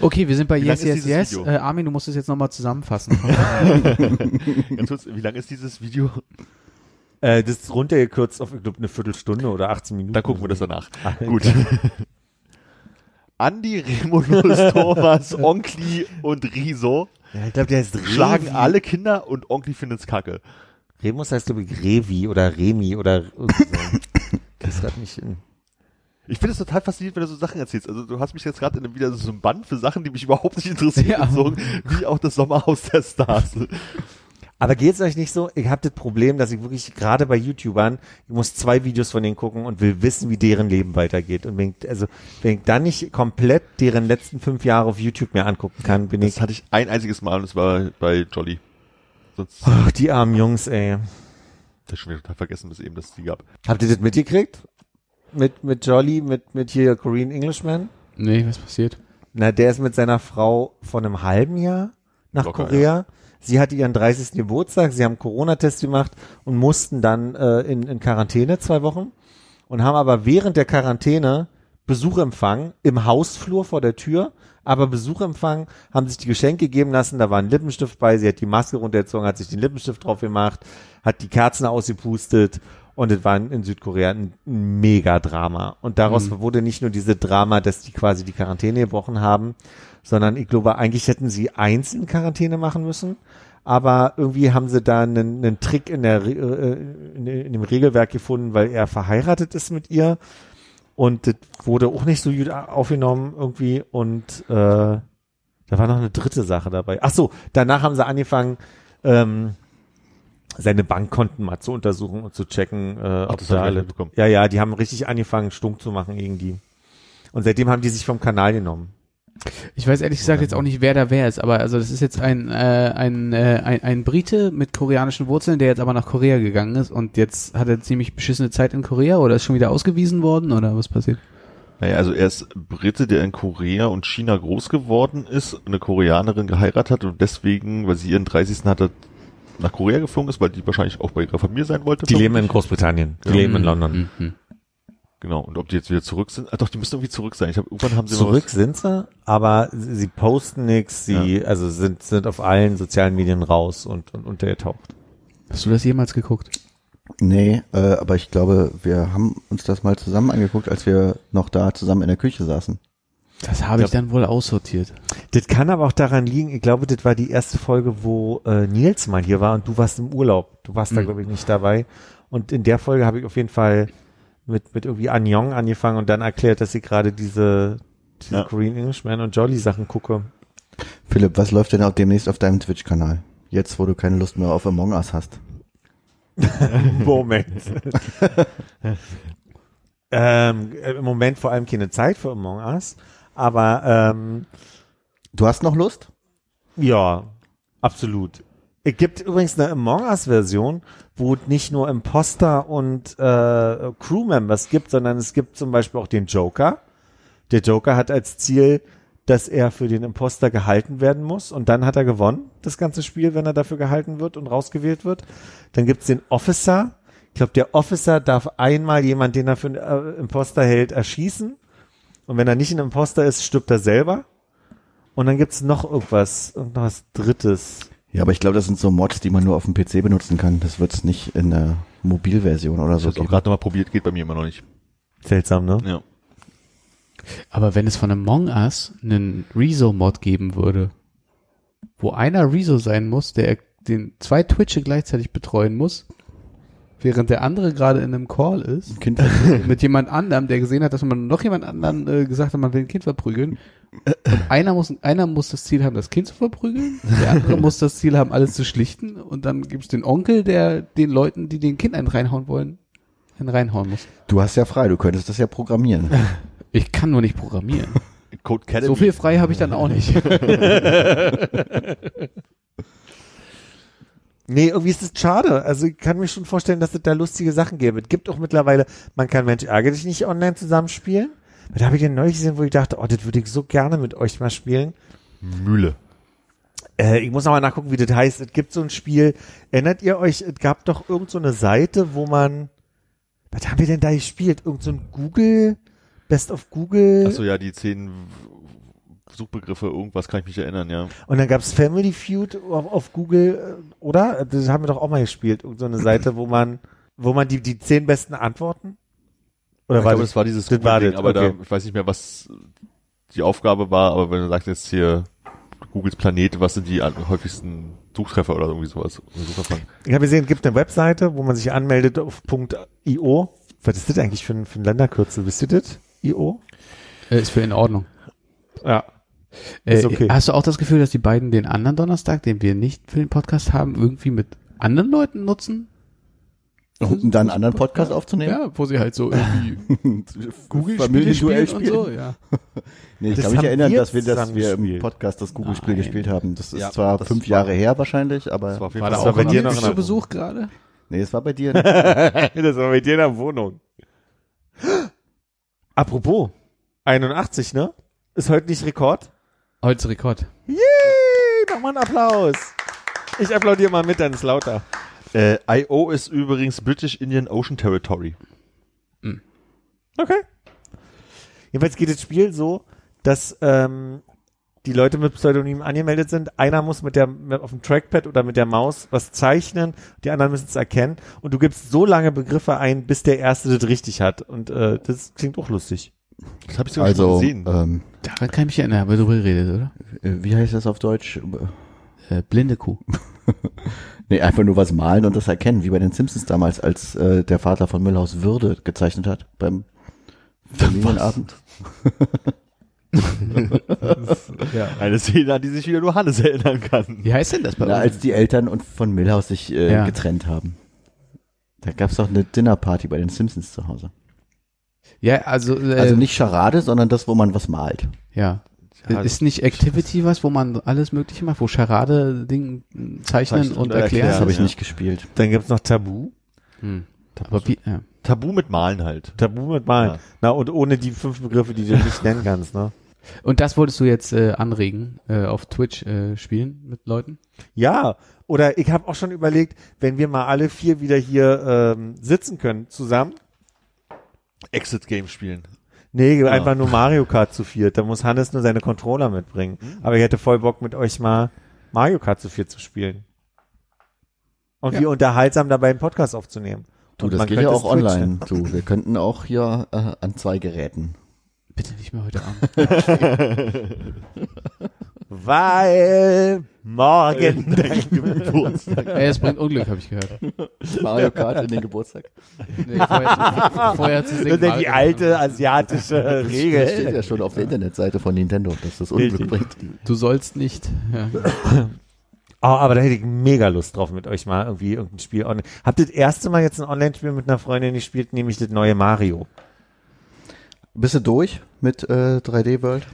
Okay, wir sind bei Wie Yes, Yes, Yes. Äh, Armin, du musst es jetzt nochmal zusammenfassen. Ganz kurz, wie lang ist dieses Video? Äh, das ist runtergekürzt auf, ich glaube, eine Viertelstunde oder 18 Minuten. Dann gucken wir das danach. Ah, Gut. Andi, Remulus, Thomas, Onkli und Riso Ja, ich glaube, der ist schlagen Revi. alle Kinder und Onkli findet's kacke. Remus heißt, glaube ich, Revi oder Remi oder so. das grad nicht in. Ich finde es total faszinierend, wenn du so Sachen erzählst. Also du hast mich jetzt gerade in einem- wieder so ein Band für Sachen, die mich überhaupt nicht interessieren, Ja. gezogen, wie auch das Sommerhaus der Stars. Aber geht's euch nicht so? Ich habe das Problem, dass ich wirklich gerade bei YouTubern, ich muss zwei Videos von denen gucken und will wissen, wie deren Leben weitergeht. Und wenn ich, also wenn ich dann nicht komplett deren letzten fünf Jahre auf YouTube mir angucken kann, bin ich. Das hatte ich ein einziges Mal und das war bei Jolly. Sonst Ach, die armen Jungs, ey. hab ich schon wieder total vergessen, dass es eben das die gab. Habt ihr das mitgekriegt? Mit mit Jolly, mit mit hier Korean Englishman? nee, was passiert? Na, der ist mit seiner Frau von einem halben Jahr nach Locker, Korea. Sie hatte ihren 30. Geburtstag, sie haben Corona-Test gemacht und mussten dann äh, in, in Quarantäne zwei Wochen und haben aber während der Quarantäne Besuch empfangen im Hausflur vor der Tür, aber Besuch empfangen, haben sich die Geschenke geben lassen, da war ein Lippenstift bei, sie hat die Maske runtergezogen, hat sich den Lippenstift drauf gemacht, hat die Kerzen ausgepustet und es war in Südkorea ein mega Drama. Und daraus wurde nicht nur diese Drama, dass die quasi die Quarantäne gebrochen haben, sondern ich glaube, eigentlich hätten sie einzeln Quarantäne machen müssen. Aber irgendwie haben sie da einen, einen Trick in, der, äh, in, in dem Regelwerk gefunden, weil er verheiratet ist mit ihr. Und das wurde auch nicht so gut aufgenommen irgendwie. Und äh, da war noch eine dritte Sache dabei. Ach so, danach haben sie angefangen, ähm, seine Bankkonten mal zu untersuchen und zu checken, äh, ob das da alle. Ja, ja, die haben richtig angefangen, stunk zu machen gegen die. Und seitdem haben die sich vom Kanal genommen. Ich weiß ehrlich gesagt jetzt auch nicht, wer da wer ist, aber also das ist jetzt ein, äh, ein, äh, ein, ein Brite mit koreanischen Wurzeln, der jetzt aber nach Korea gegangen ist und jetzt hat er ziemlich beschissene Zeit in Korea oder ist schon wieder ausgewiesen worden oder was passiert? Naja, also er ist Brite, der in Korea und China groß geworden ist, eine Koreanerin geheiratet hat und deswegen, weil sie ihren 30. hatte, nach Korea geflogen ist, weil die wahrscheinlich auch bei ihrer Familie sein wollte. Die leben in. Großbritannien. Die Ja. leben in London. Mhm. Genau. Und ob die jetzt wieder zurück sind? Ah, doch, die müssen irgendwie zurück sein. Ich habe irgendwann haben sie Zurück sind sie, aber sie, sie posten nichts, sie also sind sind auf allen sozialen Medien raus und, und untergetaucht. Hast du das jemals geguckt? Nee, äh, aber ich glaube, wir haben uns das mal zusammen angeguckt, als wir noch da zusammen in der Küche saßen. Das habe ich dann wohl aussortiert. Das kann aber auch daran liegen, ich glaube, das war die erste Folge, wo äh, Nils mal hier war und du warst im Urlaub. Du warst da, Mhm. glaube ich, nicht dabei. Und in der Folge habe ich auf jeden Fall mit, mit irgendwie Annyeong angefangen und dann erklärt, dass ich gerade diese, diese Ja. Korean Englishman und Jolly Sachen gucke. Philipp, was läuft denn auch demnächst auf deinem Twitch-Kanal? Jetzt, wo du keine Lust mehr auf Among Us hast. Moment. ähm, Im Moment vor allem keine Zeit für Among Us, aber ähm, Du hast noch Lust? ja, absolut. Es gibt übrigens eine Among Us-Version, wo es nicht nur Imposter und äh, Crewmembers gibt, sondern es gibt zum Beispiel auch den Joker. Der Joker hat als Ziel, dass er für den Imposter gehalten werden muss und dann hat er gewonnen, das ganze Spiel, wenn er dafür gehalten wird und rausgewählt wird. Dann gibt's den Officer. Ich glaube, der Officer darf einmal jemand, den er für einen äh, Imposter hält, erschießen. Und wenn er nicht ein Imposter ist, stirbt er selber. Und dann gibt's noch irgendwas, irgendwas Drittes. Ja, aber ich glaube, das sind so Mods, die man nur auf dem PC benutzen kann. Das wird's nicht in der Mobilversion oder Ich so habe auch geben. gerade nochmal probiert, geht bei mir immer noch nicht. Seltsam, ne? Ja. Aber wenn es von Among Us einen Rezo-Mod geben würde, wo einer Rezo sein muss, der den zwei Twitche gleichzeitig betreuen muss, während der andere gerade in einem Call ist, Kind mit jemand anderem, der gesehen hat, dass man noch jemand anderen äh, gesagt hat, man will ein Kind verprügeln. Und einer muss, einer muss das Ziel haben, das Kind zu verprügeln, der andere muss das Ziel haben, alles zu schlichten und dann gibt's den Onkel, der den Leuten, die den Kind einen reinhauen wollen, einen reinhauen muss. Du hast ja frei, du könntest das ja programmieren. Ich kann nur nicht programmieren. Code Academy. So viel frei habe ich dann auch nicht. Nee, irgendwie ist es schade. Also ich kann mir schon vorstellen, dass es da lustige Sachen gäbe. Es gibt auch mittlerweile, man kann Mensch ärgere dich nicht online zusammenspielen. Da habe ich den neulich gesehen, wo ich dachte, oh, das würde ich so gerne mit euch mal spielen. Mühle. Äh, ich muss noch mal nachgucken, wie das heißt. Es gibt so ein Spiel, erinnert ihr euch, es gab doch irgend so eine Seite, wo man, was haben wir denn da gespielt? Irgend so ein Google, Best of Google. Achso, ja, die zehn Suchbegriffe, irgendwas kann ich mich erinnern, ja. Und dann gab's Family Feud auf, auf Google, äh, oder? Das haben wir doch auch mal gespielt. Irgend so eine Seite, wo man, wo man die, die zehn besten Antworten? Oder ich war glaube, das, das war dieses das war Google-Ding, das, aber okay. da, ich weiß nicht mehr, was die Aufgabe war, aber wenn du sagst jetzt hier Googles Planet, was sind die häufigsten Suchtreffer oder irgendwie sowas? Ich habe gesehen, es gibt eine Webseite, wo man sich anmeldet auf .io. Was ist das eigentlich für ein, für ein Länderkürzel? Wisst ihr das? IO? Äh, ist für in Ordnung. Ja. Äh, Ist okay. Hast du auch das Gefühl, dass die beiden den anderen Donnerstag, den wir nicht für den Podcast haben, irgendwie mit anderen Leuten nutzen? Um dann einen anderen Podcast aufzunehmen? Ja, wo sie halt so irgendwie Google-Spiele Familienduell spielen und so, ja. Nee, ich Das kann mich erinnern, dass wir, dass wir im. Podcast das Google-Spiel gespielt haben. Das ist Ja, zwar das fünf war- Jahre her wahrscheinlich, aber Das war War da auch bei dir noch zu Besuch gerade? nee, es war bei dir. das war bei dir in der Wohnung. Apropos, 81, ne? Ist heute nicht Rekord? Heute ist Rekord. Yay! Nochmal einen Applaus. Ich applaudiere mal mit, dann ist lauter. Äh, IO ist übrigens British Indian Ocean Territory. Okay. Jedenfalls geht das Spiel so, dass ähm, die Leute mit Pseudonymen angemeldet sind. Einer muss mit der mit, auf dem Trackpad oder mit der Maus was zeichnen, die anderen müssen es erkennen. Und du gibst so lange Begriffe ein, bis der Erste das richtig hat. Und äh, das klingt auch lustig. Das habe ich sogar Also, gesehen. ähm, Daran kann ich mich erinnern, haben wir drüber geredet, oder? äh, wie heißt das auf Deutsch? Äh, blinde Kuh. Nee, einfach nur was malen und das erkennen, wie bei den Simpsons damals, als äh, der Vater von Müllhaus Würde gezeichnet hat beim Familienabend. Ja. Eine Szene, an die sich wieder nur Hannes erinnern kann. Wie heißt denn das bei Na, uns? als die Eltern und von Millhouse sich äh, Ja. getrennt haben. Da gab's doch eine Dinnerparty bei den Simpsons zu Hause. Ja, also, äh, Also nicht Charade, sondern das, wo man was malt. ja. Ja, ist nicht Activity was, wo man alles Mögliche macht, wo Charade Ding zeichnen Zeichnen und erklären? Das habe ich Ja. nicht gespielt. Dann gibt's noch Tabu. Hm. Aber wie, ja. Tabu mit Malen halt. Tabu mit Malen. Ja. Na, und ohne die fünf Begriffe, die du nicht nennen kannst, ne? Und das wolltest du jetzt äh, anregen, äh, auf Twitch äh, spielen mit Leuten? Ja, oder ich habe auch schon überlegt, wenn wir mal alle vier wieder hier ähm, sitzen können zusammen. Exit Game spielen. Nee, einfach nur Mario Kart zu viert. Da muss Hannes nur seine Controller mitbringen. Aber ich hätte voll Bock mit euch mal Mario Kart zu viert zu spielen. Und Ja. wir unterhaltsam dabei einen Podcast aufzunehmen. Du, Und das man geht ja auch online. Du, wir könnten auch hier äh, an zwei Geräten. Bitte nicht mehr heute Abend. Weil morgen dein Geburtstag. Ey, es bringt Unglück, habe ich gehört. Mario Kart in den Geburtstag. Nee, vorher, vorher zu singen. Das ist ja die alte asiatische Das steht Regel. ja schon auf der Internetseite von Nintendo, dass das Unglück bringt. Du sollst nicht. Ja. Oh, aber da hätte ich mega Lust drauf, mit euch mal irgendwie irgendein Spiel online. Habt ihr das erste Mal jetzt ein Online-Spiel mit einer Freundin gespielt, nämlich das neue Mario? Bist du durch mit äh, 3D World?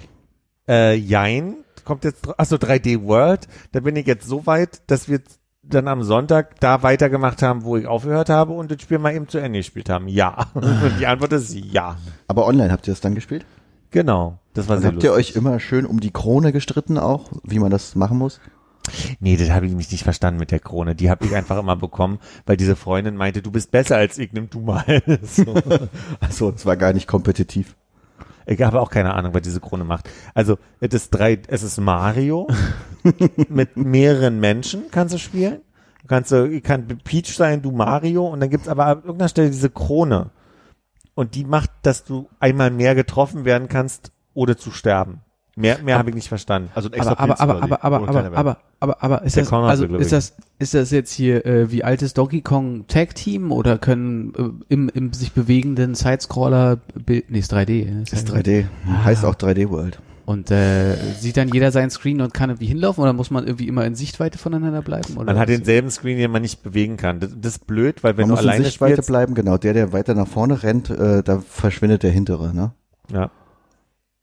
Äh, Jein, kommt jetzt, achso, 3D World. Da bin ich jetzt so weit, dass wir dann am Sonntag da weitergemacht haben, wo ich aufgehört habe und das Spiel mal eben zu Ende gespielt haben. Ja. Und die Antwort ist ja. Aber online habt ihr das dann gespielt? Genau. Das war Also sehr habt ihr lustig. euch immer schön um die Krone gestritten auch, wie man das machen muss? Nee, das habe ich mich nicht verstanden mit der Krone. Die habe ich einfach immer bekommen, weil diese Freundin meinte, du bist besser als ich, nimm du mal. So. Achso, es war gar nicht kompetitiv. Ich habe auch keine Ahnung, was diese Krone macht. Also, es ist drei, es ist Mario mit mehreren Menschen kannst du spielen. Du kannst, du kann Peach sein, du Mario und dann gibt's aber an irgendeiner Stelle diese Krone. Und die macht, dass du einmal mehr getroffen werden kannst, ohne zu sterben. Mehr, mehr habe ich nicht verstanden. Also ein extra Aber, aber, Pilz aber, aber, aber, aber, Welt. aber, aber, aber, ist das, also, ist das, ist das jetzt hier, äh, wie altes Donkey Kong Tag Team oder können äh, im, im sich bewegenden Sidescroller, Bild, nee, ist 3D. Das ist 3D. Heißt auch 3D World. Und, äh, sieht dann jeder seinen Screen und kann irgendwie hinlaufen oder muss man irgendwie immer in Sichtweite voneinander bleiben? Oder Man hat denselben Screen, den man nicht bewegen kann. Das, das ist blöd, weil wenn man du muss in alleine Sichtweite spielst, bleiben, genau. Der, der weiter nach vorne rennt, äh, da verschwindet der hintere, ne? ja,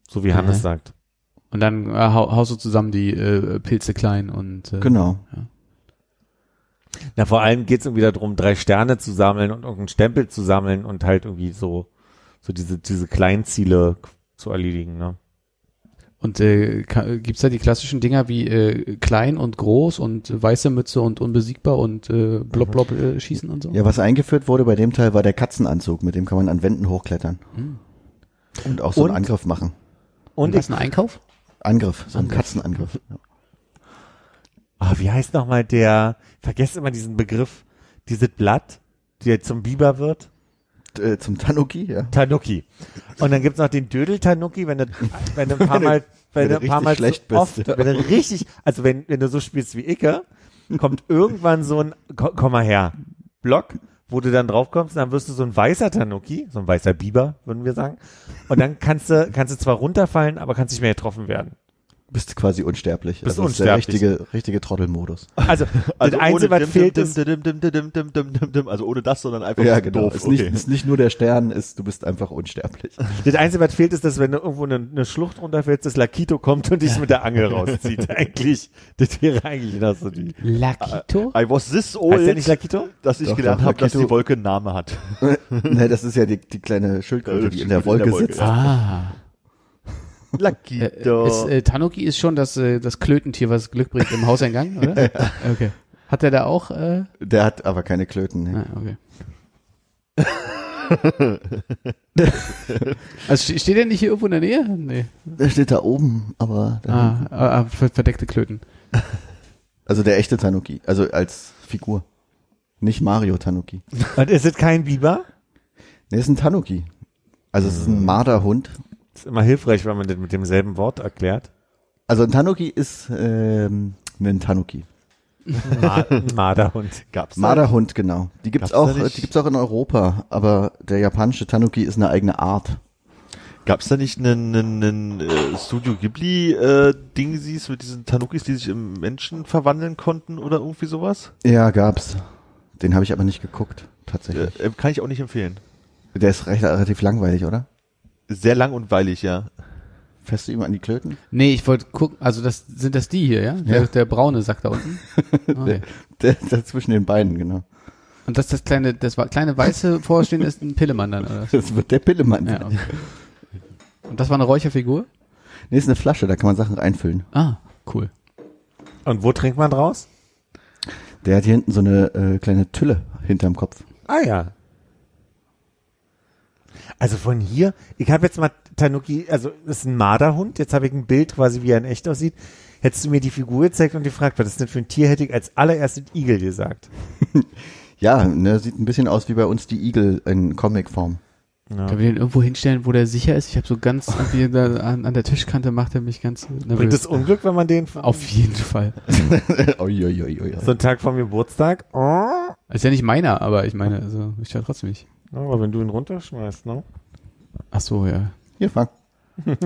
so wie Hannes Mhm. sagt. Und dann äh, hau, haust du zusammen die äh, Pilze klein und äh, Genau. Na, vor allem geht's irgendwie darum, drei Sterne zu sammeln und irgendeinen Stempel zu sammeln und halt irgendwie so, so diese, diese Kleinziele zu erledigen, ne? Und äh, gibt's da die klassischen Dinger wie äh, klein und groß und weiße Mütze und unbesiegbar und äh, blob blob äh, schießen und so? Ja, was eingeführt wurde bei dem Teil war der Katzenanzug, mit dem kann man an Wänden hochklettern. Hm. Und auch so Und? einen Angriff machen. Und Und ich, ein Einkauf? Angriff, so ein Katzenangriff. Ja. ah, wie heißt nochmal der, vergesst immer diesen Begriff, dieses Blatt, der zum Biber wird? Äh, zum Tanuki, ja. Tanuki. Und dann gibt's noch den Dödel-Tanuki, wenn du, wenn du ein paar Mal, wenn, wenn du ein paar Mal schlecht bist, oft, ja. wenn du richtig, also wenn, wenn du so spielst wie Icke, kommt irgendwann so ein, ko- komm mal her, Block, wo du dann drauf kommst, dann wirst du so ein weißer Tanuki, so ein weißer Biber, würden wir sagen. Und dann kannst du, kannst du zwar runterfallen, aber kannst nicht mehr getroffen werden bist quasi unsterblich. Bist also unsterblich. Das ist der richtige, richtige Trottelmodus. Also, also das Einzige, was fehlt, ist... Also ohne das, sondern einfach ja, genau. doof. Ist, okay. nicht, ist nicht nur der Stern, ist, du bist einfach unsterblich. Das Einzige, was fehlt, ist, dass wenn du irgendwo eine, eine Schlucht runterfällt, dass Lakito kommt und dich mit der Angel rauszieht. eigentlich, das wäre eigentlich das. So die, Lakito? I was this old, nicht Lakito? dass ich doch, gelernt habe, dass die Wolke einen Namen hat. ne, das ist ja die, die kleine Schildkröte, die in der Wolke, in der Wolke sitzt. Ah. Äh, Lakito. ist, äh, Tanuki ist schon das, äh, das Klötentier, was Glück bringt im Hauseingang, oder? Okay. Hat er da auch? Äh, Der hat aber keine Klöten. Ne? ah, okay. also ste- steht er nicht hier irgendwo in der Nähe? Nee. Der steht da oben, aber da Ah, ah, ah, ver- verdeckte Klöten. also der echte Tanuki, also als Figur. Nicht Mario Tanuki. Und ist es kein Biber? Ne, ist ein Tanuki. Also es ist ein Marderhund. Ist immer hilfreich, wenn man das mit demselben Wort erklärt. Also ein Tanuki ist ähm, ein Tanuki. Ma Marderhund. Gab's da? Marderhund, genau. Die gibt's Gab's auch, die gibt's auch in Europa, aber der japanische Tanuki ist eine eigene Art. Gab's da nicht einen, einen, einen äh, Studio Ghibli äh, Dingsies mit diesen Tanukis, die sich im Menschen verwandeln konnten oder irgendwie sowas? Ja, gab's. Den habe ich aber nicht geguckt, tatsächlich. Äh, kann ich auch nicht empfehlen. Der ist recht, relativ langweilig, oder? Sehr lang und weilig, ja. Fährst du ihm an die Klöten? Nee, ich wollte gucken, also das sind das die hier, ja? Der, Ja. der braune Sack da unten. Okay. Der, der zwischen den Beinen, genau. Und das das kleine, das war kleine weiße vorstehen ist ein Pillemann dann, oder? Das wird der Pillemann. Ja, okay. Und das war eine Räucherfigur? Nee, ist eine Flasche, da kann man Sachen reinfüllen. Ah, cool. Und wo trinkt man draus? Der hat hier hinten so eine äh, kleine Tülle hinterm Kopf. Ah ja. Also von hier, ich habe jetzt mal Tanuki, also das ist ein Marderhund, jetzt habe ich ein Bild quasi, wie er in echt aussieht. Hättest du mir die Figur gezeigt und gefragt, was ist denn für ein Tier, hätte ich als allererstes Igel gesagt. Ja, ne, sieht ein bisschen aus wie bei uns die Igel in Comicform. Ja. Können wir den irgendwo hinstellen, wo der sicher ist? Ich habe so ganz an, an der Tischkante macht er mich ganz Bringt nervös. es Unglück, wenn man den Auf jeden Fall. ui, ui, ui. so einen Tag vom Geburtstag? Oh. Ist ja nicht meiner, aber ich meine, also ich ja trotzdem nicht. Aber wenn du ihn runterschmeißt, ne? Ach so, ja. Hier, fang. Das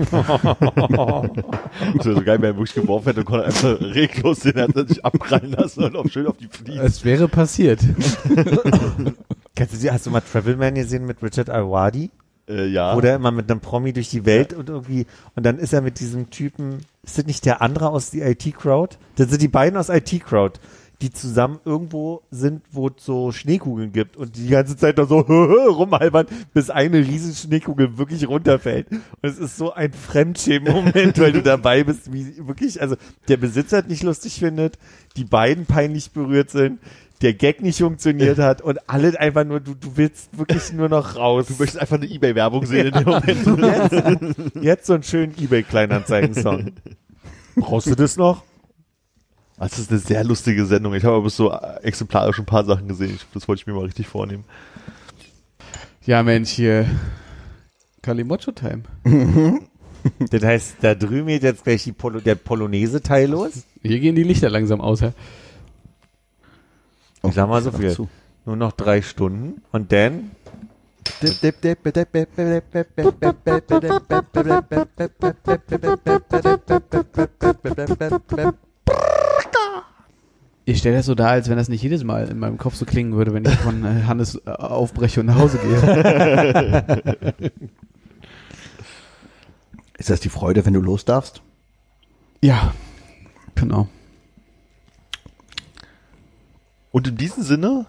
wäre so geil, wenn er wirklich geworfen hätte und konnte einfach reglos den hat er sich abprallen lassen und auch schön auf die Fliesen. Es wäre passiert. Kennst du die, hast du mal Travelman gesehen mit Richard Alwadi? Äh, ja. Wo der immer mit einem Promi durch die Welt und irgendwie, und dann ist er mit diesem Typen, ist das nicht der andere aus die IT-Crowd? Das sind die beiden aus IT-Crowd, die zusammen irgendwo sind, wo es so Schneekugeln gibt und die ganze Zeit da so rumhalbern, bis eine riesen Schneekugel wirklich runterfällt. Und es ist so ein Fremdschämen-Moment, weil du dabei bist, wie wirklich, also der Besitzer es nicht lustig findet, die beiden peinlich berührt sind, der Gag nicht funktioniert hat und alle einfach nur, du, du willst wirklich nur noch raus. Du möchtest einfach eine Ebay-Werbung sehen in dem Moment. Jetzt, jetzt so einen schönen Ebay-Kleinanzeigen-Song. Brauchst du das noch? Das ist eine sehr lustige Sendung. Ich habe aber bis so exemplarisch ein paar Sachen gesehen. Ich, das wollte ich mir mal richtig vornehmen. Ja, Mensch, hier. Kalimocho-Time. Das heißt, da drüben geht jetzt gleich die Polo der Polonaise-Teil los. Hier gehen die Lichter langsam aus, ja. Ich sag mal so viel. Nur noch drei Stunden und dann Ich stelle das so dar, als wenn das nicht jedes Mal in meinem Kopf so klingen würde, wenn ich von äh, Hannes äh, aufbreche und nach Hause gehe. Ist das die Freude, wenn du los darfst? ja, genau. Und in diesem Sinne,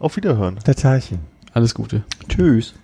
auf Wiederhören. der Teilchen. Alles Gute. Tschüss.